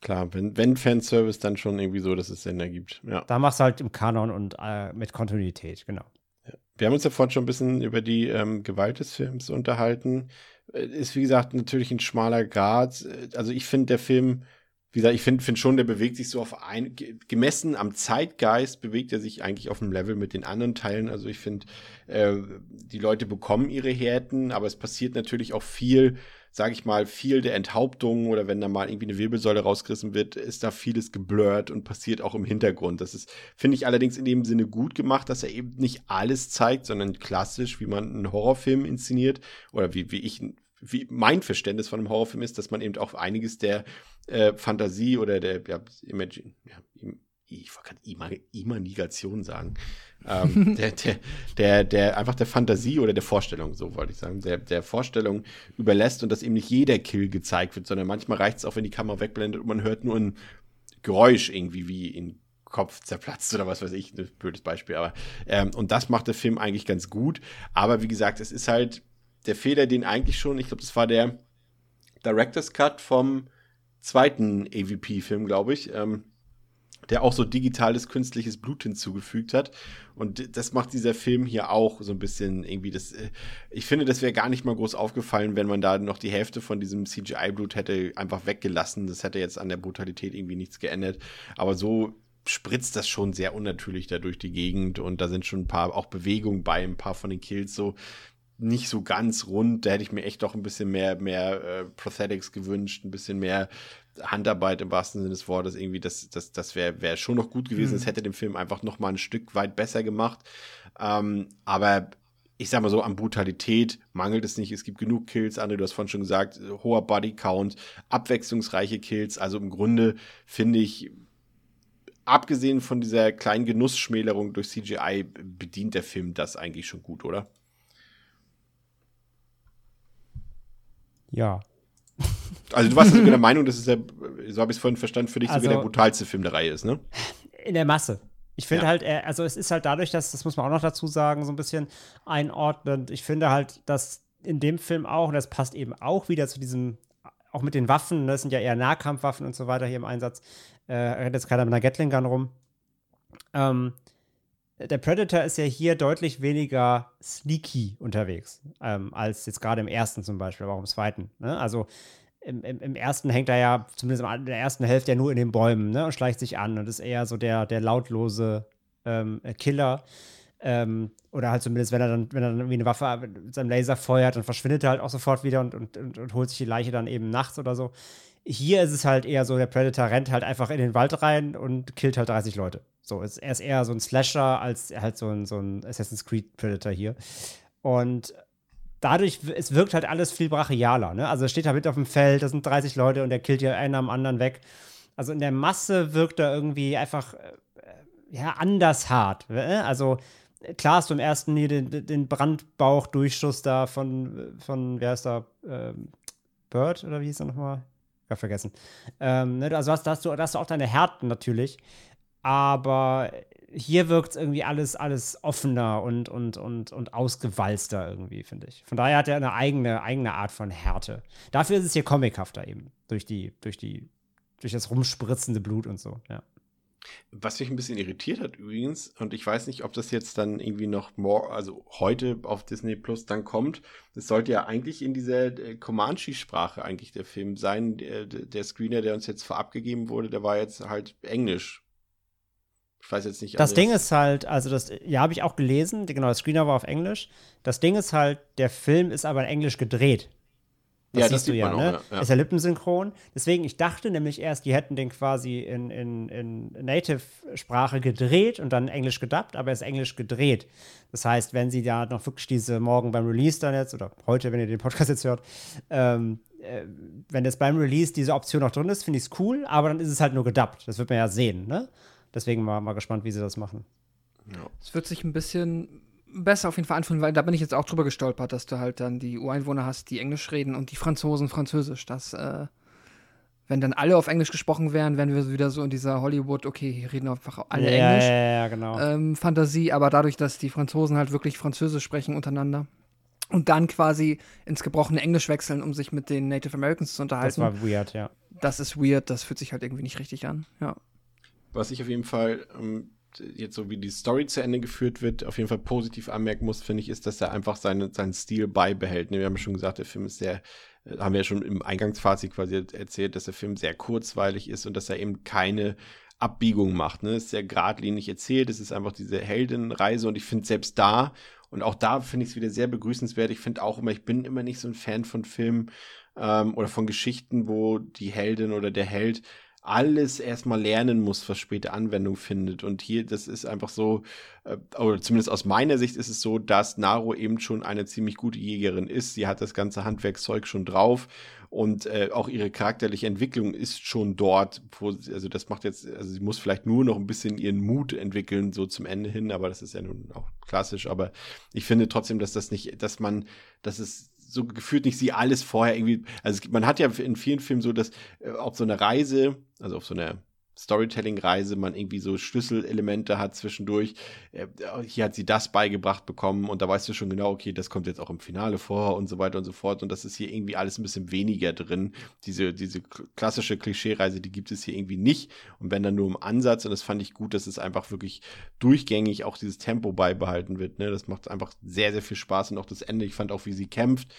klar, wenn, wenn Fanservice, dann schon irgendwie so, dass es Sinn ergibt. Ja. Da machst du halt im Kanon und äh, mit Kontinuität, genau. Wir haben uns ja vorhin schon ein bisschen über die ähm, Gewalt des Films unterhalten. Äh, Ist, wie gesagt, natürlich ein schmaler Grad. Äh, Also ich finde, der Film wie gesagt, ich finde find schon, der bewegt sich so auf ein, gemessen am Zeitgeist bewegt er sich eigentlich auf einem Level mit den anderen Teilen. Also ich finde, äh, die Leute bekommen ihre Härten, aber es passiert natürlich auch viel, sage ich mal, viel der Enthauptung oder wenn da mal irgendwie eine Wirbelsäule rausgerissen wird, ist da vieles geblurrt und passiert auch im Hintergrund. Das ist, finde ich allerdings in dem Sinne gut gemacht, dass er eben nicht alles zeigt, sondern klassisch, wie man einen Horrorfilm inszeniert oder wie, wie ich wie mein Verständnis von einem Horrorfilm ist, dass man eben auch einiges der äh, Fantasie oder der ja, Imagine, ja, ich wollte Imagination sagen, ähm, der, der, der, der einfach der Fantasie oder der Vorstellung, so wollte ich sagen, der, der Vorstellung überlässt und dass eben nicht jeder Kill gezeigt wird, sondern manchmal reicht es auch, wenn die Kamera wegblendet und man hört nur ein Geräusch irgendwie wie in Kopf zerplatzt oder was weiß ich, ein blödes Beispiel, aber ähm, und das macht der Film eigentlich ganz gut, aber wie gesagt, es ist halt der Fehler, den eigentlich schon, ich glaube, das war der Director's Cut vom zweiten AVP-Film, glaube ich, ähm, der auch so digitales künstliches Blut hinzugefügt hat. Und das macht dieser Film hier auch so ein bisschen irgendwie das. Äh, ich finde, das wäre gar nicht mal groß aufgefallen, wenn man da noch die Hälfte von diesem CGI-Blut hätte einfach weggelassen. Das hätte jetzt an der Brutalität irgendwie nichts geändert. Aber so spritzt das schon sehr unnatürlich da durch die Gegend und da sind schon ein paar auch Bewegungen bei, ein paar von den Kills so nicht so ganz rund. Da hätte ich mir echt doch ein bisschen mehr, mehr äh, Prosthetics gewünscht, ein bisschen mehr Handarbeit im wahrsten Sinne des Wortes. Irgendwie, das, das, das wäre wär schon noch gut gewesen. Mhm. Das hätte den Film einfach noch mal ein Stück weit besser gemacht. Ähm, aber ich sag mal so, an Brutalität mangelt es nicht. Es gibt genug Kills, André, du hast vorhin schon gesagt, hoher Bodycount, abwechslungsreiche Kills. Also im Grunde finde ich, abgesehen von dieser kleinen Genussschmälerung durch CGI, bedient der Film das eigentlich schon gut, oder? Ja. Also du warst sogar der Meinung, dass es der, so habe ich es vorhin verstanden, für dich also, sogar der brutalste Film der Reihe ist, ne? In der Masse. Ich finde ja. halt, also es ist halt dadurch, dass, das muss man auch noch dazu sagen, so ein bisschen einordnend. Ich finde halt, dass in dem Film auch, und das passt eben auch wieder zu diesem, auch mit den Waffen, ne, das sind ja eher Nahkampfwaffen und so weiter hier im Einsatz, äh, rennt jetzt keiner mit einer Gatling Gun rum. Ähm, der Predator ist ja hier deutlich weniger sneaky unterwegs, ähm, als jetzt gerade im ersten zum Beispiel, aber auch im zweiten. Ne? Also im, im, im, ersten hängt er ja, zumindest in der ersten Hälfte, ja nur in den Bäumen ne? und schleicht sich an und ist eher so der, der lautlose ähm, Killer. Ähm, oder halt zumindest, wenn er dann, wenn er dann irgendwie eine Waffe mit seinem Laser feuert, dann verschwindet er halt auch sofort wieder und, und, und, und holt sich die Leiche dann eben nachts oder so. Hier ist es halt eher so, der Predator rennt halt einfach in den Wald rein und killt halt 30 Leute. So, er ist eher so ein Slasher als halt so ein, so ein Assassin's Creed Predator hier. Und dadurch, es wirkt halt alles viel brachialer. Ne? Also steht da mit auf dem Feld, da sind 30 Leute und er killt ja einen am anderen weg. Also in der Masse wirkt er irgendwie einfach äh, ja, anders hart. Ne? Also klar hast du im ersten hier den, den Brandbauchdurchschuss da von, von wer ist da? Ähm, Bird oder wie hieß er nochmal? Ja, vergessen. Ähm, ne? Also hast, hast, du, hast du auch deine Härten natürlich. Aber hier wirkt es irgendwie alles, alles offener und, und, und, und ausgewalzter irgendwie, finde ich. Von daher hat er eine eigene, eigene Art von Härte. Dafür ist es hier comichafter eben. Durch die, durch die, durch das rumspritzende Blut und so, ja. Was mich ein bisschen irritiert hat übrigens, und ich weiß nicht, ob das jetzt dann irgendwie noch more, also heute auf Disney Plus dann kommt. Das sollte ja eigentlich in dieser äh, Comanche-Sprache eigentlich der Film sein. Der, der Screener, der uns jetzt vorab gegeben wurde, der war jetzt halt Englisch. Ich weiß jetzt nicht. Das Ding ist halt, also das, ja, habe ich auch gelesen, genau, das Screener war auf Englisch. Das Ding ist halt, der Film ist aber in Englisch gedreht. Das ja, siehst das du ja, ne? Auch, ja. Ist ja lippensynchron. Deswegen, ich dachte nämlich erst, die hätten den quasi in, in, in Native-Sprache gedreht und dann Englisch gedubbt, aber er ist Englisch gedreht. Das heißt, wenn sie da noch wirklich diese morgen beim Release dann jetzt, oder heute, wenn ihr den Podcast jetzt hört, ähm, äh, wenn jetzt beim Release diese Option noch drin ist, finde ich es cool, aber dann ist es halt nur gedubbt. Das wird man ja sehen, ne? Deswegen mal, mal gespannt, wie sie das machen. Es ja. wird sich ein bisschen besser auf jeden Fall anfühlen, weil da bin ich jetzt auch drüber gestolpert, dass du halt dann die Ureinwohner hast, die Englisch reden und die Franzosen Französisch. Das, äh, wenn dann alle auf Englisch gesprochen wären, wären wir wieder so in dieser Hollywood, okay, hier reden einfach alle ja, Englisch. Ja, ja, genau. Ähm, Fantasie, aber dadurch, dass die Franzosen halt wirklich Französisch sprechen untereinander und dann quasi ins gebrochene Englisch wechseln, um sich mit den Native Americans zu unterhalten. Das war weird, ja. Das ist weird, das fühlt sich halt irgendwie nicht richtig an, ja. Was ich auf jeden Fall ähm, jetzt so wie die Story zu Ende geführt wird, auf jeden Fall positiv anmerken muss, finde ich, ist, dass er einfach seine, seinen Stil beibehält. Ne, wir haben schon gesagt, der Film ist sehr äh, haben wir ja schon im Eingangsfazit quasi erzählt, dass der Film sehr kurzweilig ist und dass er eben keine Abbiegung macht. Ne? Ist sehr geradlinig erzählt, es ist einfach diese Heldenreise und ich finde selbst da, und auch da finde ich es wieder sehr begrüßenswert. Ich finde auch immer, ich bin immer nicht so ein Fan von Filmen ähm, oder von Geschichten, wo die Heldin oder der Held alles erstmal lernen muss, was später Anwendung findet. Und hier, das ist einfach so, äh, oder zumindest aus meiner Sicht ist es so, dass Naro eben schon eine ziemlich gute Jägerin ist. Sie hat das ganze Handwerkszeug schon drauf und äh, auch ihre charakterliche Entwicklung ist schon dort. Wo, sie, also das macht jetzt, also sie muss vielleicht nur noch ein bisschen ihren Mut entwickeln, so zum Ende hin, aber das ist ja nun auch klassisch. Aber ich finde trotzdem, dass das nicht, dass man, dass es so gefühlt nicht sie alles vorher irgendwie, also man hat ja in vielen Filmen so, dass äh, auf so einer Reise, also auf so einer Storytelling-Reise man irgendwie so Schlüsselelemente hat zwischendurch. Äh, hier hat sie das beigebracht bekommen und da weißt du schon genau, okay, das kommt jetzt auch im Finale vor und so weiter und so fort. Und das ist hier irgendwie alles ein bisschen weniger drin. Diese, diese klassische Klischee-Reise, die gibt es hier irgendwie nicht. Und wenn dann nur im Ansatz, und das fand ich gut, dass es einfach wirklich durchgängig auch dieses Tempo beibehalten wird. Ne? Das macht einfach sehr, sehr viel Spaß und auch das Ende. Ich fand auch, wie sie kämpft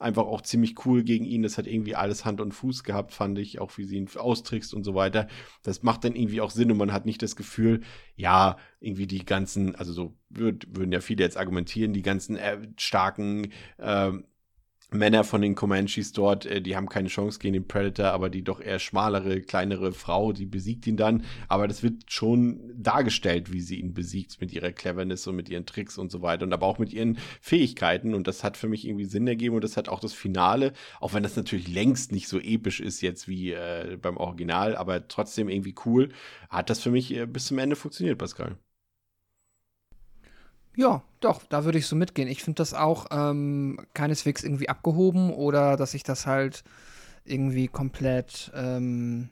einfach auch ziemlich cool gegen ihn. Das hat irgendwie alles Hand und Fuß gehabt, fand ich, auch wie sie ihn austrickst und so weiter. Das macht dann irgendwie auch Sinn und man hat nicht das Gefühl, ja, irgendwie die ganzen, also so würd, würden ja viele jetzt argumentieren, die ganzen äh, starken äh, Männer von den Comanches dort, äh, die haben keine Chance gegen den Predator, aber die doch eher schmalere, kleinere Frau, die besiegt ihn dann. Aber das wird schon dargestellt, wie sie ihn besiegt mit ihrer Cleverness und mit ihren Tricks und so weiter und aber auch mit ihren Fähigkeiten. Und das hat für mich irgendwie Sinn ergeben und das hat auch das Finale, auch wenn das natürlich längst nicht so episch ist jetzt wie äh, beim Original, aber trotzdem irgendwie cool, hat das für mich äh, bis zum Ende funktioniert, Pascal. Ja, doch, da würde ich so mitgehen. Ich finde das auch ähm, keineswegs irgendwie abgehoben oder dass sich das halt irgendwie komplett ähm,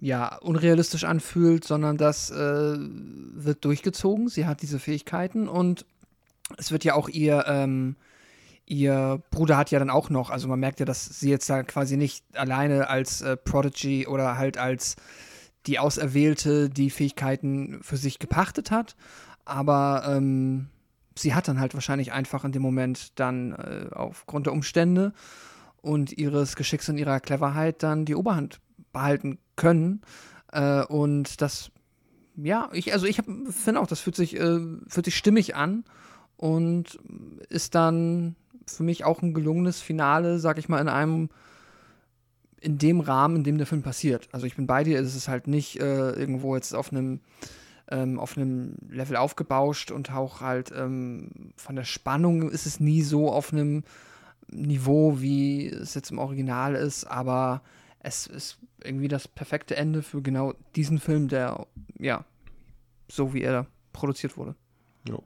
ja, unrealistisch anfühlt, sondern das äh, wird durchgezogen. Sie hat diese Fähigkeiten und es wird ja auch ihr, ähm, ihr Bruder hat ja dann auch noch, also man merkt ja, dass sie jetzt da quasi nicht alleine als äh, Prodigy oder halt als die Auserwählte die Fähigkeiten für sich gepachtet hat, aber ähm, sie hat dann halt wahrscheinlich einfach in dem Moment dann äh, aufgrund der Umstände und ihres Geschicks und ihrer Cleverheit dann die Oberhand behalten können. Äh, und das, ja, ich, also ich finde auch, das fühlt sich, äh, fühlt sich stimmig an und ist dann für mich auch ein gelungenes Finale, sag ich mal, in einem in dem Rahmen, in dem der Film passiert. Also ich bin bei dir, es ist halt nicht äh, irgendwo jetzt auf einem ähm, auf einem Level aufgebauscht und auch halt ähm, von der Spannung ist es nie so auf einem Niveau, wie es jetzt im Original ist, aber es ist irgendwie das perfekte Ende für genau diesen Film, der, ja, so wie er produziert wurde. Ja.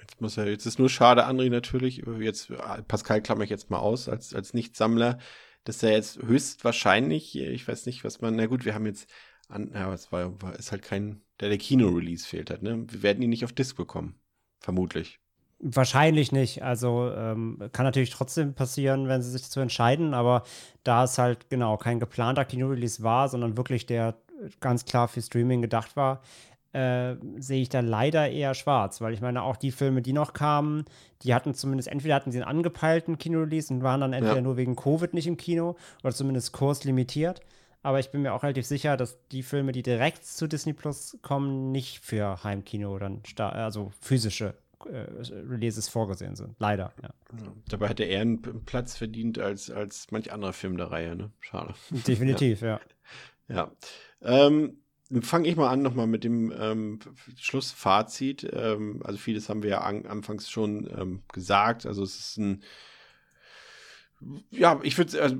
Jetzt muss er, jetzt ist nur schade, André natürlich, jetzt, Pascal klammer ich jetzt mal aus, als, als Nichtsammler, dass er jetzt höchstwahrscheinlich, ich weiß nicht, was man, na gut, wir haben jetzt, an, ja, es war, war, ist halt kein, der der Kino-Release fehlt hat. Ne? Wir werden ihn nicht auf Disc bekommen. Vermutlich. Wahrscheinlich nicht. Also ähm, kann natürlich trotzdem passieren, wenn sie sich dazu entscheiden, aber da es halt genau kein geplanter Kino-Release war, sondern wirklich der ganz klar für Streaming gedacht war, äh, sehe ich da leider eher schwarz, weil ich meine, auch die Filme, die noch kamen, die hatten zumindest, entweder hatten sie einen angepeilten Kino-Release und waren dann entweder ja. nur wegen Covid nicht im Kino oder zumindest kurslimitiert. Aber ich bin mir auch relativ sicher, dass die Filme, die direkt zu Disney Plus kommen, nicht für Heimkino oder also physische äh, Releases vorgesehen sind. Leider, ja. Dabei hat er eher einen Platz verdient als, als manch anderer Film der Reihe, ne? Schade. Definitiv, ja. Ja. ja. Ähm, fange ich mal an nochmal mit dem ähm, Schlussfazit. Ähm, also vieles haben wir ja an, anfangs schon ähm, gesagt. Also es ist ein ja, ich würde, also,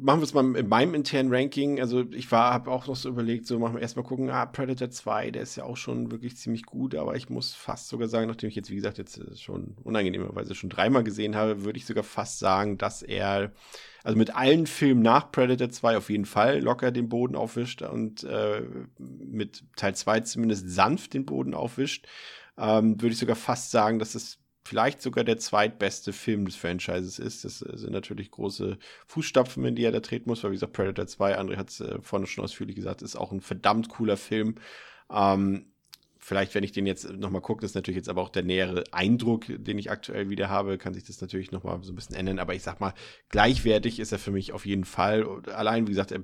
machen wir es mal in meinem internen Ranking. Also ich war, habe auch noch so überlegt, so machen wir erstmal gucken, ah, Predator 2, der ist ja auch schon wirklich ziemlich gut, aber ich muss fast sogar sagen, nachdem ich jetzt, wie gesagt, jetzt äh, schon unangenehmerweise schon dreimal gesehen habe, würde ich sogar fast sagen, dass er, also mit allen Filmen nach Predator 2 auf jeden Fall locker den Boden aufwischt und äh, mit Teil 2 zumindest sanft den Boden aufwischt. Ähm, würde ich sogar fast sagen, dass es vielleicht sogar der zweitbeste Film des Franchises ist. Das äh, sind natürlich große Fußstapfen, in die er da treten muss, weil wie gesagt, Predator 2, André hat es äh, vorne schon ausführlich gesagt, ist auch ein verdammt cooler Film. Ähm, vielleicht, wenn ich den jetzt nochmal gucke, das ist natürlich jetzt aber auch der nähere Eindruck, den ich aktuell wieder habe, kann sich das natürlich nochmal so ein bisschen ändern. Aber ich sag mal, gleichwertig ist er für mich auf jeden Fall. Allein, wie gesagt, er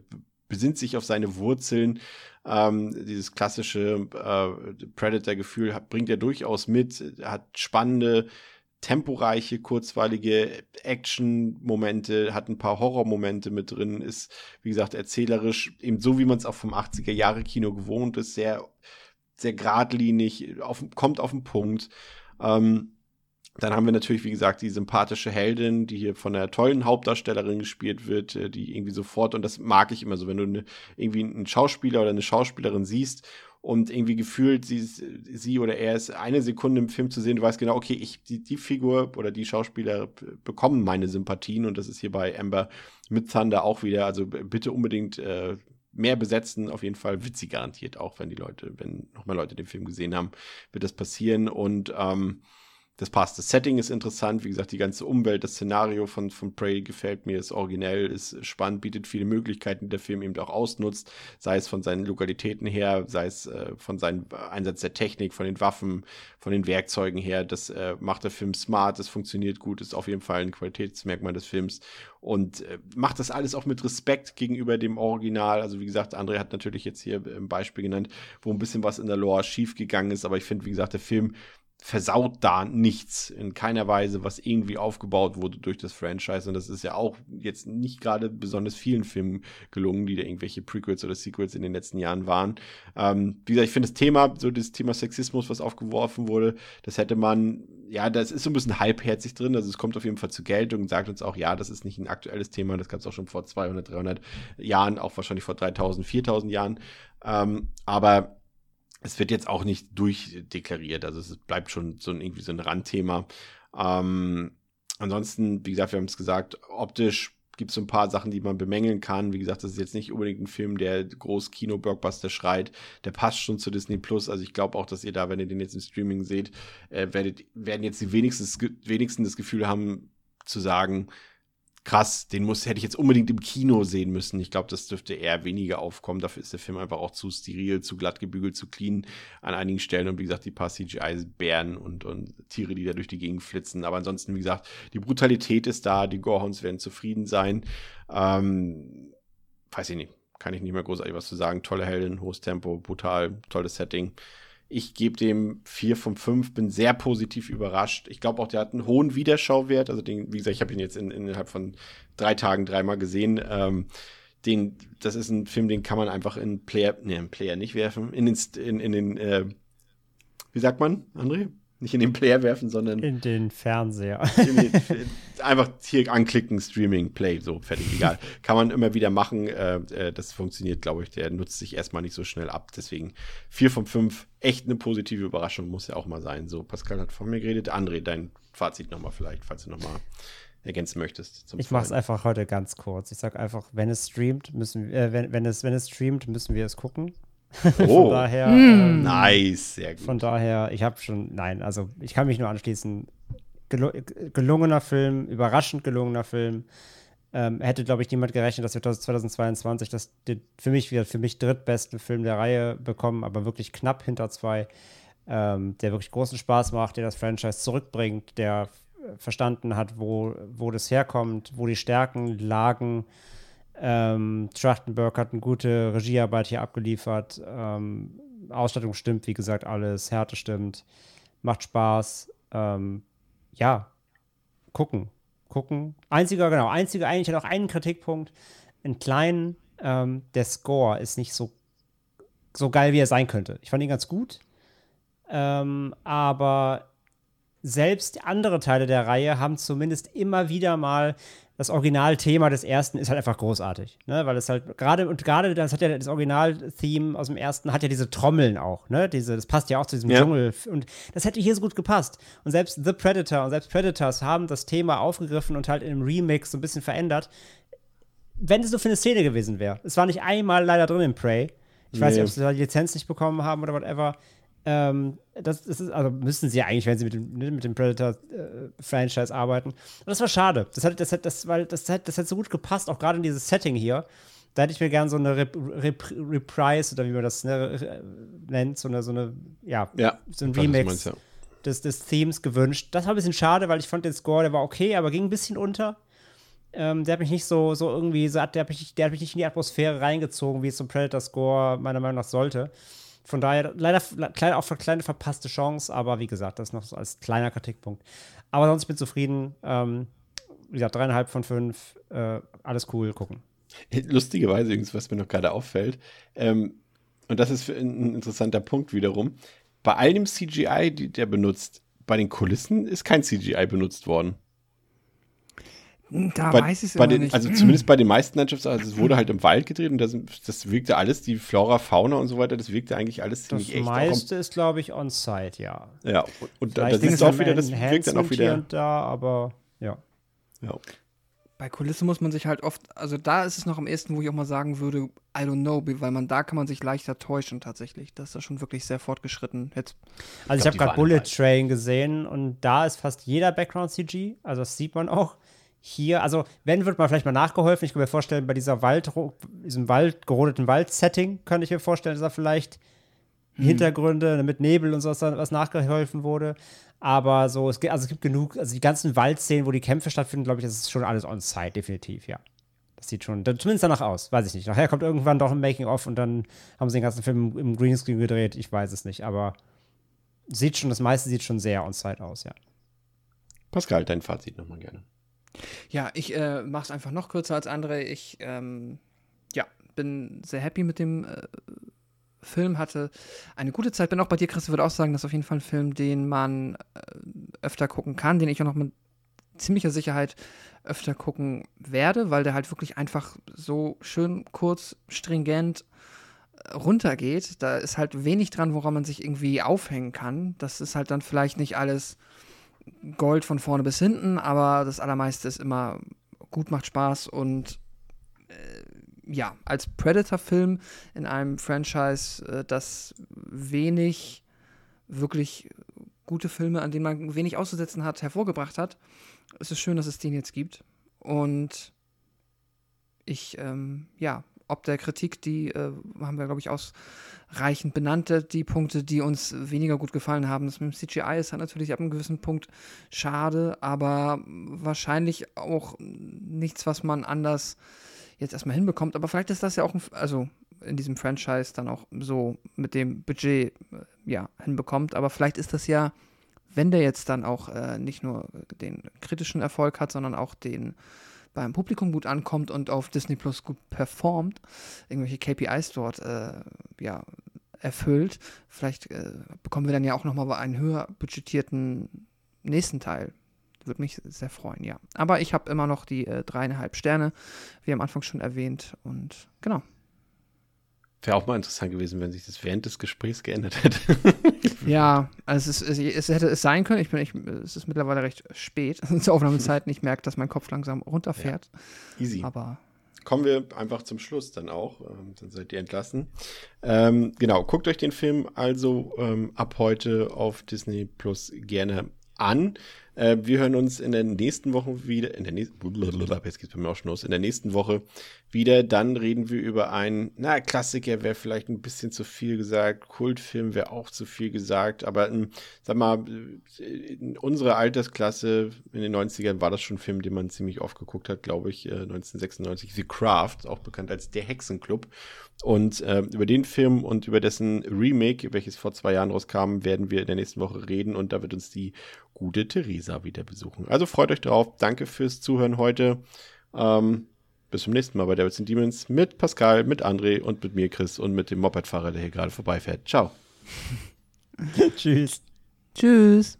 besinnt sich auf seine Wurzeln. Ähm, dieses klassische äh, Predator-Gefühl bringt er durchaus mit, hat spannende temporeiche, kurzweilige Action-Momente, hat ein paar Horror-Momente mit drin, ist, wie gesagt, erzählerisch, eben so wie man es auch vom 80er-Jahre-Kino gewohnt ist, sehr, sehr geradlinig, auf, kommt auf den Punkt. Ähm, dann haben wir natürlich, wie gesagt, die sympathische Heldin, die hier von einer tollen Hauptdarstellerin gespielt wird, äh, die irgendwie sofort, und das mag ich immer so, wenn du eine, irgendwie einen Schauspieler oder eine Schauspielerin siehst und irgendwie gefühlt sie, sie oder er ist eine Sekunde im Film zu sehen, du weißt genau, okay, ich, die, die Figur oder die Schauspieler bekommen meine Sympathien und das ist hier bei Amber mit Thunder auch wieder. Also bitte unbedingt äh, mehr besetzen, auf jeden Fall sie garantiert auch, wenn die Leute, wenn noch mehr Leute den Film gesehen haben, wird das passieren und ähm, das passt. Das Setting ist interessant. Wie gesagt, die ganze Umwelt, das Szenario von, von Prey gefällt mir, ist originell, ist spannend, bietet viele Möglichkeiten, die der Film eben auch ausnutzt. Sei es von seinen Lokalitäten her, sei es äh, von seinem Einsatz der Technik, von den Waffen, von den Werkzeugen her. Das äh, macht der Film smart, das funktioniert gut, ist auf jeden Fall ein Qualitätsmerkmal des Films und äh, macht das alles auch mit Respekt gegenüber dem Original. Also, wie gesagt, André hat natürlich jetzt hier ein Beispiel genannt, wo ein bisschen was in der Lore schiefgegangen ist, aber ich finde, wie gesagt, der Film versaut da nichts in keiner Weise, was irgendwie aufgebaut wurde durch das Franchise. Und das ist ja auch jetzt nicht gerade besonders vielen Filmen gelungen, die da irgendwelche Prequels oder Sequels in den letzten Jahren waren. Ähm, wie gesagt, ich finde das Thema, so das Thema Sexismus, was aufgeworfen wurde, das hätte man, ja, das ist so ein bisschen halbherzig drin. Also es kommt auf jeden Fall zur Geltung und sagt uns auch, ja, das ist nicht ein aktuelles Thema. Das gab es auch schon vor 200, 300 Jahren, auch wahrscheinlich vor 3000, 4000 Jahren. Ähm, aber es wird jetzt auch nicht durchdeklariert, also es bleibt schon so ein, irgendwie so ein Randthema. Ähm, ansonsten, wie gesagt, wir haben es gesagt, optisch gibt es so ein paar Sachen, die man bemängeln kann. Wie gesagt, das ist jetzt nicht unbedingt ein Film, der groß Kino-Blockbuster schreit. Der passt schon zu Disney Plus. Also ich glaube auch, dass ihr da, wenn ihr den jetzt im Streaming seht, äh, werdet, werden jetzt die wenigsten, wenigsten das Gefühl haben, zu sagen, krass, den muss, hätte ich jetzt unbedingt im Kino sehen müssen. Ich glaube, das dürfte eher weniger aufkommen. Dafür ist der Film einfach auch zu steril, zu glatt gebügelt, zu clean an einigen Stellen. Und wie gesagt, die paar CGI-Bären und, und Tiere, die da durch die Gegend flitzen. Aber ansonsten, wie gesagt, die Brutalität ist da, die Gorehounds werden zufrieden sein. Ähm, weiß ich nicht, kann ich nicht mehr großartig was zu sagen. Tolle Heldin, hohes Tempo, brutal, tolles Setting. Ich gebe dem 4 von 5, bin sehr positiv überrascht. Ich glaube auch, der hat einen hohen Wiederschauwert. Also, den, wie gesagt, ich habe ihn jetzt in, innerhalb von drei Tagen dreimal gesehen. Ähm, den, das ist ein Film, den kann man einfach in Player, ne, in Player nicht werfen, in den, in, in den, äh, wie sagt man, André? Nicht in den Player werfen, sondern. In den Fernseher. In den, einfach hier anklicken, Streaming, Play, so fertig, egal. Kann man immer wieder machen. Äh, äh, das funktioniert, glaube ich. Der nutzt sich erstmal nicht so schnell ab. Deswegen 4 von 5. Echt eine positive Überraschung, muss ja auch mal sein. So, Pascal hat von mir geredet. André, dein Fazit nochmal vielleicht, falls du nochmal ergänzen möchtest. ich mache es einfach heute ganz kurz. Ich sage einfach, wenn es streamt, müssen wir, äh, wenn, wenn, es, wenn es streamt, müssen wir es gucken. Oh, von daher. Mm. Ähm, nice, sehr gut. Von daher, ich habe schon, nein, also ich kann mich nur anschließen. Gelu gelungener Film, überraschend gelungener Film. Ähm, hätte, glaube ich, niemand gerechnet, dass wir 2022 das für mich wieder für mich drittbesten Film der Reihe bekommen, aber wirklich knapp hinter zwei, ähm, der wirklich großen Spaß macht, der das Franchise zurückbringt, der verstanden hat, wo, wo das herkommt, wo die Stärken lagen ähm, Trachtenberg hat eine gute Regiearbeit hier abgeliefert. Ähm, Ausstattung stimmt, wie gesagt, alles. Härte stimmt. Macht Spaß. Ähm, ja, gucken. Gucken. Einziger, genau, einziger, eigentlich hat auch einen Kritikpunkt. Einen kleinen, ähm, der Score ist nicht so, so geil, wie er sein könnte. Ich fand ihn ganz gut. Ähm, aber selbst andere Teile der Reihe haben zumindest immer wieder mal das Originalthema des ersten ist halt einfach großartig, ne? Weil es halt gerade und gerade das hat ja das Original-Theme aus dem ersten hat ja diese Trommeln auch, ne? Diese, das passt ja auch zu diesem ja. Dschungel und das hätte hier so gut gepasst. Und selbst The Predator und selbst Predators haben das Thema aufgegriffen und halt in einem Remix so ein bisschen verändert. Wenn es nur für eine Szene gewesen wäre. Es war nicht einmal leider drin im Prey. Ich nee. weiß nicht, ob sie da die Lizenz nicht bekommen haben oder whatever. Ähm, das, das, ist, also müssen sie ja eigentlich, wenn sie mit dem, ne, mit dem Predator-Franchise äh, arbeiten. Und das war schade. Das hat, das hat, das, weil das hat, das hat so gut gepasst, auch gerade in dieses Setting hier. da hätte ich mir gern so eine Rep Rep Reprise oder wie man das ne, nennt, so eine, so eine, ja, Ja, so ein Remix meinst, ja. des, des Themes gewünscht. Das war ein bisschen schade, weil ich fand den Score, der war okay, aber ging ein bisschen unter. Ähm, der hat mich nicht so, so irgendwie, so, der, hat mich, der hat mich nicht in die Atmosphäre reingezogen, wie es so ein Predator-Score meiner Meinung nach sollte. Von daher, leider, kleine, auch eine kleine verpasste Chance, aber wie gesagt, das noch als kleiner Kritikpunkt. Aber sonst bin ich zufrieden. Ähm, wie gesagt, dreieinhalb von fünf, äh, alles cool, gucken. Lustigerweise, übrigens, was mir noch gerade auffällt, ähm, und das ist ein interessanter Punkt wiederum, bei all dem CGI, die der benutzt, bei den Kulissen ist kein CGI benutzt worden. Da bei, weiß ich es bei immer den, nicht. Also zumindest bei den meisten Landschafts, also es wurde halt im Wald gedreht und das, das wirkte alles, die Flora, Fauna und so weiter, das wirkte eigentlich alles Das ziemlich echt. auch meiste ist, glaube ich, on-site, ja. ja, und, und da, da Vielleicht siehst ist du auch wieder, das wirkt dann auch wieder. und da, aber ja. Ja. Bei Kulisse muss man sich halt oft, also da ist es noch am ehesten, wo ich auch mal sagen würde, I don't know, weil man da kann man sich leichter täuschen tatsächlich. Das ist ja schon wirklich sehr fortgeschritten. Jetzt, Also ich, glaub, habe gerade Bullet. Train gesehen und da ist fast jeder Background CG, also das sieht man auch. Hier, also wenn, wird man vielleicht mal nachgeholfen. Ich kann mir vorstellen, bei dieser Wald, diesem Wald, gerodeten Wald-Setting, könnte ich mir vorstellen, dass da vielleicht Hintergründe mit Nebel und sowas dann was nachgeholfen wurde. Aber so, es gibt, also es gibt genug, also die ganzen Waldszenen, wo die Kämpfe stattfinden, glaube ich, das ist schon alles on-site, definitiv, ja. Das sieht schon, zumindest danach aus, weiß ich nicht. Nachher kommt irgendwann doch ein Making-of und dann haben sie den ganzen Film im Greenscreen gedreht, ich weiß es nicht, aber sieht schon, das meiste sieht schon sehr on-site aus, ja. Pascal, dein Fazit nochmal gerne. Ja, ich äh, mache es einfach noch kürzer als andere. Ich, ähm, ja, bin sehr happy mit dem äh, Film, hatte eine gute Zeit. Bin auch bei dir, Chris, würde auch sagen, das ist auf jeden Fall ein Film, den man äh, öfter gucken kann, den ich auch noch mit ziemlicher Sicherheit öfter gucken werde, weil der halt wirklich einfach so schön kurz, stringent äh, runtergeht. Da ist halt wenig dran, woran man sich irgendwie aufhängen kann. Das ist halt dann vielleicht nicht alles Gold von vorne bis hinten, aber das Allermeiste ist immer gut, macht Spaß und äh, ja, als Predator-Film in einem Franchise, äh, das wenig wirklich gute Filme, an denen man wenig auszusetzen hat, hervorgebracht hat, ist es schön, dass es den jetzt gibt. Und ich, ähm, ja, ob der Kritik, die äh, haben wir, glaube ich, ausreichend benannt, die Punkte, die uns weniger gut gefallen haben. Das mit dem CGI ist halt natürlich ab einem gewissen Punkt schade, aber wahrscheinlich auch nichts, was man anders jetzt erstmal hinbekommt. Aber vielleicht ist das ja auch, ein, also in diesem Franchise dann auch so mit dem Budget äh, ja hinbekommt. Aber vielleicht ist das ja, wenn der jetzt dann auch äh, nicht nur den kritischen Erfolg hat, sondern auch den beim Publikum gut ankommt und auf Disney Plus gut performt, irgendwelche KPIs dort äh, ja, erfüllt, vielleicht äh, bekommen wir dann ja auch nochmal einen höher budgetierten nächsten Teil. Würde mich sehr freuen, ja. Aber ich habe immer noch die äh, dreieinhalb Sterne, wie am Anfang schon erwähnt. Und genau. Wäre auch mal interessant gewesen, wenn sich das während des Gesprächs geändert hätte. Ja, also es, ist, es, hätte es sein können. Ich bin, ich, es ist mittlerweile recht spät zur Aufnahmezeit. Ich merke, dass mein Kopf langsam runterfährt. Easy. Aber Kommen wir einfach zum Schluss dann auch. Ähm, dann seid ihr entlassen. Ähm, genau, guckt euch den Film also ähm, ab heute auf Disney Plus gerne an. Äh, wir hören uns in der nächsten Woche wieder, in der nächsten, jetzt bei mir auch schon los, in der nächsten Woche wieder. Dann reden wir über einen, na, Klassiker wäre vielleicht ein bisschen zu viel gesagt, Kultfilm wäre auch zu viel gesagt, aber ähm, sag mal, in unserer Altersklasse in den 90ern war das schon ein Film, den man ziemlich oft geguckt hat, glaube ich, äh, 1996, The Craft, auch bekannt als Der Hexenclub. Und äh, über den Film und über dessen Remake, welches vor zwei Jahren rauskam, werden wir in der nächsten Woche reden und da wird uns die gute Theresa wieder besuchen. Also freut euch drauf. Danke fürs Zuhören heute. Ähm, bis zum nächsten Mal bei Devils and Demons mit Pascal, mit André und mit mir, Chris, und mit dem Mopedfahrer, der hier gerade vorbeifährt. Ciao. Tschüss. tschüss.